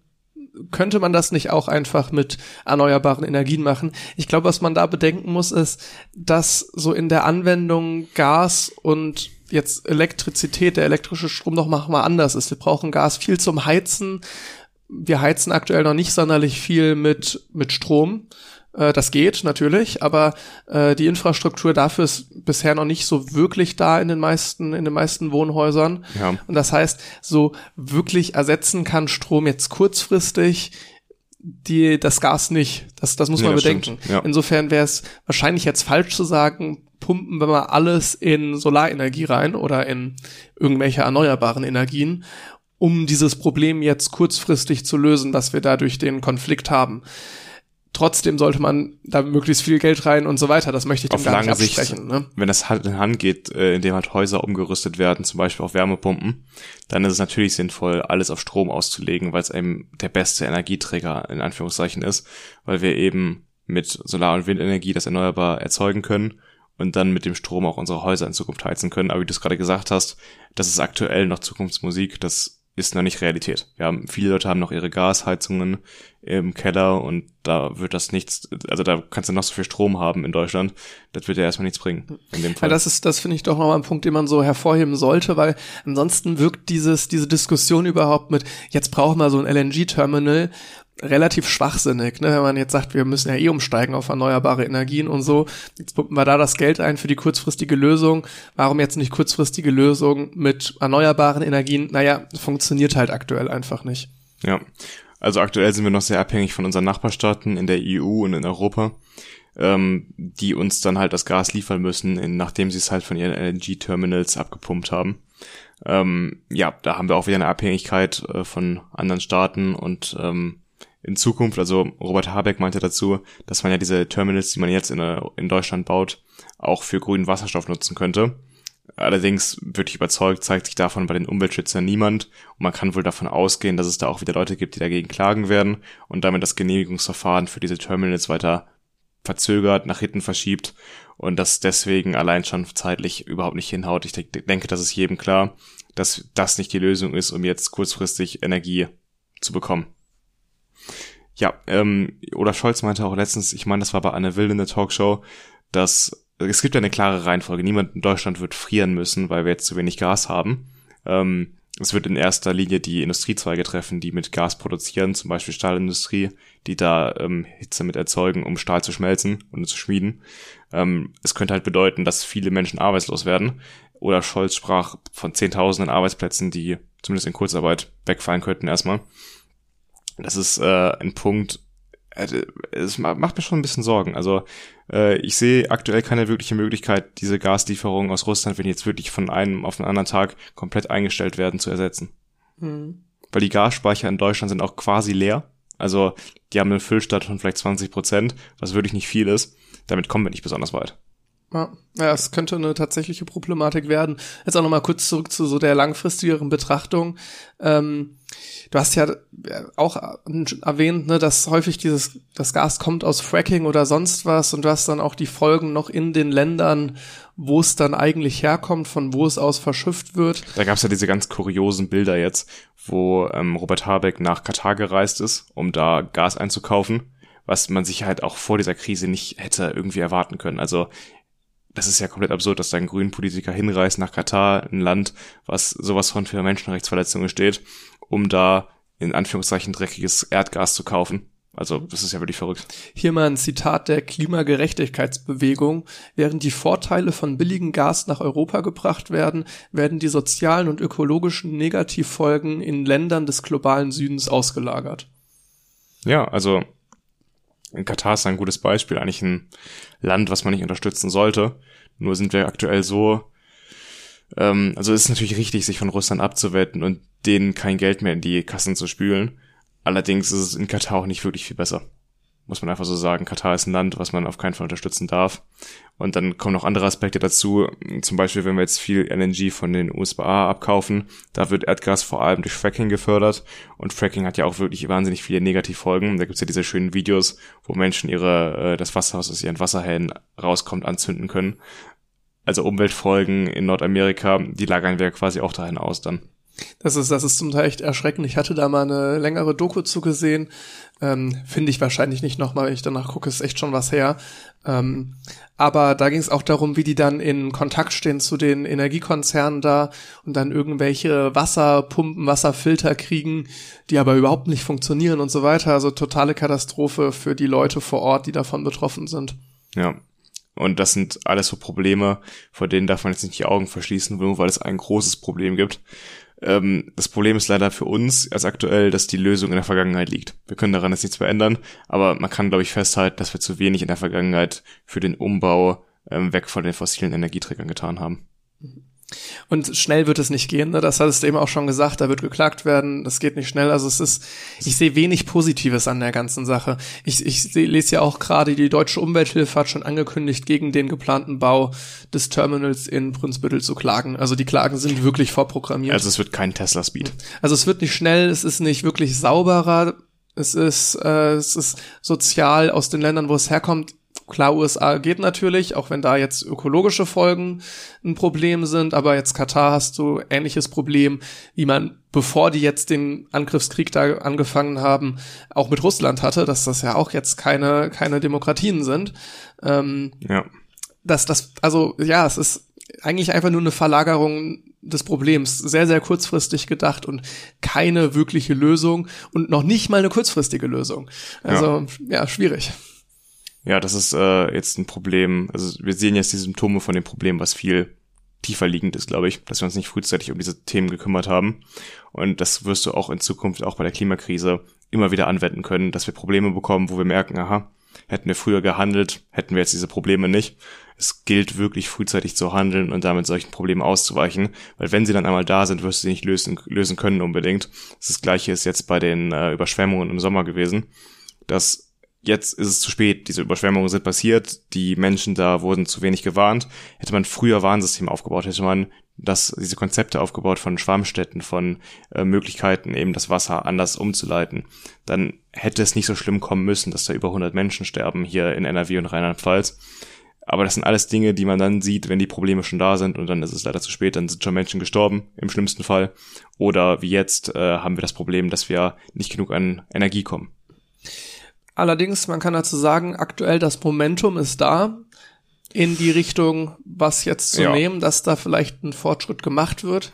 könnte man das nicht auch einfach mit erneuerbaren Energien machen? Ich glaube, was man da bedenken muss, ist, dass so in der Anwendung Gas und jetzt Elektrizität, der elektrische Strom noch mal anders ist. Wir brauchen Gas viel zum Heizen. Wir heizen aktuell noch nicht sonderlich viel mit, mit Strom. Äh, das geht natürlich, aber äh, die Infrastruktur dafür ist bisher noch nicht so wirklich da in den meisten, in den meisten Wohnhäusern. Ja. Und das heißt, so wirklich ersetzen kann Strom jetzt kurzfristig die, das Gas nicht. Das, das muss man ja, bedenken. Ja. Insofern wäre es wahrscheinlich jetzt falsch zu sagen, pumpen wir mal alles in Solarenergie rein oder in irgendwelche erneuerbaren Energien, um dieses Problem jetzt kurzfristig zu lösen, dass wir dadurch den Konflikt haben. Trotzdem sollte man da möglichst viel Geld rein und so weiter. Das möchte ich dem gar nicht absprechen. Sicht, ne? Wenn das Hand in Hand geht, äh, indem halt Häuser umgerüstet werden, zum Beispiel auf Wärmepumpen, dann ist es natürlich sinnvoll, alles auf Strom auszulegen, weil es eben der beste Energieträger in Anführungszeichen ist, weil wir eben mit Solar- und Windenergie das erneuerbar erzeugen können und dann mit dem Strom auch unsere Häuser in Zukunft heizen können. Aber wie du es gerade gesagt hast, das ist aktuell noch Zukunftsmusik, das ist noch nicht Realität. Wir haben, viele Leute haben noch ihre Gasheizungen im Keller und da wird das nichts, also da kannst du noch so viel Strom haben in Deutschland, das wird ja erstmal nichts bringen. In dem Fall. Ja, das ist, das finde ich doch nochmal ein Punkt, den man so hervorheben sollte, weil ansonsten wirkt dieses, diese Diskussion überhaupt mit, jetzt brauchen wir so ein LNG-Terminal, relativ schwachsinnig, ne? wenn man jetzt sagt, wir müssen ja eh umsteigen auf erneuerbare Energien und so. Jetzt pumpen wir da das Geld ein für die kurzfristige Lösung. Warum jetzt nicht kurzfristige Lösung mit erneuerbaren Energien? Naja, funktioniert halt aktuell einfach nicht. Ja, also aktuell sind wir noch sehr abhängig von unseren Nachbarstaaten in der EU und in Europa, ähm, die uns dann halt das Gas liefern müssen, in, nachdem sie es halt von ihren LNG-Terminals abgepumpt haben. Ähm, ja, da haben wir auch wieder eine Abhängigkeit äh, von anderen Staaten und ähm, in Zukunft, also Robert Habeck meinte dazu, dass man ja diese Terminals, die man jetzt in, äh, in Deutschland baut, auch für grünen Wasserstoff nutzen könnte. Allerdings wirklich überzeugt zeigt sich davon bei den Umweltschützern niemand und man kann wohl davon ausgehen, dass es da auch wieder Leute gibt, die dagegen klagen werden und damit das Genehmigungsverfahren für diese Terminals weiter verzögert, nach hinten verschiebt und das deswegen allein schon zeitlich überhaupt nicht hinhaut. Ich denke, das ist jedem klar, dass das nicht die Lösung ist, um jetzt kurzfristig Energie zu bekommen. Ja, ähm, oder Scholz meinte auch letztens, ich meine, das war bei Anne Will in der Talkshow, dass es gibt eine klare Reihenfolge. Niemand in Deutschland wird frieren müssen, weil wir jetzt zu wenig Gas haben. Ähm, es wird in erster Linie die Industriezweige treffen, die mit Gas produzieren, zum Beispiel Stahlindustrie, die da ähm, Hitze mit erzeugen, um Stahl zu schmelzen und zu schmieden. Ähm, es könnte halt bedeuten, dass viele Menschen arbeitslos werden. Oder Scholz sprach von Zehntausenden Arbeitsplätzen, die zumindest in Kurzarbeit wegfallen könnten erstmal. Das ist äh, ein Punkt, äh, es macht mir schon ein bisschen Sorgen. Also äh, ich sehe aktuell keine wirkliche Möglichkeit, diese Gaslieferungen aus Russland, wenn jetzt wirklich von einem auf den anderen Tag komplett eingestellt werden, zu ersetzen. Mhm. Weil die Gasspeicher in Deutschland sind auch quasi leer. Also die haben eine Füllstadt von vielleicht 20 Prozent, was wirklich nicht viel ist. Damit kommen wir nicht besonders weit. Ja, es könnte eine tatsächliche Problematik werden. Jetzt auch nochmal kurz zurück zu so der langfristigeren Betrachtung. Ähm, du hast ja auch erwähnt, ne, dass häufig dieses, das Gas kommt aus Fracking oder sonst was und du hast dann auch die Folgen noch in den Ländern, wo es dann eigentlich herkommt, von wo es aus verschifft wird. Da gab es ja diese ganz kuriosen Bilder jetzt, wo ähm, Robert Habeck nach Katar gereist ist, um da Gas einzukaufen was man sich halt auch vor dieser Krise nicht hätte irgendwie erwarten können. Also das ist ja komplett absurd, dass da ein grünen Politiker hinreist nach Katar, ein Land, was sowas von für Menschenrechtsverletzungen steht, um da in Anführungszeichen dreckiges Erdgas zu kaufen. Also, das ist ja wirklich verrückt. Hier mal ein Zitat der Klimagerechtigkeitsbewegung. Während die Vorteile von billigem Gas nach Europa gebracht werden, werden die sozialen und ökologischen Negativfolgen in Ländern des globalen Südens ausgelagert. Ja, also Katar ist ein gutes Beispiel, eigentlich ein Land, was man nicht unterstützen sollte. Nur sind wir aktuell so, ähm, also es ist natürlich richtig, sich von Russland abzuwenden und denen kein Geld mehr in die Kassen zu spülen. Allerdings ist es in Katar auch nicht wirklich viel besser muss man einfach so sagen. Katar ist ein Land, was man auf keinen Fall unterstützen darf. Und dann kommen noch andere Aspekte dazu. Zum Beispiel, wenn wir jetzt viel LNG von den USA abkaufen, da wird Erdgas vor allem durch Fracking gefördert. Und Fracking hat ja auch wirklich wahnsinnig viele Negativfolgen. Da gibt's ja diese schönen Videos, wo Menschen ihre, äh, das Wasser, was aus ihren Wasserhähnen rauskommt, anzünden können. Also Umweltfolgen in Nordamerika, die lagern wir quasi auch dahin aus dann. Das ist, das ist zum Teil echt erschreckend. Ich hatte da mal eine längere Doku zugesehen. Ähm, Finde ich wahrscheinlich nicht nochmal, wenn ich danach gucke, ist echt schon was her. Ähm, aber da ging es auch darum, wie die dann in Kontakt stehen zu den Energiekonzernen da und dann irgendwelche Wasserpumpen, Wasserfilter kriegen, die aber überhaupt nicht funktionieren und so weiter. Also totale Katastrophe für die Leute vor Ort, die davon betroffen sind. Ja, und das sind alles so Probleme, vor denen darf man jetzt nicht die Augen verschließen, nur weil es ein großes Problem gibt. Ähm, das Problem ist leider für uns als aktuell, dass die Lösung in der Vergangenheit liegt. Wir können daran jetzt nichts verändern, aber man kann, glaube ich, festhalten, dass wir zu wenig in der Vergangenheit für den Umbau ähm, weg von den fossilen Energieträgern getan haben. Und schnell wird es nicht gehen, ne? das hattest du eben auch schon gesagt, da wird geklagt werden, das geht nicht schnell. Also es ist, ich sehe wenig Positives an der ganzen Sache. Ich, ich seh, lese ja auch gerade, die Deutsche Umwelthilfe hat schon angekündigt, gegen den geplanten Bau des Terminals in Brunsbüttel zu klagen. Also die Klagen sind wirklich vorprogrammiert. Also es wird kein Tesla-Speed. Also es wird nicht schnell, es ist nicht wirklich sauberer, es ist, äh, es ist sozial aus den Ländern, wo es herkommt, klar, USA geht natürlich, auch wenn da jetzt ökologische Folgen ein Problem sind, aber jetzt Katar hast du ähnliches Problem, wie man, bevor die jetzt den Angriffskrieg da angefangen haben, auch mit Russland hatte, dass das ja auch jetzt keine, keine Demokratien sind. Ähm, Ja. dass das, also ja, es ist eigentlich einfach nur eine Verlagerung des Problems, sehr, sehr kurzfristig gedacht und keine wirkliche Lösung und noch nicht mal eine kurzfristige Lösung. Also ja, schwierig. Ja, das ist äh, jetzt ein Problem. Also wir sehen jetzt die Symptome von dem Problem, was viel tiefer liegend ist, glaube ich, dass wir uns nicht frühzeitig um diese Themen gekümmert haben. Und das wirst du auch in Zukunft, auch bei der Klimakrise, immer wieder anwenden können, dass wir Probleme bekommen, wo wir merken, aha, hätten wir früher gehandelt, hätten wir jetzt diese Probleme nicht. Es gilt wirklich frühzeitig zu handeln und damit solchen Problemen auszuweichen, weil wenn sie dann einmal da sind, wirst du sie nicht lösen, lösen können unbedingt. Das gleiche ist jetzt bei den äh, Überschwemmungen im Sommer gewesen, dass jetzt ist es zu spät. Diese Überschwemmungen sind passiert. Die Menschen da wurden zu wenig gewarnt. Hätte man früher Warnsystem aufgebaut, hätte man das, diese Konzepte aufgebaut von Schwammstätten, von äh, Möglichkeiten, eben das Wasser anders umzuleiten, dann hätte es nicht so schlimm kommen müssen, dass da über 100 Menschen sterben hier in NRW und Rheinland-Pfalz. Aber das sind alles Dinge, die man dann sieht, wenn die Probleme schon da sind und dann ist es leider zu spät, dann sind schon Menschen gestorben, im schlimmsten Fall. Oder wie jetzt äh, haben wir das Problem, dass wir nicht genug an Energie kommen. Allerdings, man kann dazu sagen, aktuell das Momentum ist da in die Richtung, was jetzt zu Ja. nehmen, dass da vielleicht ein Fortschritt gemacht wird.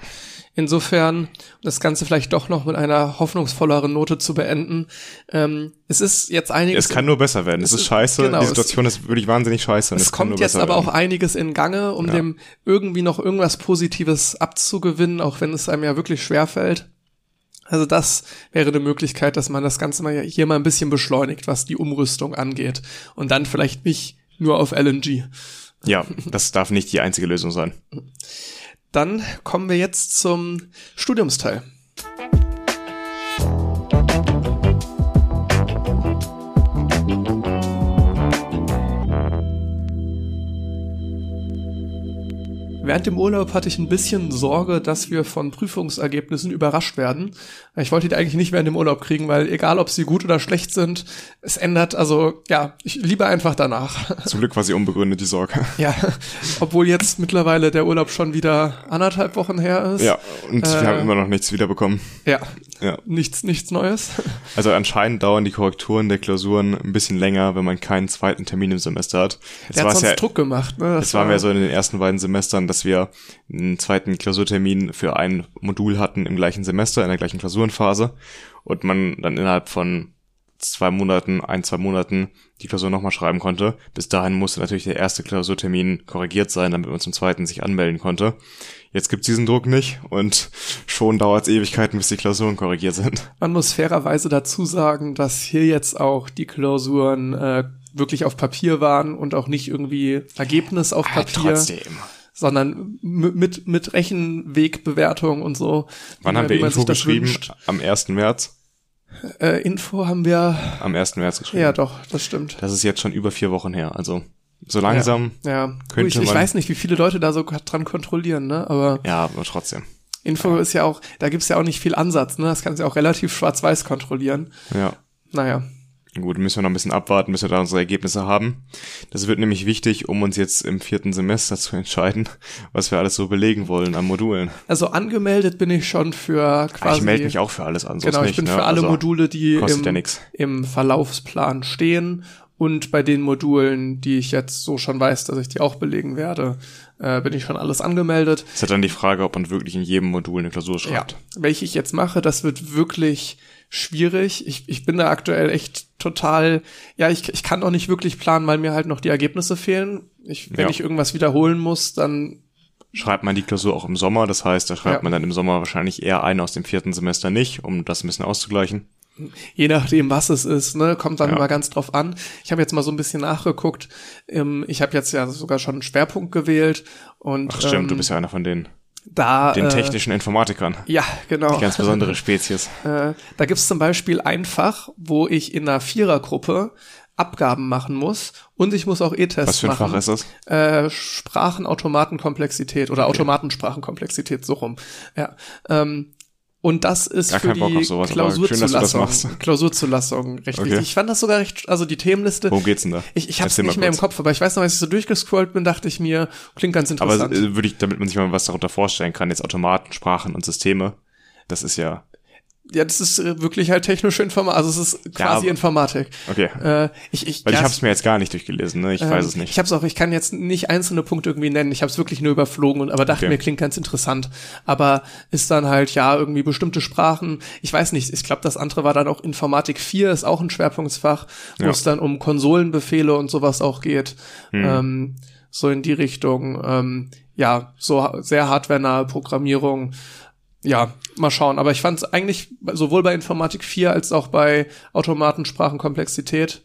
Insofern, das Ganze vielleicht doch noch mit einer hoffnungsvolleren Note zu beenden. Ähm, es ist jetzt einiges. Es kann nur besser werden. Es, es ist ist- scheiße. genau, die es- Situation ist wirklich wahnsinnig scheiße. es kann kommt jetzt aber auch werden. einiges in Gange, um Ja. dem irgendwie noch irgendwas Positives abzugewinnen, auch wenn es einem ja wirklich schwerfällt. Also das wäre eine Möglichkeit, dass man das Ganze mal hier mal ein bisschen beschleunigt, was die Umrüstung angeht. Und dann vielleicht nicht nur auf LNG. Ja, das darf nicht die einzige Lösung sein. Dann kommen wir jetzt zum Studiumsteil. Während dem Urlaub hatte ich ein bisschen Sorge, dass wir von Prüfungsergebnissen überrascht werden. Ich wollte die eigentlich nicht während dem Urlaub kriegen, weil egal ob sie gut oder schlecht sind, es ändert, also ja, ich liebe einfach danach. Zum Glück war sie unbegründet, die Sorge. Ja, obwohl jetzt mittlerweile der Urlaub schon wieder anderthalb Wochen her ist. Ja, und wir Äh. haben immer noch nichts wiederbekommen. Ja, Ja. nichts, nichts Neues. Also anscheinend dauern die Korrekturen der Klausuren ein bisschen länger, wenn man keinen zweiten Termin im Semester hat. Jetzt Der hat sonst ja, Druck gemacht, ne? Das waren wir so in den ersten beiden Semestern, dass wir einen zweiten Klausurtermin für ein Modul hatten im gleichen Semester, in der gleichen Klausurenphase und man dann innerhalb von zwei Monaten, ein, zwei Monaten die Klausur nochmal schreiben konnte. Bis dahin musste natürlich der erste Klausurtermin korrigiert sein, damit man zum zweiten sich anmelden konnte. Jetzt gibt's diesen Druck nicht und schon dauert's Ewigkeiten, bis die Klausuren korrigiert sind. Man muss fairerweise dazu sagen, dass hier jetzt auch die Klausuren äh, wirklich auf Papier waren und auch nicht irgendwie Ergebnis auf Ah, Papier, trotzdem. Sondern mit, mit Rechenwegbewertung und so. Wann haben wir Info geschrieben? wünscht. Am 1. März? Äh, Info haben wir, Am 1. März geschrieben. ja doch, das stimmt. Das ist jetzt schon über vier Wochen her. Also so langsam, Ja, könnte ich, ich weiß nicht, wie viele Leute da so dran kontrollieren, ne? Aber ja, aber trotzdem. Info ist ja auch, da gibt's ja auch nicht viel Ansatz, ne? Das kannst du ja auch relativ schwarz-weiß kontrollieren. Ja. Naja. Gut, müssen wir noch ein bisschen abwarten, bis wir da unsere Ergebnisse haben. Das wird nämlich wichtig, um uns jetzt im vierten Semester zu entscheiden, was wir alles so belegen wollen an Modulen. Also angemeldet bin ich schon für Ah, quasi. ich melde mich auch für alles an, Genau, ich nicht, bin ne? für alle also, Module, die im, ja im Verlaufsplan stehen. Und bei den Modulen, die ich jetzt so schon weiß, dass ich die auch belegen werde, äh, bin ich schon alles angemeldet. Es ist dann die Frage, ob man wirklich in jedem Modul eine Klausur schreibt. Ja, welche ich jetzt mache, das wird wirklich schwierig. Ich, ich bin da aktuell echt total, ja, ich, ich kann auch nicht wirklich planen, weil mir halt noch die Ergebnisse fehlen. Ich, wenn Ja. ich irgendwas wiederholen muss, dann Schreibt man die Klausur auch im Sommer, das heißt, da schreibt Ja. man dann im Sommer wahrscheinlich eher eine aus dem vierten Semester nicht, um das ein bisschen auszugleichen. Je nachdem, was es ist, ne, kommt dann Ja. immer ganz drauf an. Ich habe jetzt mal so ein bisschen nachgeguckt. Ähm, ich habe jetzt ja sogar schon einen Schwerpunkt gewählt und Ach stimmt, ähm, du bist ja einer von den, da den äh, technischen Informatikern. Ja, genau. Die ganz besondere Spezies. Äh, da gibt's zum Beispiel ein Fach, wo ich in einer Vierergruppe Abgaben machen muss und ich muss auch E-Tests Was für ein machen. Fach ist das? Äh, Sprachenautomatenkomplexität oder Automatensprachenkomplexität, so rum. Ja. Ähm, Und das ist Gar für die auf sowas, aber schön, Klausurzulassung. Klausurzulassung recht Okay. wichtig. Ich fand das sogar recht, also die Themenliste, Worum geht's denn da? ich, ich hab's nicht mehr im. Kopf, aber ich weiß noch, als ich so durchgescrollt bin, dachte ich mir, klingt ganz Aber interessant. äh, würde ich, damit man sich mal was darunter vorstellen kann, jetzt Automaten, Sprachen und Systeme, das ist ja, ja, das ist äh, wirklich halt technische Informatik, also es ist quasi aber- Informatik. okay. Äh, ich, ich, Weil ja, ich habe es mir jetzt gar nicht durchgelesen, ne? Ich Ähm, weiß es nicht. Ich habe es auch, ich kann jetzt nicht einzelne Punkte irgendwie nennen. Ich habe es wirklich nur überflogen und aber dachte Okay. mir, klingt ganz interessant. Aber ist dann halt ja irgendwie bestimmte Sprachen. Ich weiß nicht. Ich glaube, das andere war dann auch Informatik 4, ist auch ein Schwerpunktsfach, wo Ja. es dann um Konsolenbefehle und sowas auch geht. Hm. Ähm, so in die Richtung. Ähm, ja, so sehr hardwarenahe Programmierung. Ja, mal schauen. Aber ich fand es eigentlich sowohl bei Informatik 4 als auch bei Automatensprachenkomplexität,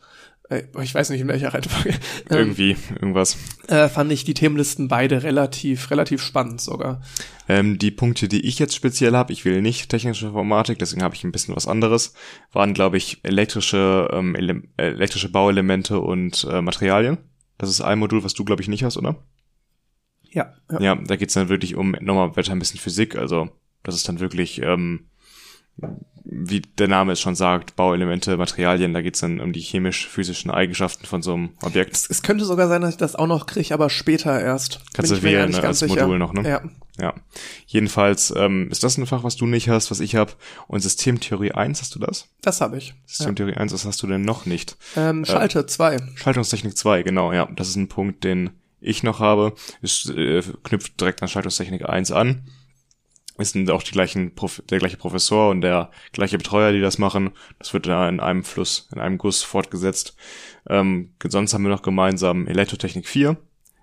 äh, ich weiß nicht in welcher Reihenfolge, ähm, Irgendwie, irgendwas. äh, fand ich die Themenlisten beide relativ, relativ spannend sogar. Ähm, die Punkte, die ich jetzt speziell habe, ich will nicht technische Informatik, deswegen habe ich ein bisschen was anderes, waren, glaube ich, elektrische, ähm, Ele äh, elektrische Bauelemente und äh, Materialien. Das ist ein Modul, was du, glaube ich, nicht hast, oder? Ja. ja. Ja, da geht's dann wirklich um nochmal weiter ein bisschen Physik, also das ist dann wirklich, ähm, wie der Name es schon sagt, Bauelemente, Materialien, da geht's dann um die chemisch-physischen Eigenschaften von so einem Objekt. Es, es könnte sogar sein, dass ich das auch noch kriege, aber später erst. Kannst Bin du wählen, ne, als sicher. Modul noch, ne? Ja. Ja. Jedenfalls ähm, ist das ein Fach, was du nicht hast, was ich habe. Und Systemtheorie 1, hast du das? Das habe ich. Ja. Systemtheorie 1, was hast du denn noch nicht? Ähm, Schalte 2. Schaltungstechnik 2, genau, ja. Das ist ein Punkt, den ich noch habe. Es äh, knüpft direkt an Schaltungstechnik 1 an. Es sind auch die gleichen, Prof der gleiche Professor und der gleiche Betreuer, die das machen. Das wird da in einem Fluss, in einem Guss fortgesetzt. Ähm, sonst haben wir noch gemeinsam Elektrotechnik 4.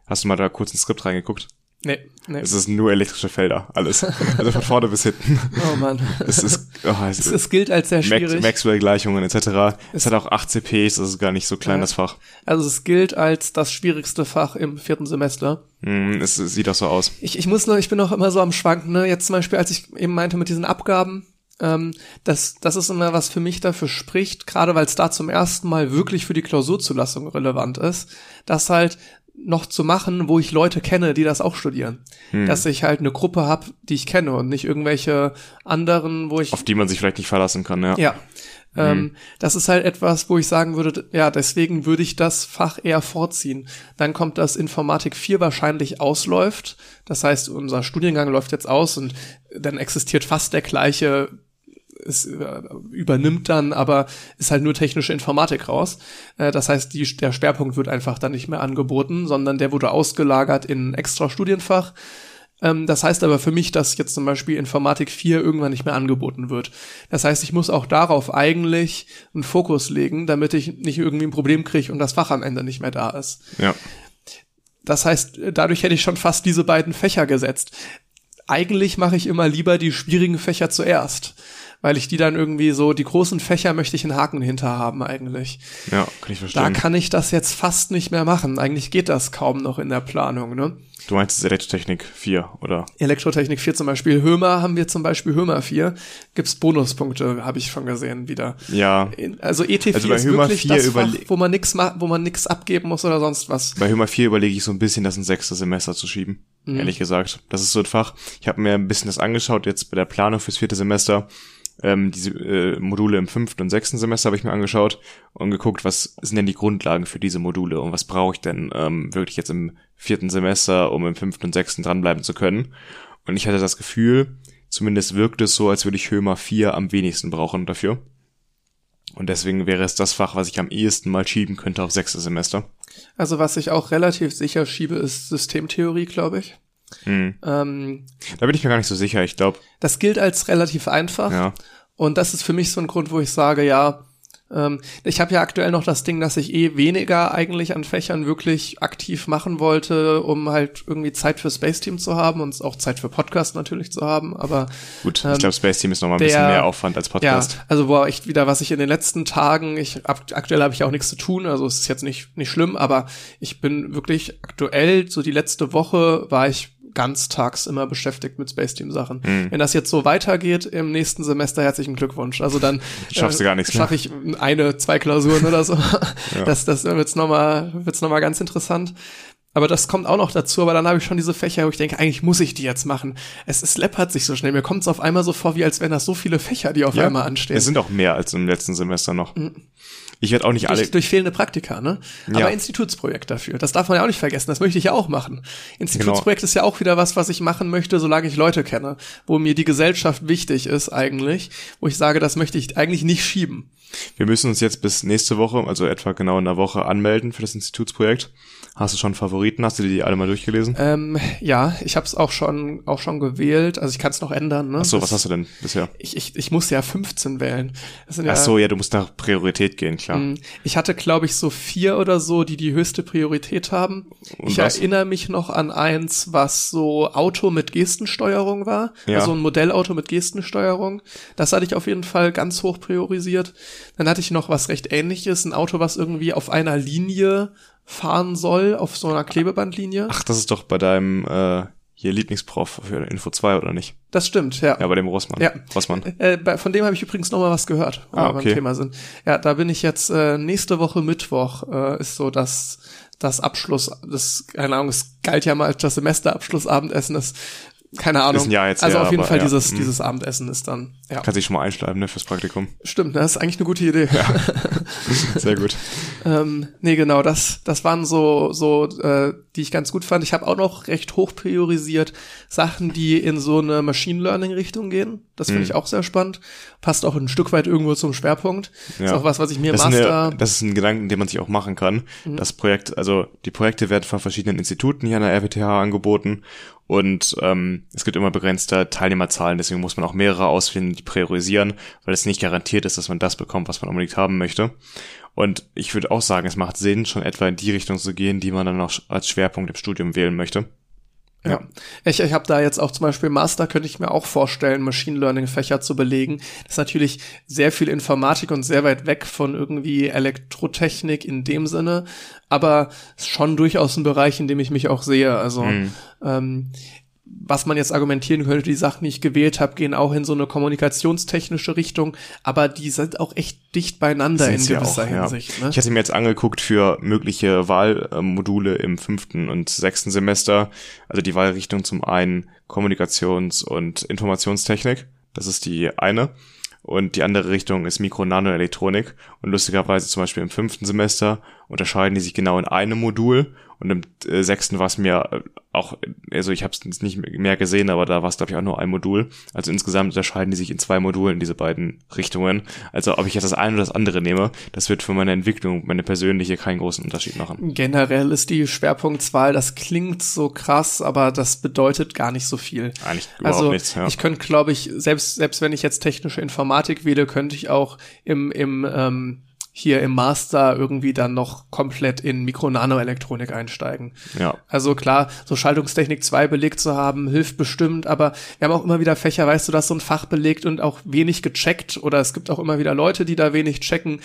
Hast du mal da kurz ins Skript reingeguckt? Nee, nee. Es ist nur elektrische Felder, alles. Also von vorne bis hinten. Oh Mann. Es ist, oh, es es, ist es gilt als sehr Max schwierig. Maxwell-Gleichungen etc. Es hat auch 8 CPs, das ist gar nicht so klein, Ja. das Fach. Also es gilt als das schwierigste Fach im vierten Semester. Hm, es, es sieht auch so aus. Ich, ich muss noch, ich bin noch immer so am Schwanken, ne? Jetzt zum Beispiel, als ich eben meinte mit diesen Abgaben, ähm, das, das ist immer was für mich dafür spricht, gerade weil es da zum ersten Mal wirklich für die Klausurzulassung relevant ist, das halt noch zu machen, wo ich Leute kenne, die das auch studieren. Hm. Dass ich halt eine Gruppe habe, die ich kenne und nicht irgendwelche anderen, wo ich Auf die man sich vielleicht nicht verlassen kann, ja. ja. Ähm, das ist halt etwas, wo ich sagen würde, ja, deswegen würde ich das Fach eher vorziehen. Dann kommt das Informatik 4 wahrscheinlich ausläuft. Das heißt, unser Studiengang läuft jetzt aus und dann existiert fast der gleiche, es äh, übernimmt dann, aber ist halt nur technische Informatik raus. Äh, das heißt, die, der Schwerpunkt wird einfach dann nicht mehr angeboten, sondern der wurde ausgelagert in ein extra Studienfach. Ähm, das heißt aber für mich, dass jetzt zum Beispiel Informatik 4 irgendwann nicht mehr angeboten wird. Das heißt, ich muss auch darauf eigentlich einen Fokus legen, damit ich nicht irgendwie ein Problem kriege und das Fach am Ende nicht mehr da ist. Ja. Das heißt, dadurch hätte ich schon fast diese beiden Fächer gesetzt. Eigentlich mache ich immer lieber die schwierigen Fächer zuerst, weil ich die dann irgendwie so, die großen Fächer möchte ich einen Haken hinter haben eigentlich. Ja, kann ich Da verstehen. kann ich das jetzt fast nicht mehr machen. Eigentlich geht das kaum noch in der Planung, ne? du meinst es ist Elektrotechnik 4, oder? Elektrotechnik 4 zum Beispiel. Hömer haben wir zum Beispiel Hömer 4. Gibt's Bonuspunkte, habe ich schon gesehen wieder. Ja. In- Also ET4 Also bei ist Hömer wirklich 4 das Fach, wo man nix wo man nix abgeben muss oder sonst was. Bei Hömer 4 überlege ich so ein bisschen, das ein sechstes Semester zu schieben. Mhm. Ehrlich gesagt. Das ist so ein Fach. Ich habe mir ein bisschen das angeschaut, jetzt bei der Planung fürs vierte Semester. Ähm, diese äh, Module im fünften und sechsten Semester habe ich mir angeschaut und geguckt, was sind denn die Grundlagen für diese Module und was brauche ich denn ähm, wirklich jetzt im vierten Semester, um im fünften und sechsten dranbleiben zu können. Und ich hatte das Gefühl, zumindest wirkt es so, als würde ich Hömer 4 am wenigsten brauchen dafür. Und deswegen wäre es das Fach, was ich am ehesten mal schieben könnte auf sechste Semester. Also was ich auch relativ sicher schiebe, ist Systemtheorie, glaube ich. Hm. Ähm, Da bin ich mir gar nicht so sicher. Ich glaube, das gilt als relativ einfach. ja. Und das ist für mich so ein Grund, wo ich sage, ja, ähm, ich habe ja aktuell noch das Ding, dass ich eh weniger eigentlich an Fächern wirklich aktiv machen wollte, um halt irgendwie Zeit für Space Team zu haben und auch Zeit für Podcast natürlich zu haben. Aber Gut, Ähm, ich glaube, Space Team ist noch mal ein der- bisschen mehr Aufwand als ja, Podcast. also boah, echt wieder, was ich in den letzten Tagen, ich ab, aktuell habe ich auch nichts zu tun, also es ist jetzt nicht nicht schlimm, aber ich bin wirklich aktuell so die letzte Woche war ich ganztags immer beschäftigt mit Space Team Sachen. Hm. Wenn das jetzt so weitergeht im nächsten Semester, herzlichen Glückwunsch. Also dann Schaffst du gar nichts mehr. Schaffe ich eine, zwei Klausuren oder so. Das das wird's noch mal wird's noch mal ganz interessant. Aber das kommt auch noch dazu, aber dann habe ich schon diese Fächer, wo ich denke, eigentlich muss ich die jetzt machen. Es, es läppert sich so schnell. Mir kommt es auf einmal so vor, wie als wären das so viele Fächer, die auf Ja, einmal anstehen. Es sind auch mehr als im letzten Semester noch. Ich werde auch nicht alle. durch, durch fehlende Praktika, ne? Aber Ja. Institutsprojekt dafür. Das darf man ja auch nicht vergessen. Das möchte ich ja auch machen. Institutsprojekt ist ja auch wieder was, was ich machen möchte, solange ich Leute kenne, wo mir die Gesellschaft wichtig ist eigentlich, wo ich sage, das möchte ich eigentlich nicht schieben. Wir müssen uns jetzt bis nächste Woche, also etwa genau in einer Woche, anmelden für das Institutsprojekt. Hast du schon Favoriten? Hast du die alle mal durchgelesen? Ähm, ja, ich habe es auch schon auch schon gewählt. Also ich kann es noch ändern. Ne? Ach so, was hast du denn bisher? ich, ich, ich muss ja 15 wählen. Ja, Ach so, ja, du musst nach Priorität gehen, klar. Mm, Ich hatte, glaube ich, so vier oder so, die die höchste Priorität haben. Und ich was? erinnere mich noch an eins, was so Auto mit Gestensteuerung war. Ja. Also ein Modellauto mit Gestensteuerung. Das hatte ich auf jeden Fall ganz hoch priorisiert. Dann hatte ich noch was recht ähnliches, ein Auto, was irgendwie auf einer Linie fahren soll, auf so einer Klebebandlinie. Ach, das ist doch bei deinem äh, hier Lieblingsprof für Info 2, oder nicht? Das stimmt, ja. Ja, bei dem Rossmann. Ja. Rossmann. Äh, bei, von dem habe ich übrigens noch mal was gehört, wo Ah, wir beim okay. Thema sind. Ja, da bin ich jetzt äh, nächste Woche Mittwoch äh, ist so das das Abschluss, das keine Ahnung, es galt ja mal als das Semesterabschlussabendessen, das keine Ahnung. Ist ein Jahr jetzt also her, auf jeden aber Fall ja. dieses Mhm. dieses Abendessen ist dann ja Kannst dich schon mal einschreiben, ne, fürs Praktikum. stimmt, ne? das ist eigentlich eine gute Idee. Sehr gut. ähm, nee, genau, das das waren so so äh, die ich ganz gut fand. Ich habe auch noch recht hoch priorisiert Sachen, die in so eine Machine Learning Richtung gehen. Das finde Mhm. ich auch sehr spannend. Passt auch ein Stück weit irgendwo zum Schwerpunkt. Ist Ja. auch was, was ich mir Das ist, Master eine, das ist ein Gedanken, den man sich auch machen kann. Das Projekt, also die Projekte werden von verschiedenen Instituten hier an der RWTH angeboten und ähm, es gibt immer begrenzte Teilnehmerzahlen, deswegen muss man auch mehrere auswählen, die priorisieren, weil es nicht garantiert ist, dass man das bekommt, was man unbedingt haben möchte. Und ich würde auch sagen, es macht Sinn, schon etwa in die Richtung zu gehen, die man dann noch als Schwerpunkt im Studium wählen möchte. Ja. Ich, ich habe da jetzt auch zum Beispiel Master, könnte ich mir auch vorstellen, Machine Learning Fächer zu belegen. Das ist natürlich sehr viel Informatik und sehr weit weg von irgendwie Elektrotechnik in dem Sinne, aber ist schon durchaus ein Bereich, in dem ich mich auch sehe. Also Mhm. ähm, was man jetzt argumentieren könnte, die Sachen, die ich gewählt habe, gehen auch in so eine kommunikationstechnische Richtung, aber die sind auch echt dicht beieinander in ja gewisser auch, ja. Hinsicht. Ne? Ich hatte mir jetzt angeguckt für mögliche Wahlmodule im fünften und sechsten Semester. Also die Wahlrichtung zum einen Kommunikations- und Informationstechnik. Das ist die eine. Und die andere Richtung ist Mikro-Nano-Elektronik. Und lustigerweise zum Beispiel im fünften Semester unterscheiden die sich genau in einem Modul. Und im äh, sechsten war es mir äh, auch, also ich habe es nicht mehr gesehen, aber da war es glaube ich auch nur ein Modul. Also insgesamt unterscheiden die sich in zwei Modulen, diese beiden Richtungen. Also ob ich jetzt das eine oder das andere nehme, das wird für meine Entwicklung, meine persönliche, keinen großen Unterschied machen. Generell ist die Schwerpunktswahl, das klingt so krass, aber das bedeutet gar nicht so viel. Eigentlich überhaupt Also nichts. Ja. ich könnte, glaube ich, selbst selbst wenn ich jetzt technische Informatik wähle, könnte ich auch im im ähm, hier im Master irgendwie dann noch komplett in Mikro-Nano-Elektronik einsteigen. ja. Also klar, so Schaltungstechnik 2 belegt zu haben, hilft bestimmt, aber wir haben auch immer wieder Fächer, weißt du, dass so ein Fach belegt und auch wenig gecheckt oder es gibt auch immer wieder Leute, die da wenig checken.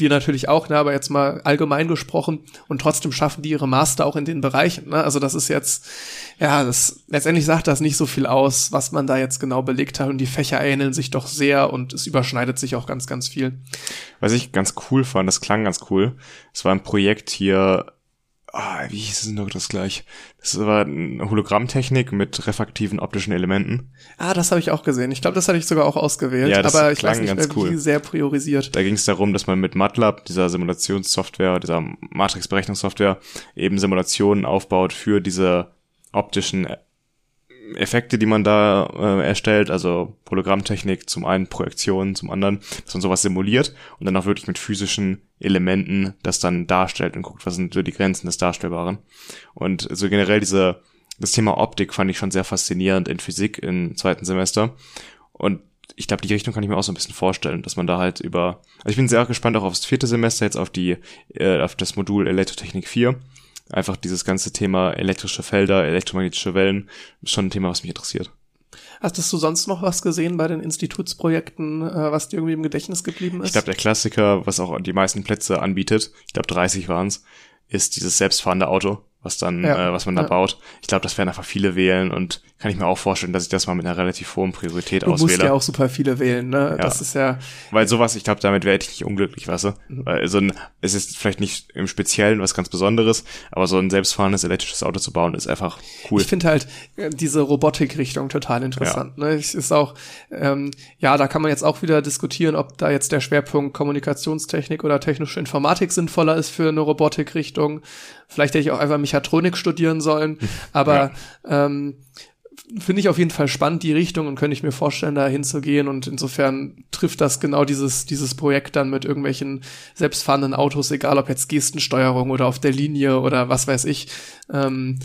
Wir natürlich auch, ne, aber jetzt mal allgemein gesprochen und trotzdem schaffen die ihre Master auch in den Bereichen. Ne? Also das ist jetzt, ja, das letztendlich sagt das nicht so viel aus, was man da jetzt genau belegt hat und die Fächer ähneln sich doch sehr und es überschneidet sich auch ganz, ganz viel. Was ich ganz cool fand, das klang ganz cool. Es war ein Projekt hier, ah, wie hieß es noch das gleich? Das war eine Hologrammtechnik mit refraktiven optischen Elementen. Ah, das habe ich auch gesehen. Ich glaube, das hatte ich sogar auch ausgewählt, Ja, das aber ich weiß nicht ganz mehr, cool. wie sehr priorisiert. Da ging es darum, dass man mit MATLAB, dieser Simulationssoftware, dieser Matrixberechnungssoftware, eben Simulationen aufbaut für diese optischen Effekte, die man da äh, erstellt, also Hologrammtechnik zum einen, Projektion zum anderen, dass man sowas simuliert und dann auch wirklich mit physischen Elementen das dann darstellt und guckt, was sind so die Grenzen des Darstellbaren. Und so generell diese, das Thema Optik fand ich schon sehr faszinierend in Physik im zweiten Semester. Und ich glaube, die Richtung kann ich mir auch so ein bisschen vorstellen, dass man da halt über, also ich bin sehr gespannt auch aufs vierte Semester, jetzt auf die, äh, auf das Modul Elektrotechnik 4. Einfach dieses ganze Thema elektrische Felder, elektromagnetische Wellen, ist schon ein Thema, was mich interessiert. Hast du sonst noch was gesehen bei den Institutsprojekten, äh, was dir irgendwie im Gedächtnis geblieben ist? Ich glaube, der Klassiker, was auch die meisten Plätze anbietet, ich glaube 30 waren es, ist dieses selbstfahrende Auto. Was dann, Ja. äh, was man da Ja. baut. Ich glaube, das werden einfach viele wählen und kann ich mir auch vorstellen, dass ich das mal mit einer relativ hohen Priorität Du musst auswähle. ja auch super viele wählen, ne? Ja. Das ist ja, Weil sowas, ich glaube, damit werde ich nicht unglücklich, weißt du? Weil so ein, es ist vielleicht nicht im Speziellen was ganz Besonderes, aber so ein selbstfahrendes elektrisches Auto zu bauen, ist einfach cool. Ich finde halt äh, diese Robotikrichtung total interessant. Ne? Es ist auch, ähm, ja, da kann man jetzt auch wieder diskutieren, ob da jetzt der Schwerpunkt Kommunikationstechnik oder technische Informatik sinnvoller ist für eine Robotikrichtung. Vielleicht hätte ich auch einfach Mechatronik studieren sollen. Aber ähm, finde ich auf jeden Fall spannend, die Richtung, und könnte ich mir vorstellen, da hinzugehen. Und insofern trifft das genau dieses, dieses Projekt dann mit irgendwelchen selbstfahrenden Autos, egal ob jetzt Gestensteuerung oder auf der Linie oder was weiß ich. Ähm,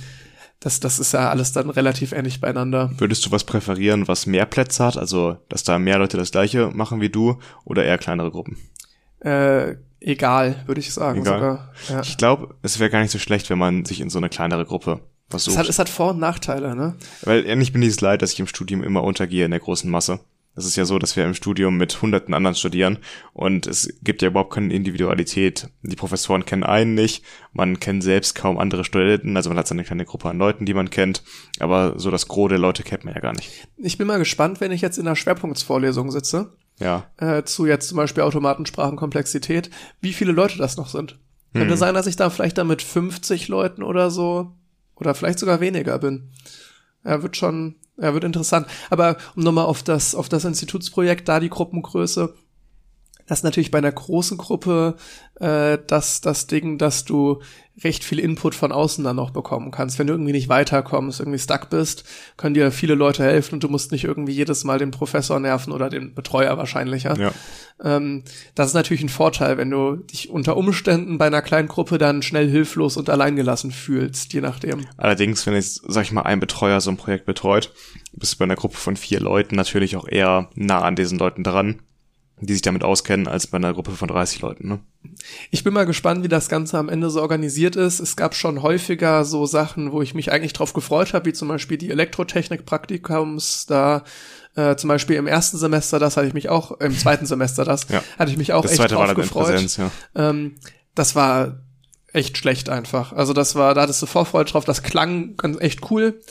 das, das ist ja alles dann relativ ähnlich beieinander. Würdest du was präferieren, was mehr Plätze hat, also dass da mehr Leute das gleiche machen wie du oder eher kleinere Gruppen? Äh, egal, würde ich sagen Egal. sogar. Ja. Ich glaube, es wäre gar nicht so schlecht, wenn man sich in so eine kleinere Gruppe Es versucht. hat, es hat Vor- und Nachteile, ne? Weil ähnlich bin ich es leid, dass ich im Studium immer untergehe in der großen Masse. Es ist ja so, dass wir im Studium mit hunderten anderen studieren und es gibt ja überhaupt keine Individualität. Die Professoren kennen einen nicht, man kennt selbst kaum andere Studenten, also man hat seine kleine Gruppe an Leuten, die man kennt, aber so das Gros der Leute kennt man ja gar nicht. Ich bin mal gespannt, wenn ich jetzt in einer Schwerpunktsvorlesung sitze, Ja, äh, zu jetzt zum Beispiel Automatensprachenkomplexität, wie viele Leute das noch sind. Könnte sein, dass ich da vielleicht dann mit 50 Leuten oder so oder vielleicht sogar weniger bin. Er wird schon, er wird interessant. Aber um nochmal auf das, auf das Institutsprojekt, da die Gruppengröße, das ist natürlich bei einer großen Gruppe äh, das, das Ding, dass du recht viel Input von außen dann noch bekommen kannst. Wenn du irgendwie nicht weiterkommst, irgendwie stuck bist, können dir viele Leute helfen und du musst nicht irgendwie jedes Mal den Professor nerven oder den Betreuer wahrscheinlich. Ja? ja. Ähm, das ist natürlich ein Vorteil, wenn du dich unter Umständen bei einer kleinen Gruppe dann schnell hilflos und alleingelassen fühlst, je nachdem. Allerdings, wenn jetzt, sag ich mal, ein Betreuer so ein Projekt betreut, bist du bei einer Gruppe von vier Leuten natürlich auch eher nah an diesen Leuten dran, die sich damit auskennen, als bei einer Gruppe von 30 Leuten. Ne? Ich bin mal gespannt, wie das Ganze am Ende so organisiert ist. Es gab schon häufiger so Sachen, wo ich mich eigentlich drauf gefreut habe, wie zum Beispiel die Elektrotechnik-Praktikums. Da äh, zum Beispiel im ersten Semester, das hatte ich mich auch, im zweiten Semester das, Ja. hatte ich mich auch Das echt zweite war drauf in gefreut. Präsenz, ja. Ähm, das war echt schlecht einfach. Also das war, da hattest du Vorfreude drauf, das klang ganz echt cool,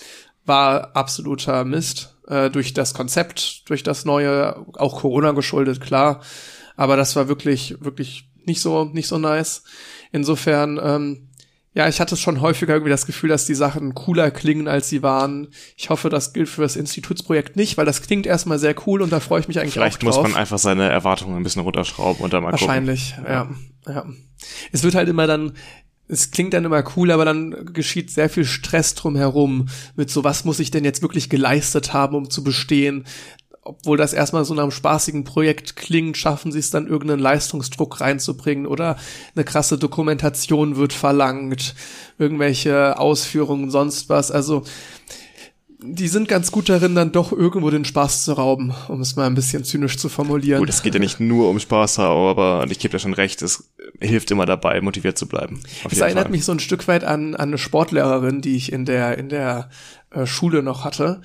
war absoluter Mist. Äh, durch das Konzept, durch das neue, auch Corona geschuldet, klar. Aber das war wirklich, wirklich nicht so, nicht so nice. Insofern, ähm, ja, ich hatte schon häufiger irgendwie das Gefühl, dass die Sachen cooler klingen, als sie waren. Ich hoffe, das gilt für das Institutsprojekt nicht, weil das klingt erstmal sehr cool und da freue ich mich eigentlich Vielleicht auch muss drauf. man einfach seine Erwartungen ein bisschen runterschrauben und dann mal Wahrscheinlich, ja. ja. Es wird halt immer dann, es klingt dann immer cool, aber dann geschieht sehr viel Stress drumherum mit so, was muss ich denn jetzt wirklich geleistet haben, um zu bestehen? Obwohl das erstmal so nach einem spaßigen Projekt klingt, schaffen sie es dann irgendeinen Leistungsdruck reinzubringen oder eine krasse Dokumentation wird verlangt, irgendwelche Ausführungen, sonst was. Also die sind ganz gut darin, dann doch irgendwo den Spaß zu rauben, um es mal ein bisschen zynisch zu formulieren. Gut, es geht ja nicht nur um Spaß, aber ich gebe dir schon recht, es hilft immer dabei, motiviert zu bleiben. Es erinnert Fall. mich so ein Stück weit an, an eine Sportlehrerin, die ich in der, in der äh, Schule noch hatte,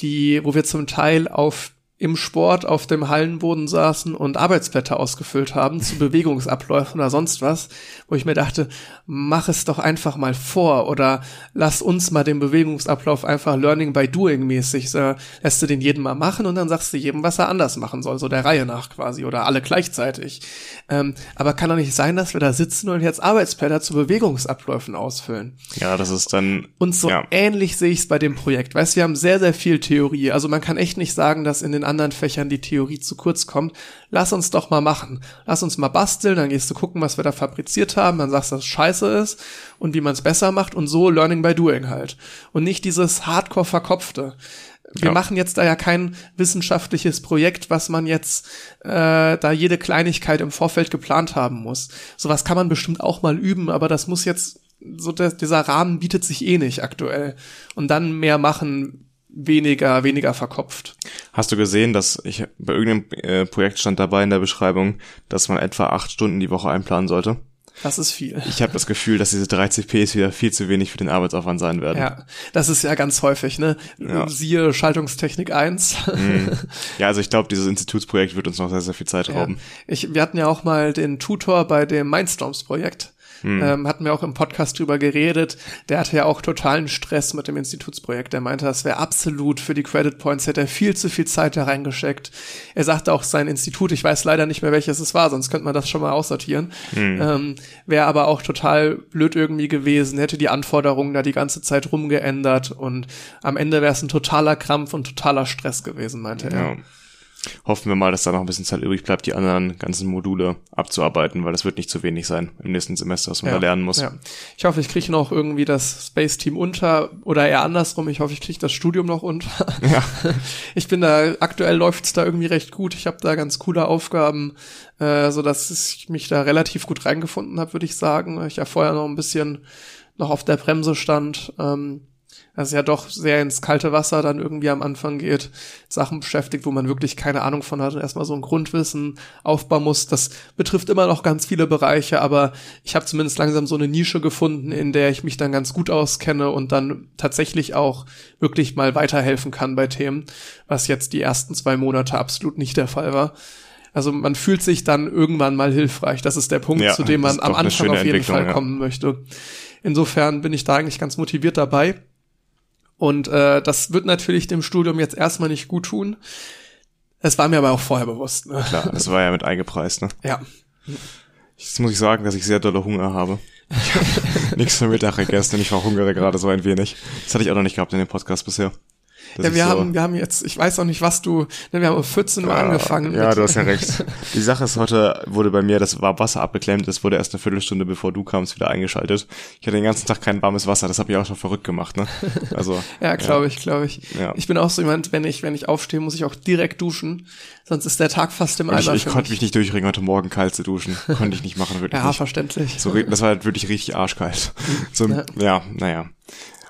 die, wo wir zum Teil auf im Sport auf dem Hallenboden saßen und Arbeitsblätter ausgefüllt haben zu Bewegungsabläufen oder sonst was, wo ich mir dachte, mach es doch einfach mal vor oder lass uns mal den Bewegungsablauf einfach Learning by Doing mäßig, so, lässt du den jeden mal machen und dann sagst du jedem, was er anders machen soll, so der Reihe nach quasi oder alle gleichzeitig. Ähm, aber kann doch nicht sein, dass wir da sitzen und jetzt Arbeitsblätter zu Bewegungsabläufen ausfüllen. Ja, das ist dann. Und so ja. ähnlich sehe ich es bei dem Projekt. Weißt, wir haben sehr, sehr viel Theorie. Also man kann echt nicht sagen, dass in den anderen Fächern die Theorie zu kurz kommt. Lass uns doch mal machen. Lass uns mal basteln, dann gehst du gucken, was wir da fabriziert haben, dann sagst du, dass es scheiße ist und wie man es besser macht und so Learning by Doing halt. Und nicht dieses Hardcore verkopfte. Wir Ja. machen jetzt da ja kein wissenschaftliches Projekt, was man jetzt äh, da jede Kleinigkeit im Vorfeld geplant haben muss. Sowas kann man bestimmt auch mal üben, aber das muss jetzt so der, dieser Rahmen bietet sich eh nicht aktuell. Und dann mehr machen, weniger, weniger verkopft. Hast du gesehen, dass ich bei irgendeinem äh, Projekt stand dabei in der Beschreibung, dass man etwa acht Stunden die Woche einplanen sollte? Das ist viel. Ich habe das Gefühl, dass diese 30 Ps wieder viel zu wenig für den Arbeitsaufwand sein werden. Ja, das ist ja ganz häufig, ne? Ja. Siehe Schaltungstechnik 1. Ja, also ich glaube, dieses Institutsprojekt wird uns noch sehr, sehr viel Zeit Ja. rauben. Ich, wir hatten ja auch mal den Tutor bei dem Mindstorms-Projekt. Hm. Ähm, hatten wir auch im Podcast drüber geredet. Der hatte ja auch totalen Stress mit dem Institutsprojekt. Er meinte, das wäre absolut für die Credit Points, hätte er viel zu viel Zeit da reingesteckt. Er sagte auch sein Institut, ich weiß leider nicht mehr, welches es war, sonst könnte man das schon mal aussortieren. Hm. Ähm, wäre aber auch total blöd irgendwie gewesen, hätte die Anforderungen da die ganze Zeit rumgeändert und am Ende wäre es ein totaler Krampf und totaler Stress gewesen, meinte er. Hoffen wir mal, dass da noch ein bisschen Zeit übrig bleibt, die anderen ganzen Module abzuarbeiten, weil das wird nicht zu wenig sein im nächsten Semester, was man ja, da lernen muss. Ja. Ich hoffe, ich kriege noch irgendwie das Space Team unter oder eher andersrum. Ich hoffe, ich kriege das Studium noch unter. Ja. Ich bin da, aktuell läuft's da irgendwie recht gut. Ich habe da ganz coole Aufgaben, äh, so dass ich mich da relativ gut reingefunden habe, würde ich sagen. Ich ja vorher noch ein bisschen noch auf der Bremse stand. Ähm, also ja doch sehr ins kalte Wasser dann irgendwie am Anfang geht, Sachen beschäftigt, wo man wirklich keine Ahnung von hat und erstmal so ein Grundwissen aufbauen muss. Das betrifft immer noch ganz viele Bereiche, aber ich habe zumindest langsam so eine Nische gefunden, in der ich mich dann ganz gut auskenne und dann tatsächlich auch wirklich mal weiterhelfen kann bei Themen, was jetzt die ersten zwei Monate absolut nicht der Fall war. Also man fühlt sich dann irgendwann mal hilfreich. Das ist der Punkt, ja, zu dem man am Anfang auf jeden Fall ja. kommen möchte. Insofern bin ich da eigentlich ganz motiviert dabei. Und äh, das wird natürlich dem Studium jetzt erstmal nicht gut tun. Es war mir aber auch vorher bewusst. Ne? Klar, das war ja mit eingepreist, ne? Ja. Jetzt muss ich sagen, dass ich sehr dolle Hunger habe. Nichts für Mittag gegessen, ich verhungere gerade so ein wenig. Das hatte ich auch noch nicht gehabt in dem Podcast bisher. Ja, wir so haben, wir haben jetzt, ich weiß auch nicht, was du, ne, wir haben um 14 Uhr ja, angefangen. Ja, du hast ja recht. Die Sache ist, heute wurde bei mir, das war Wasser abgeklemmt, das wurde erst eine Viertelstunde bevor du kamst wieder eingeschaltet. Ich hatte den ganzen Tag kein warmes Wasser, das habe ich auch schon verrückt gemacht, ne? Also. ja, glaube ja. ich, glaube ich. Ja. Ich bin auch so jemand, wenn ich, wenn ich aufstehe, muss ich auch direkt duschen, sonst ist der Tag fast im Eimer. Ich, ich konnte mich nicht durchringen, heute Morgen kalt zu duschen. Konnte ich nicht machen, wirklich. ja, nicht. verständlich. So, das war halt wirklich richtig arschkalt. So, ja. ja, naja.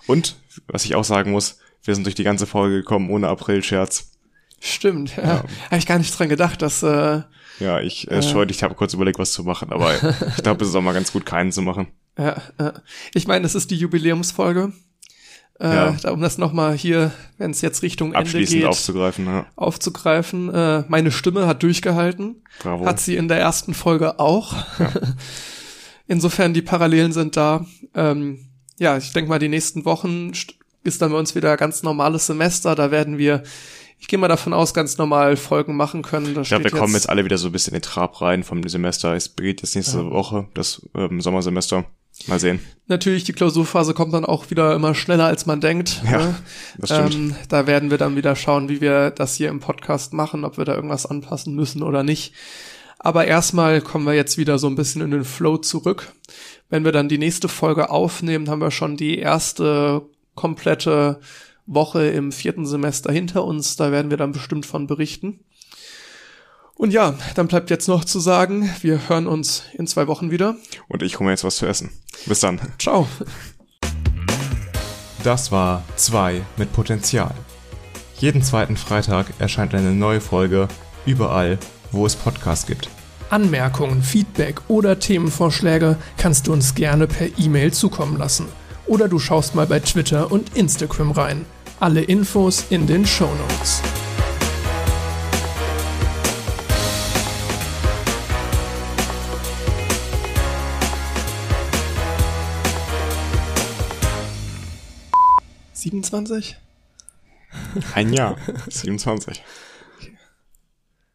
Und, was ich auch sagen muss, wir sind durch die ganze Folge gekommen ohne April-Scherz. Stimmt, ja. ja. Habe ich gar nicht dran gedacht, dass. Äh, ja, ich äh, schon, ich habe kurz überlegt, was zu machen, aber ich glaube, es ist auch mal ganz gut, keinen zu machen. Ja, äh, ich meine, es ist die Jubiläumsfolge. Äh, ja. da, um das nochmal hier, wenn es jetzt Richtung Ende geht, aufzugreifen, ja. aufzugreifen. Äh, meine Stimme hat durchgehalten. Bravo. Hat sie in der ersten Folge auch. Ja. Insofern die Parallelen sind da. Ähm, ja, ich denke mal, die nächsten Wochen ist dann bei uns wieder ganz normales Semester. Da werden wir, ich gehe mal davon aus, ganz normal Folgen machen können. Da ich glaube, wir kommen jetzt alle wieder so ein bisschen in den Trab rein vom Semester. Es beginnt jetzt nächste ja. Woche, das ähm, Sommersemester. Mal sehen. Natürlich, die Klausurphase kommt dann auch wieder immer schneller, als man denkt. Ja, ne? das stimmt. Ähm, da werden wir dann wieder schauen, wie wir das hier im Podcast machen, ob wir da irgendwas anpassen müssen oder nicht. Aber erstmal kommen wir jetzt wieder so ein bisschen in den Flow zurück. Wenn wir dann die nächste Folge aufnehmen, haben wir schon die erste komplette Woche im vierten Semester hinter uns. Da werden wir dann bestimmt von berichten. Und ja, dann bleibt jetzt noch zu sagen, wir hören uns in zwei Wochen wieder. Und ich hole mir jetzt was zu essen. Bis dann. Ciao. Das war 2 mit Potenzial. Jeden zweiten Freitag erscheint eine neue Folge überall, wo es Podcasts gibt. Anmerkungen, Feedback oder Themenvorschläge kannst du uns gerne per E-Mail zukommen lassen oder du schaust mal bei Twitter und Instagram rein. Alle Infos in den Show Notes. Siebenundzwanzig? Ein Jahr. 27.